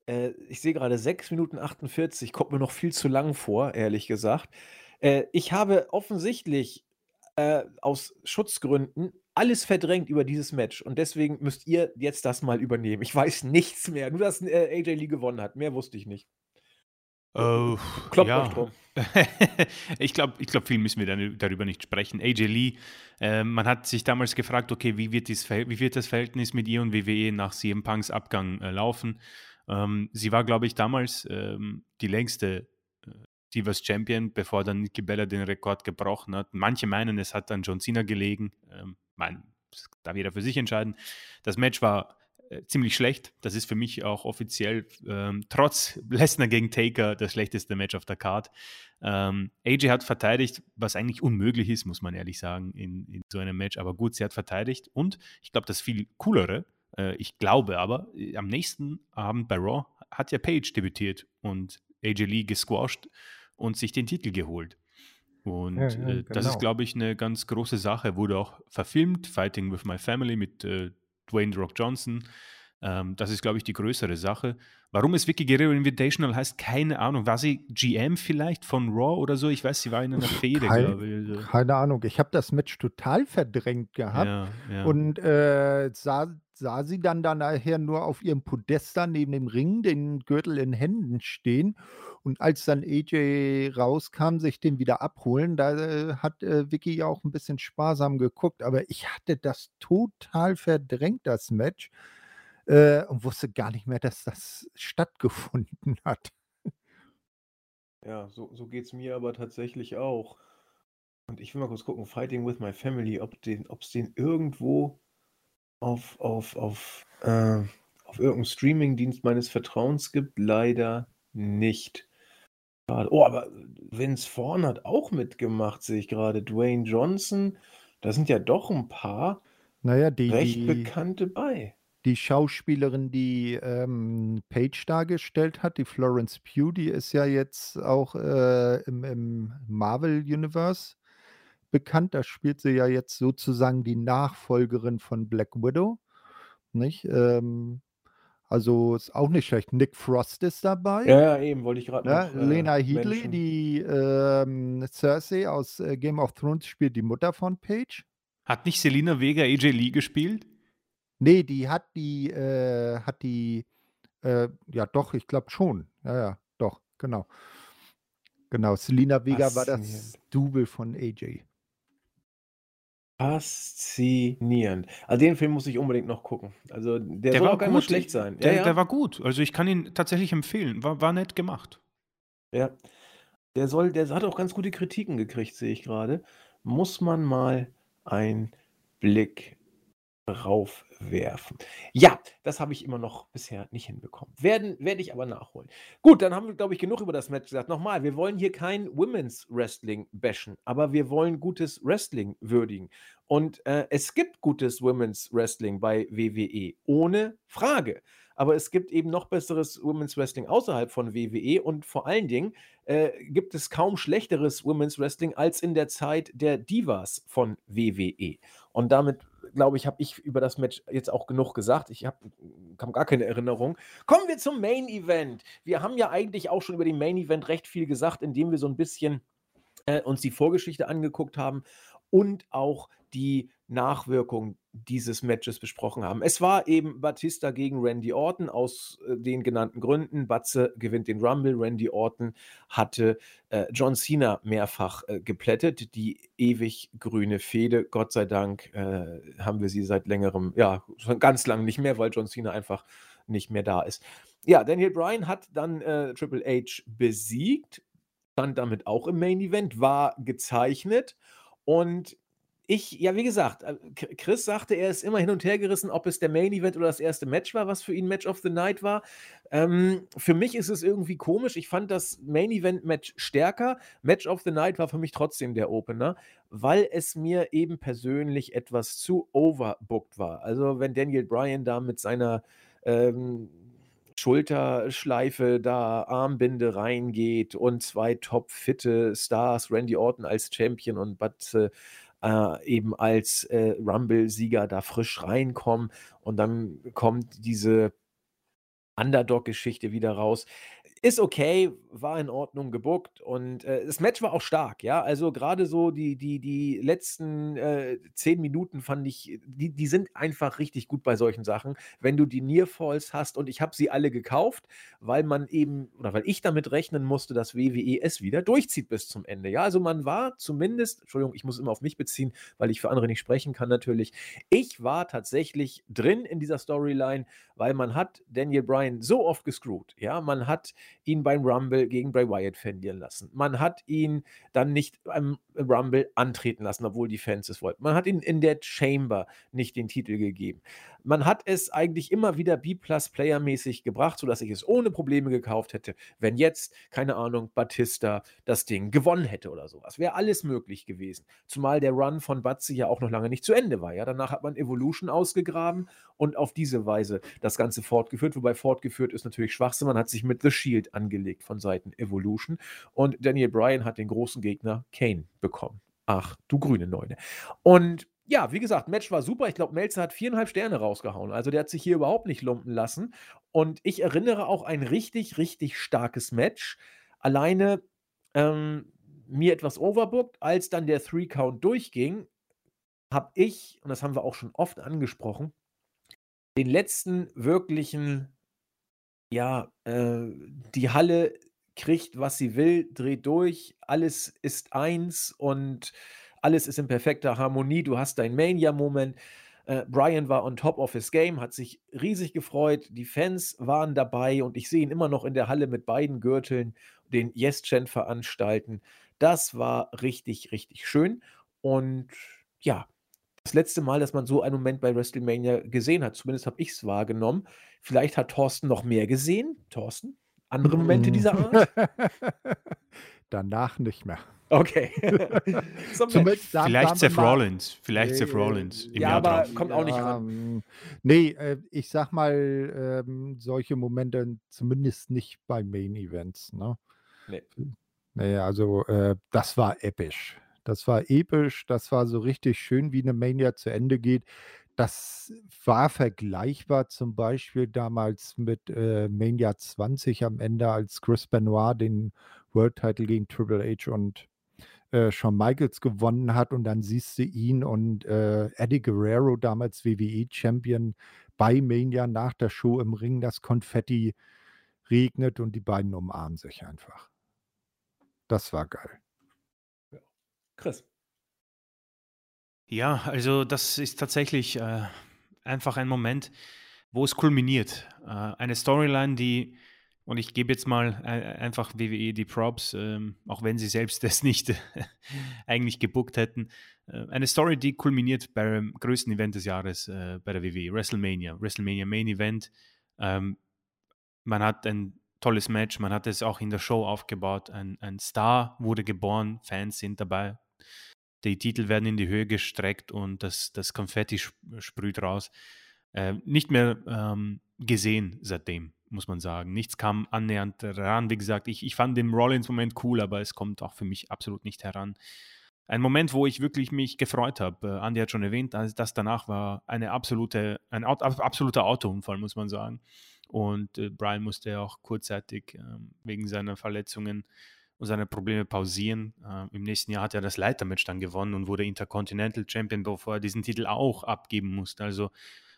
äh, ich sehe gerade 6 Minuten 48, kommt mir noch viel zu lang vor, ehrlich gesagt. Äh, ich habe offensichtlich äh, aus Schutzgründen alles verdrängt über dieses Match und deswegen müsst ihr jetzt das mal übernehmen. Ich weiß nichts mehr. Nur, dass äh, AJ Lee gewonnen hat. Mehr wusste ich nicht. Oh, Kloppt ja. euch drum. ich glaube, ich glaub, viel müssen wir dann darüber nicht sprechen. AJ Lee, äh, man hat sich damals gefragt, okay, wie wird, dies, wie wird das Verhältnis mit ihr und WWE nach CM Punks Abgang äh, laufen? Ähm, sie war, glaube ich, damals ähm, die längste äh, Divas Champion, bevor dann Nikki Bella den Rekord gebrochen hat. Manche meinen, es hat dann John Cena gelegen. Ähm, mein, darf jeder für sich entscheiden. Das Match war äh, ziemlich schlecht. Das ist für mich auch offiziell ähm, trotz Lesnar gegen Taker das schlechteste Match auf der Card. Ähm, AJ hat verteidigt, was eigentlich unmöglich ist, muss man ehrlich sagen, in, in so einem Match. Aber gut, sie hat verteidigt. Und ich glaube, das viel coolere, äh, ich glaube aber, äh, am nächsten Abend bei Raw hat ja Paige debütiert und AJ Lee gesquashed und sich den Titel geholt. Und Ja, ja, äh, das ist, genau. glaube ich, eine ganz große Sache. Wurde auch verfilmt, Fighting with My Family mit äh, Dwayne Rock Johnson. Ähm, das ist, glaube ich, die größere Sache. Warum es Vicky Guerrero Invitational heißt, keine Ahnung. War sie GM vielleicht von Raw oder so? Ich weiß, sie war in einer Fehde, Kein- glaube ich. Also, Keine Ahnung, ich habe das Match total verdrängt gehabt. ja. Und äh, sah, sah sie dann, dann nachher nur auf ihrem Podest da neben dem Ring, den Gürtel in Händen stehen Und als dann AJ rauskam, sich den wieder abholen, da äh, hat äh, Vicky ja auch ein bisschen sparsam geguckt. Aber ich hatte das total verdrängt, das Match, äh, und wusste gar nicht mehr, dass das stattgefunden hat. Ja, so, so geht es mir aber tatsächlich auch. Und ich will mal kurz gucken, Fighting with My Family, ob es den irgendwo auf, auf, auf, äh, auf irgendeinem Streamingdienst meines Vertrauens gibt. Leider nicht. Oh, aber Vince Vaughn hat auch mitgemacht, sehe ich gerade. Dwayne Johnson, da sind ja doch ein paar naja, die, recht die, bekannte bei. Die Schauspielerin, die ähm, Paige dargestellt hat, die Florence Pugh, die ist ja jetzt auch äh, im, im Marvel Universe bekannt. Da spielt sie ja jetzt sozusagen die Nachfolgerin von Black Widow. Nicht? Ähm, also ist auch nicht schlecht. Nick Frost ist dabei. Ja, ja eben, wollte ich gerade ja, noch. Äh, Lena Headley, Menschen. die ähm, Cersei aus äh, Game of Thrones spielt die Mutter von Paige. Hat nicht Selina Vega AJ Lee gespielt? Nee, die hat die, äh, hat die, äh, ja doch, ich glaube schon. Ja, ja, doch, genau. Genau, Selina Vega war das Double von AJ. Faszinierend. Also den Film muss ich unbedingt noch gucken. Also der, der soll war auch gar nicht schlecht sein. Der, ja, ja. der war gut. Also ich kann ihn tatsächlich empfehlen. War, war nett gemacht. Ja. Der soll, der hat auch ganz gute Kritiken gekriegt, sehe ich gerade. Muss man mal einen Blick raufwerfen. Ja, das habe ich immer noch bisher nicht hinbekommen. Werden werde ich aber nachholen. Gut, dann haben wir, glaube ich, genug über das Match gesagt. Nochmal, wir wollen hier kein Women's Wrestling bashen, aber wir wollen gutes Wrestling würdigen. Und äh, es gibt gutes Women's Wrestling bei WWE, ohne Frage. Aber es gibt eben noch besseres Women's Wrestling außerhalb von WWE und vor allen Dingen äh, gibt es kaum schlechteres Women's Wrestling als in der Zeit der Divas von WWE. Und damit glaube ich, habe ich über das Match jetzt auch genug gesagt. Ich habe gar keine Erinnerung. Kommen wir zum Main Event. Wir haben ja eigentlich auch schon über den Main Event recht viel gesagt, indem wir so ein bisschen äh, uns die Vorgeschichte angeguckt haben und auch die Nachwirkungen dieses Matches besprochen haben. Es war eben Batista gegen Randy Orton aus äh, den genannten Gründen. Batze gewinnt den Rumble. Randy Orton hatte äh, John Cena mehrfach äh, geplättet. Die ewig grüne Fehde. Gott sei Dank äh, haben wir sie seit längerem, ja, schon ganz lang nicht mehr, weil John Cena einfach nicht mehr da ist. Ja, Daniel Bryan hat dann äh, Triple H besiegt, stand damit auch im Main Event, war gezeichnet und ich, ja, wie gesagt, äh, Chris sagte, er ist immer hin und her gerissen, ob es der Main Event oder das erste Match war, was für ihn Match of the Night war. Ähm, für mich ist es irgendwie komisch. Ich fand das Main Event Match stärker. Match of the Night war für mich trotzdem der Opener, weil es mir eben persönlich etwas zu overbooked war. Also, wenn Daniel Bryan da mit seiner ähm, Schulterschleife da Armbinde reingeht und zwei topfitte Stars, Randy Orton als Champion und Bud äh, eben als äh, Rumble-Sieger da frisch reinkommen und dann kommt diese Underdog-Geschichte wieder raus ist okay, war in Ordnung gebuckt und äh, das Match war auch stark, ja. Also gerade so die, die, die letzten äh, zehn Minuten fand ich, die, die sind einfach richtig gut bei solchen Sachen. Wenn du die Nearfalls hast und ich habe sie alle gekauft, weil man eben, oder weil ich damit rechnen musste, dass WWE es wieder durchzieht bis zum Ende. Ja, also man war zumindest, Entschuldigung, ich muss immer auf mich beziehen, weil ich für andere nicht sprechen kann natürlich. Ich war tatsächlich drin in dieser Storyline, weil man hat Daniel Bryan so oft gescrewt. Ja, man hat ihn beim Rumble gegen Bray Wyatt verlieren lassen. Man hat ihn dann nicht beim Rumble antreten lassen, obwohl die Fans es wollten. Man hat ihn in der Chamber nicht den Titel gegeben. Man hat es eigentlich immer wieder B-Plus-Player-mäßig gebracht, sodass ich es ohne Probleme gekauft hätte, wenn jetzt, keine Ahnung, Batista das Ding gewonnen hätte oder sowas. Wäre alles möglich gewesen. Zumal der Run von Batzi ja auch noch lange nicht zu Ende war. Ja? Danach hat man Evolution ausgegraben und auf diese Weise das Ganze fortgeführt. Wobei fortgeführt ist natürlich Schwachsinn. Man hat sich mit The Shield angelegt von Seiten Evolution und Daniel Bryan hat den großen Gegner Kane bekommen. Ach, du grüne Neune. Und ja, wie gesagt, Match war super. Ich glaube, Melzer hat viereinhalb Sterne rausgehauen. Also der hat sich hier überhaupt nicht lumpen lassen. Und ich erinnere auch ein richtig, richtig starkes Match. Alleine ähm, mir etwas overbooked, als dann der Three-Count durchging, habe ich, und das haben wir auch schon oft angesprochen, den letzten wirklichen, ja, äh, die Halle kriegt, was sie will, dreht durch, alles ist eins und alles ist in perfekter Harmonie. Du hast deinen Mania-Moment. Äh, Brian war on top of his game, hat sich riesig gefreut. Die Fans waren dabei und ich sehe ihn immer noch in der Halle mit beiden Gürteln den Yes-Chant veranstalten. Das war richtig, richtig schön. Und ja, das letzte Mal, dass man so einen Moment bei WrestleMania gesehen hat. Zumindest habe ich es wahrgenommen. Vielleicht hat Thorsten noch mehr gesehen. Thorsten? Andere Momente dieser Art? Danach nicht mehr. Okay. Vielleicht Seth Rollins. Vielleicht Seth Rollins. Im ja, Jahr aber drauf. kommt auch nicht ran. Ähm, nee, äh, ich sag mal, ähm, solche Momente zumindest nicht bei Main Events. Ne? Nee. Nee, also äh, das war episch. Das war episch, das war so richtig schön, wie eine Mania zu Ende geht. Das war vergleichbar zum Beispiel damals mit äh, Mania 20 am Ende, als Chris Benoit den World Title gegen Triple H und äh, Shawn Michaels gewonnen hat und dann siehst du ihn und äh, Eddie Guerrero, damals WWE-Champion, bei Mania nach der Show im Ring, das Konfetti regnet und die beiden umarmen sich einfach. Das war geil. Chris. Ja, also das ist tatsächlich äh, einfach ein Moment, wo es kulminiert. Äh, eine Storyline, die, und ich gebe jetzt mal äh, einfach WWE die Props, ähm, auch wenn sie selbst das nicht eigentlich gebuckt hätten. Äh, eine Story, die kulminiert beim größten Event des Jahres äh, bei der WWE, WrestleMania. WrestleMania Main Event. Ähm, man hat ein tolles Match, man hat es auch in der Show aufgebaut. Ein, ein Star wurde geboren, Fans sind dabei, die Titel werden in die Höhe gestreckt und das, das Konfetti sprüht raus. Äh, nicht mehr ähm, gesehen seitdem, muss man sagen. Nichts kam annähernd heran. Wie gesagt, ich, ich fand den Rollins-Moment cool, aber es kommt auch für mich absolut nicht heran. Ein Moment, wo ich wirklich mich gefreut habe. Äh, Andi hat schon erwähnt, das danach war eine absolute, ein absoluter Autounfall, muss man sagen. Und äh, Brian musste auch kurzzeitig äh, wegen seiner Verletzungen und seine Probleme pausieren. Äh, Im nächsten Jahr hat er das Leitermatch dann gewonnen und wurde Intercontinental Champion, bevor er diesen Titel auch abgeben musste. Also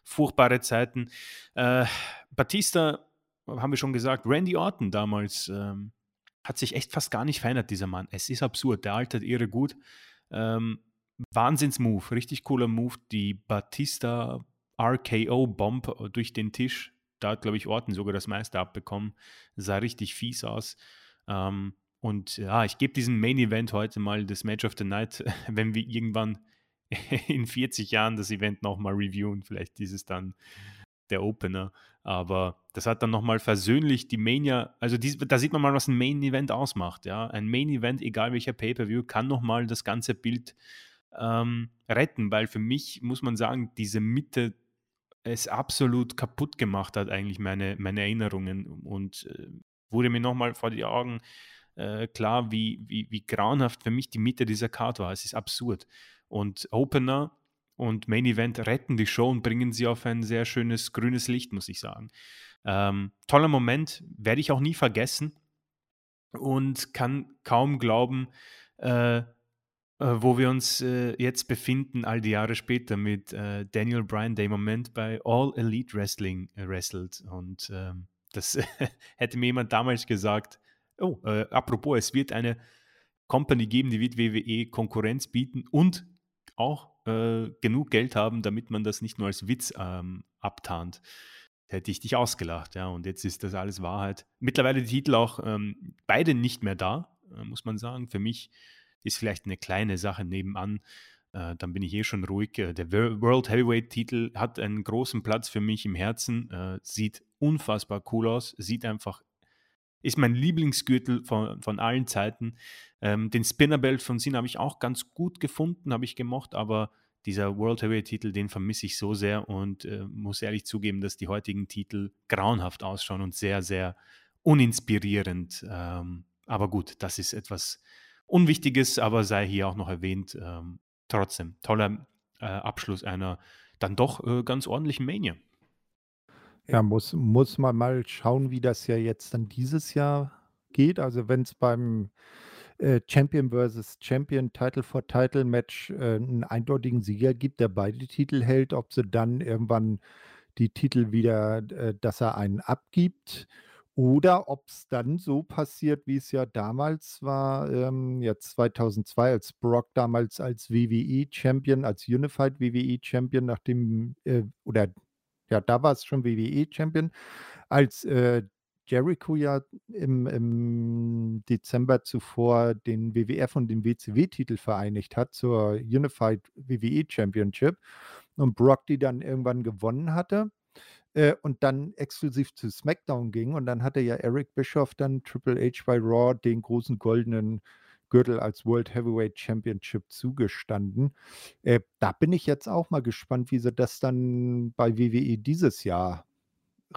furchtbare Zeiten. Äh, Batista, haben wir schon gesagt, Randy Orton damals ähm, hat sich echt fast gar nicht verändert, dieser Mann. Es ist absurd, der altert irre gut. Ähm, Wahnsinns-Move, richtig cooler Move. Die Batista RKO-Bomb durch den Tisch. Da hat, glaube ich, Orton sogar das meiste abbekommen. Sah richtig fies aus. Ähm, und ja, ich gebe diesem Main Event heute mal das Match of the Night, wenn wir irgendwann in 40 Jahren das Event nochmal reviewen. Vielleicht ist es dann der Opener. Aber das hat dann nochmal versöhnlich die Mania, also dies, da sieht man mal, was ein Main Event ausmacht. Ja? Ein Main Event, egal welcher Pay-Per-View, kann nochmal das ganze Bild ähm, retten, weil für mich muss man sagen, diese Mitte es absolut kaputt gemacht hat, eigentlich meine, meine Erinnerungen und äh, wurde mir nochmal vor die Augen äh, klar, wie, wie, wie grauenhaft für mich die Mitte dieser Card war. Es ist absurd. Und Opener und Main Event retten die Show und bringen sie auf ein sehr schönes grünes Licht, muss ich sagen. Ähm, toller Moment, werde ich auch nie vergessen und kann kaum glauben, äh, äh, wo wir uns äh, jetzt befinden, all die Jahre später mit äh, Daniel Bryan, der im Moment bei All Elite Wrestling äh, wrestelt. Und ähm, das hätte mir jemand damals gesagt, oh, äh, apropos, es wird eine Company geben, die wird WWE Konkurrenz bieten und auch äh, genug Geld haben, damit man das nicht nur als Witz ähm, abtarnt. Hätte ich dich ausgelacht, ja, und jetzt ist das alles Wahrheit. Mittlerweile die Titel auch ähm, beide nicht mehr da, äh, muss man sagen. Für mich ist vielleicht eine kleine Sache nebenan, äh, dann bin ich eh schon ruhig. Äh, der World Heavyweight-Titel hat einen großen Platz für mich im Herzen, äh, sieht unfassbar cool aus, sieht einfach ist mein Lieblingsgürtel von, von allen Zeiten. Ähm, den Spinnerbelt von Sin habe ich auch ganz gut gefunden, habe ich gemocht, aber dieser World Heavyweight-Titel, den vermisse ich so sehr und äh, muss ehrlich zugeben, dass die heutigen Titel grauenhaft ausschauen und sehr, sehr uninspirierend. Ähm, aber gut, das ist etwas Unwichtiges, aber sei hier auch noch erwähnt. Ähm, trotzdem, toller äh, Abschluss einer dann doch äh, ganz ordentlichen Mania. Ja, muss muss man mal schauen, wie das ja jetzt dann dieses Jahr geht. Also, wenn es beim, äh, Champion versus Champion, Title for Title Match, äh, 'n eindeutigen Sieger gibt, der beide Titel hält, ob sie dann irgendwann die Titel wieder äh, dass er einen abgibt Oder ob es dann so passiert, wie es ja damals war, ähm, ja 2002, als Brock damals als WWE-Champion, als Unified WWE-Champion, nachdem, äh, oder ja, da war es schon WWE-Champion, als äh, Jericho ja im, im Dezember zuvor den WWF und den WCW-Titel vereinigt hat zur Unified WWE Championship und Brock die dann irgendwann gewonnen hatte äh, und dann exklusiv zu SmackDown ging. Und dann hatte ja Eric Bischoff dann Triple H bei Raw den großen goldenen Gürtel als World Heavyweight Championship zugestanden. Äh, da bin ich jetzt auch mal gespannt, wie sie das dann bei WWE dieses Jahr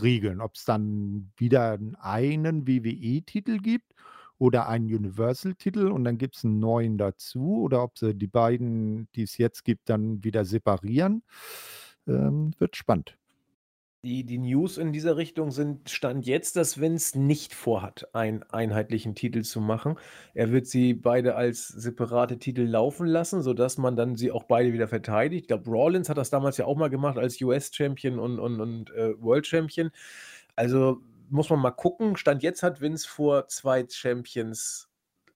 regeln. Ob es dann wieder einen WWE-Titel gibt oder einen Universal-Titel und dann gibt es einen neuen dazu oder ob sie die beiden, die es jetzt gibt, dann wieder separieren. Ähm, wird spannend. Die, die News in dieser Richtung sind Stand jetzt, dass Vince nicht vorhat, einen einheitlichen Titel zu machen. Er wird sie beide als separate Titel laufen lassen, sodass man dann sie auch beide wieder verteidigt. Ich glaube, Rawlins hat das damals ja auch mal gemacht als US-Champion und, und, und äh, World-Champion. Also muss man mal gucken. Stand jetzt hat Vince vor, zwei Champions,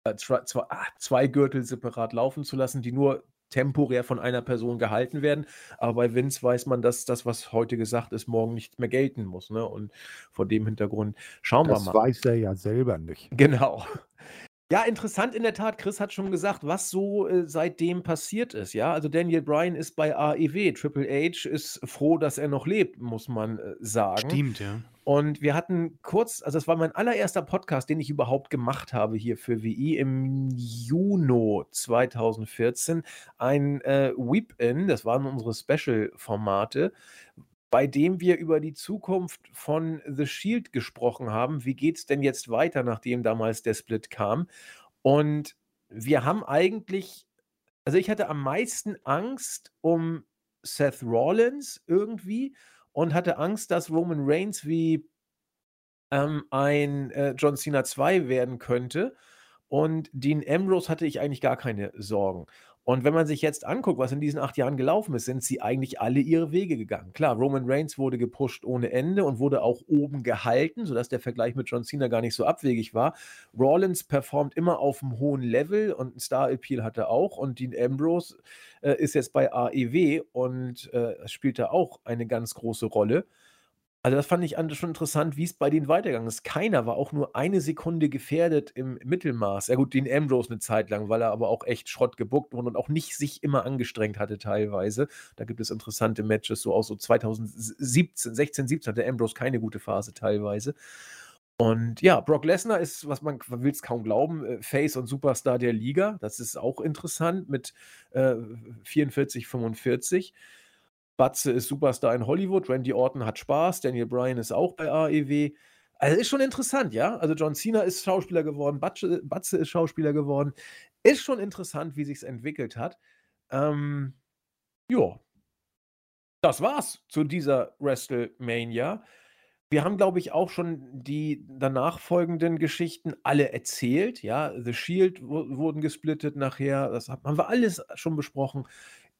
äh, zwei, ah, zwei Gürtel separat laufen zu lassen, die nur temporär von einer Person gehalten werden. Aber bei Vince weiß man, dass das, was heute gesagt ist, morgen nicht mehr gelten muss. Ne? Und vor dem Hintergrund schauen das wir mal. Das weiß er ja selber nicht. Genau. Ja, interessant in der Tat. Chris hat schon gesagt, was so äh, seitdem passiert ist. Ja, also Daniel Bryan ist bei AEW. Triple H ist froh, dass er noch lebt, muss man äh, sagen. Stimmt, ja. Und wir hatten kurz, also das war mein allererster Podcast, den ich überhaupt gemacht habe hier für WI im Juni 2014. Ein äh, Weep-In, das waren unsere Special-Formate, bei dem wir über die Zukunft von The Shield gesprochen haben. Wie geht es denn jetzt weiter, nachdem damals der Split kam? Und wir haben eigentlich, also ich hatte am meisten Angst um Seth Rollins irgendwie und hatte Angst, dass Roman Reigns wie ähm, ein äh, John Cena 2 werden könnte. Und Dean Ambrose hatte ich eigentlich gar keine Sorgen. Und wenn man sich jetzt anguckt, was in diesen acht Jahren gelaufen ist, sind sie eigentlich alle ihre Wege gegangen. Klar, Roman Reigns wurde gepusht ohne Ende und wurde auch oben gehalten, sodass der Vergleich mit John Cena gar nicht so abwegig war. Rollins performt immer auf einem hohen Level und ein Star-Appeal hat er auch. Und Dean Ambrose äh, ist jetzt bei AEW und äh, spielt da auch eine ganz große Rolle. Also, das fand ich schon interessant, wie es bei denen weitergegangen ist. Keiner war auch nur eine Sekunde gefährdet im Mittelmaß. Ja gut, Dean Ambrose eine Zeit lang, weil er aber auch echt Schrott gebuckt wurde und auch nicht sich immer angestrengt hatte teilweise. Da gibt es interessante Matches, so aus so 2017, 16, 17 hatte Ambrose keine gute Phase teilweise. Und ja, Brock Lesnar ist, was man, man will es kaum glauben, äh, Face und Superstar der Liga. Das ist auch interessant mit äh, 44, 45. Batze ist Superstar in Hollywood, Randy Orton hat Spaß, Daniel Bryan ist auch bei AEW. Also ist schon interessant, ja. Also John Cena ist Schauspieler geworden, Batze, Batze ist Schauspieler geworden. Ist schon interessant, wie sich entwickelt hat. Ähm, ja, das war's zu dieser WrestleMania. Wir haben, glaube ich, auch schon die danach folgenden Geschichten alle erzählt. Ja, The Shield wurden gesplittet nachher. Das haben wir alles schon besprochen.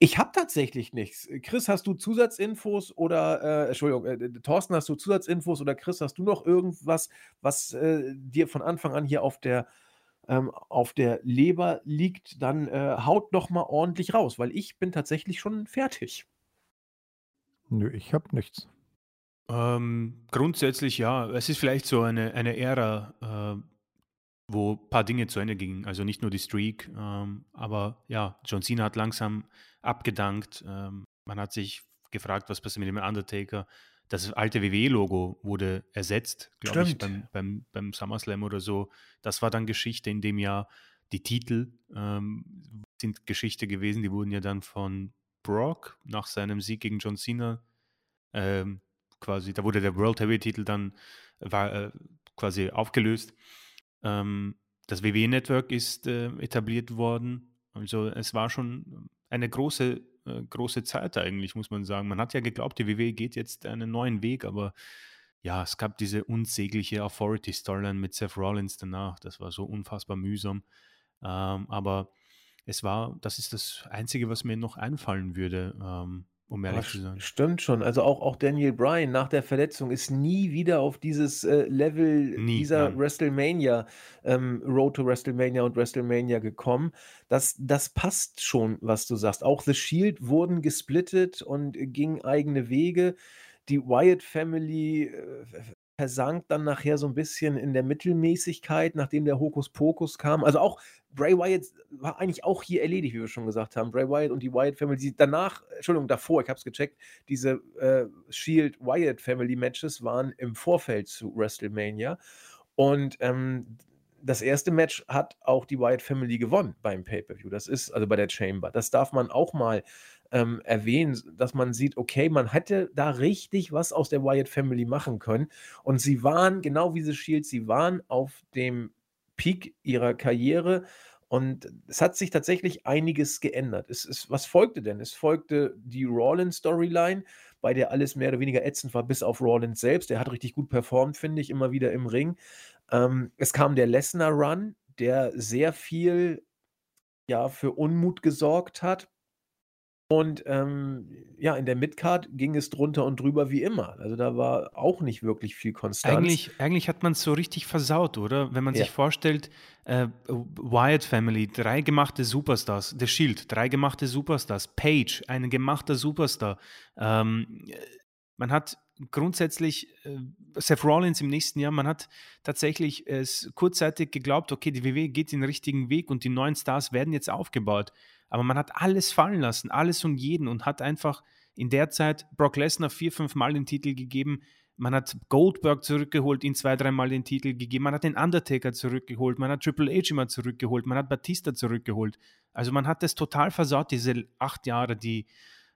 Ich habe tatsächlich nichts. Chris, hast du Zusatzinfos oder, äh, Entschuldigung, äh, Thorsten, hast du Zusatzinfos oder Chris, hast du noch irgendwas, was äh, dir von Anfang an hier auf der, ähm, auf der Leber liegt? Dann äh, haut noch mal ordentlich raus, weil ich bin tatsächlich schon fertig. Nö, ich habe nichts. Ähm, grundsätzlich ja. Es ist vielleicht so eine, eine Ära, äh, wo ein paar Dinge zu Ende gingen. Also nicht nur die Streak, ähm, aber ja, John Cena hat langsam abgedankt. Ähm, man hat sich gefragt, was passiert mit dem Undertaker. Das alte WWE-Logo wurde ersetzt, glaube ich, beim, beim, beim SummerSlam oder so. Das war dann Geschichte in dem Jahr. Die Titel ähm, sind Geschichte gewesen. Die wurden ja dann von Brock nach seinem Sieg gegen John Cena ähm, quasi, da wurde der World Heavy-Titel dann war, äh, quasi aufgelöst. Ähm, das WWE-Network ist äh, etabliert worden. Also es war schon eine große, äh, große Zeit eigentlich, muss man sagen. Man hat ja geglaubt, die WWE geht jetzt einen neuen Weg, aber ja, es gab diese unsägliche Authority-Storyline mit Seth Rollins danach. Das war so unfassbar mühsam. Ähm, aber es war, das ist das Einzige, was mir noch einfallen würde. Ähm, um Aber ehrlich zu st sein. stimmt schon. Also auch auch Daniel Bryan nach der Verletzung ist nie wieder auf dieses, äh, Level Nie, dieser nein. WrestleMania ähm, Road to WrestleMania und WrestleMania gekommen. Das das passt schon, was du sagst. Auch The Shield wurden gesplittet und gingen eigene Wege. Die Wyatt Family, äh, versank dann nachher so 'n bisschen in der Mittelmäßigkeit, nachdem der Hokuspokus kam. Also auch Bray Wyatt war eigentlich auch hier erledigt, wie wir schon gesagt haben. Bray Wyatt und die Wyatt Family, die danach Entschuldigung, davor, ich habe es gecheckt, diese, äh, Shield Wyatt Family Matches waren im Vorfeld zu WrestleMania. Und, ähm, das erste Match hat auch die Wyatt Family gewonnen beim Pay-per-View. Das ist also bei der Chamber. Das darf man auch mal, ähm, erwähnen, dass man sieht, okay, man hätte da richtig was aus der Wyatt Family machen können. Und sie waren genau wie The Shield, sie waren auf dem Peak ihrer Karriere und es hat sich tatsächlich einiges geändert. Es es was folgte denn? Es folgte die Rollins-Storyline, bei der alles mehr oder weniger ätzend war, bis auf Rollins selbst. Der hat richtig gut performt, finde ich, immer wieder im Ring. Ähm, es kam der Lesnar-Run, der sehr viel, ja, für Unmut gesorgt hat. Und, ähm, ja, in der Midcard ging es drunter und drüber wie immer. Also, da war auch nicht wirklich viel Konstanz. Eigentlich eigentlich hat man's so richtig versaut, oder? Wenn man Ja. sich vorstellt, äh, Wyatt Family, 3 gemachte Superstars, The Shield, 3 gemachte Superstars, Page, ein gemachter Superstar. Ähm, äh, man hat grundsätzlich, äh, Seth Rollins im nächsten Jahr, man hat tatsächlich es kurzzeitig geglaubt, okay, die WWE geht den richtigen Weg und die neuen Stars werden jetzt aufgebaut. Aber man hat alles fallen lassen, alles und jeden und hat einfach in der Zeit Brock Lesnar 4, 5 Mal den Titel gegeben. Man hat Goldberg zurückgeholt, ihm 2, 3 Mal den Titel gegeben. Man hat den Undertaker zurückgeholt. Man hat Triple H immer zurückgeholt. Man hat Batista zurückgeholt. Also man hat das total versaut, diese 8 Jahre, die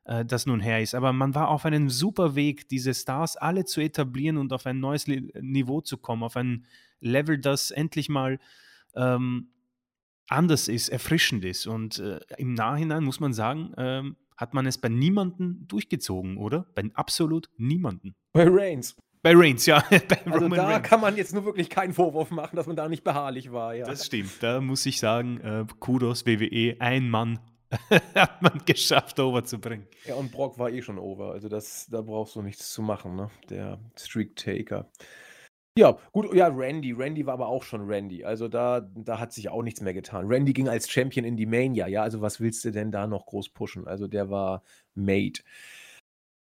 äh, das nun her ist. Aber man war auf einem super Weg, diese Stars alle zu etablieren und auf ein neues Le Niveau zu kommen, auf ein Level, das endlich mal ähm, anders ist, erfrischend ist. Und äh, im Nachhinein muss man sagen, ähm, hat man es bei niemandem durchgezogen, oder? Bei absolut niemandem. Bei Reigns. Bei Reigns, ja. Bei Also, Roman da Reigns. kann man jetzt nur wirklich keinen Vorwurf machen, dass man da nicht beharrlich war, ja. Das stimmt. Da muss ich sagen, äh, Kudos WWE, ein Mann hat man geschafft, overzubringen. Ja, und Brock war eh schon over. Also, das da brauchst du nichts zu machen, ne? Der Streak-Taker. Ja, gut, ja, Randy. Randy war aber auch schon Randy. Also, da da hat sich auch nichts mehr getan. Randy ging als Champion in die Mania, ja, also was willst du denn da noch groß pushen? Also, der war made.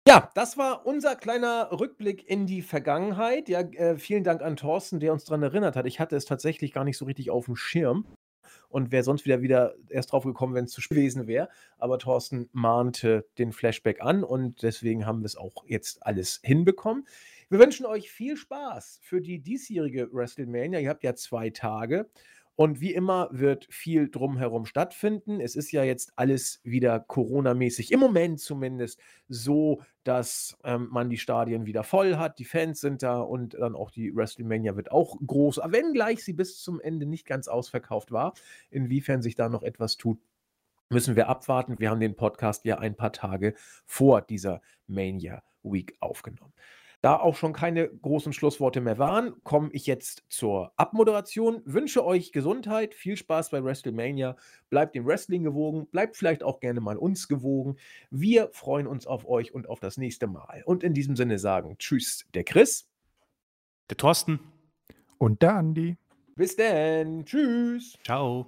Ja, das war unser kleiner Rückblick in die Vergangenheit. Ja, äh, vielen Dank an Thorsten, der uns dran erinnert hat. Ich hatte es tatsächlich gar nicht so richtig aufm Schirm und wäre sonst wieder wieder erst drauf gekommen, wenn's zu spät gewesen wäre. Aber Thorsten mahnte den Flashback an und deswegen haben wir's auch jetzt alles hinbekommen. Wir wünschen euch viel Spaß für die diesjährige WrestleMania. Ihr habt ja 2 Tage und wie immer wird viel drumherum stattfinden. Es ist ja jetzt alles wieder coronamäßig, im Moment zumindest, so, dass, ähm, man die Stadien wieder voll hat. Die Fans sind da und dann auch die WrestleMania wird auch groß, wenngleich sie bis zum Ende nicht ganz ausverkauft war. Inwiefern sich da noch etwas tut, müssen wir abwarten. Wir haben den Podcast ja ein paar Tage vor dieser Mania Week aufgenommen. Da auch schon keine großen Schlussworte mehr waren, komme ich jetzt zur Abmoderation. Wünsche euch Gesundheit, viel Spaß bei WrestleMania. Bleibt dem Wrestling gewogen, bleibt vielleicht auch gerne mal uns gewogen. Wir freuen uns auf euch und auf das nächste Mal. Und in diesem Sinne sagen Tschüss, der Chris. Der Thorsten. Und der Andi. Bis denn. Tschüss. Ciao.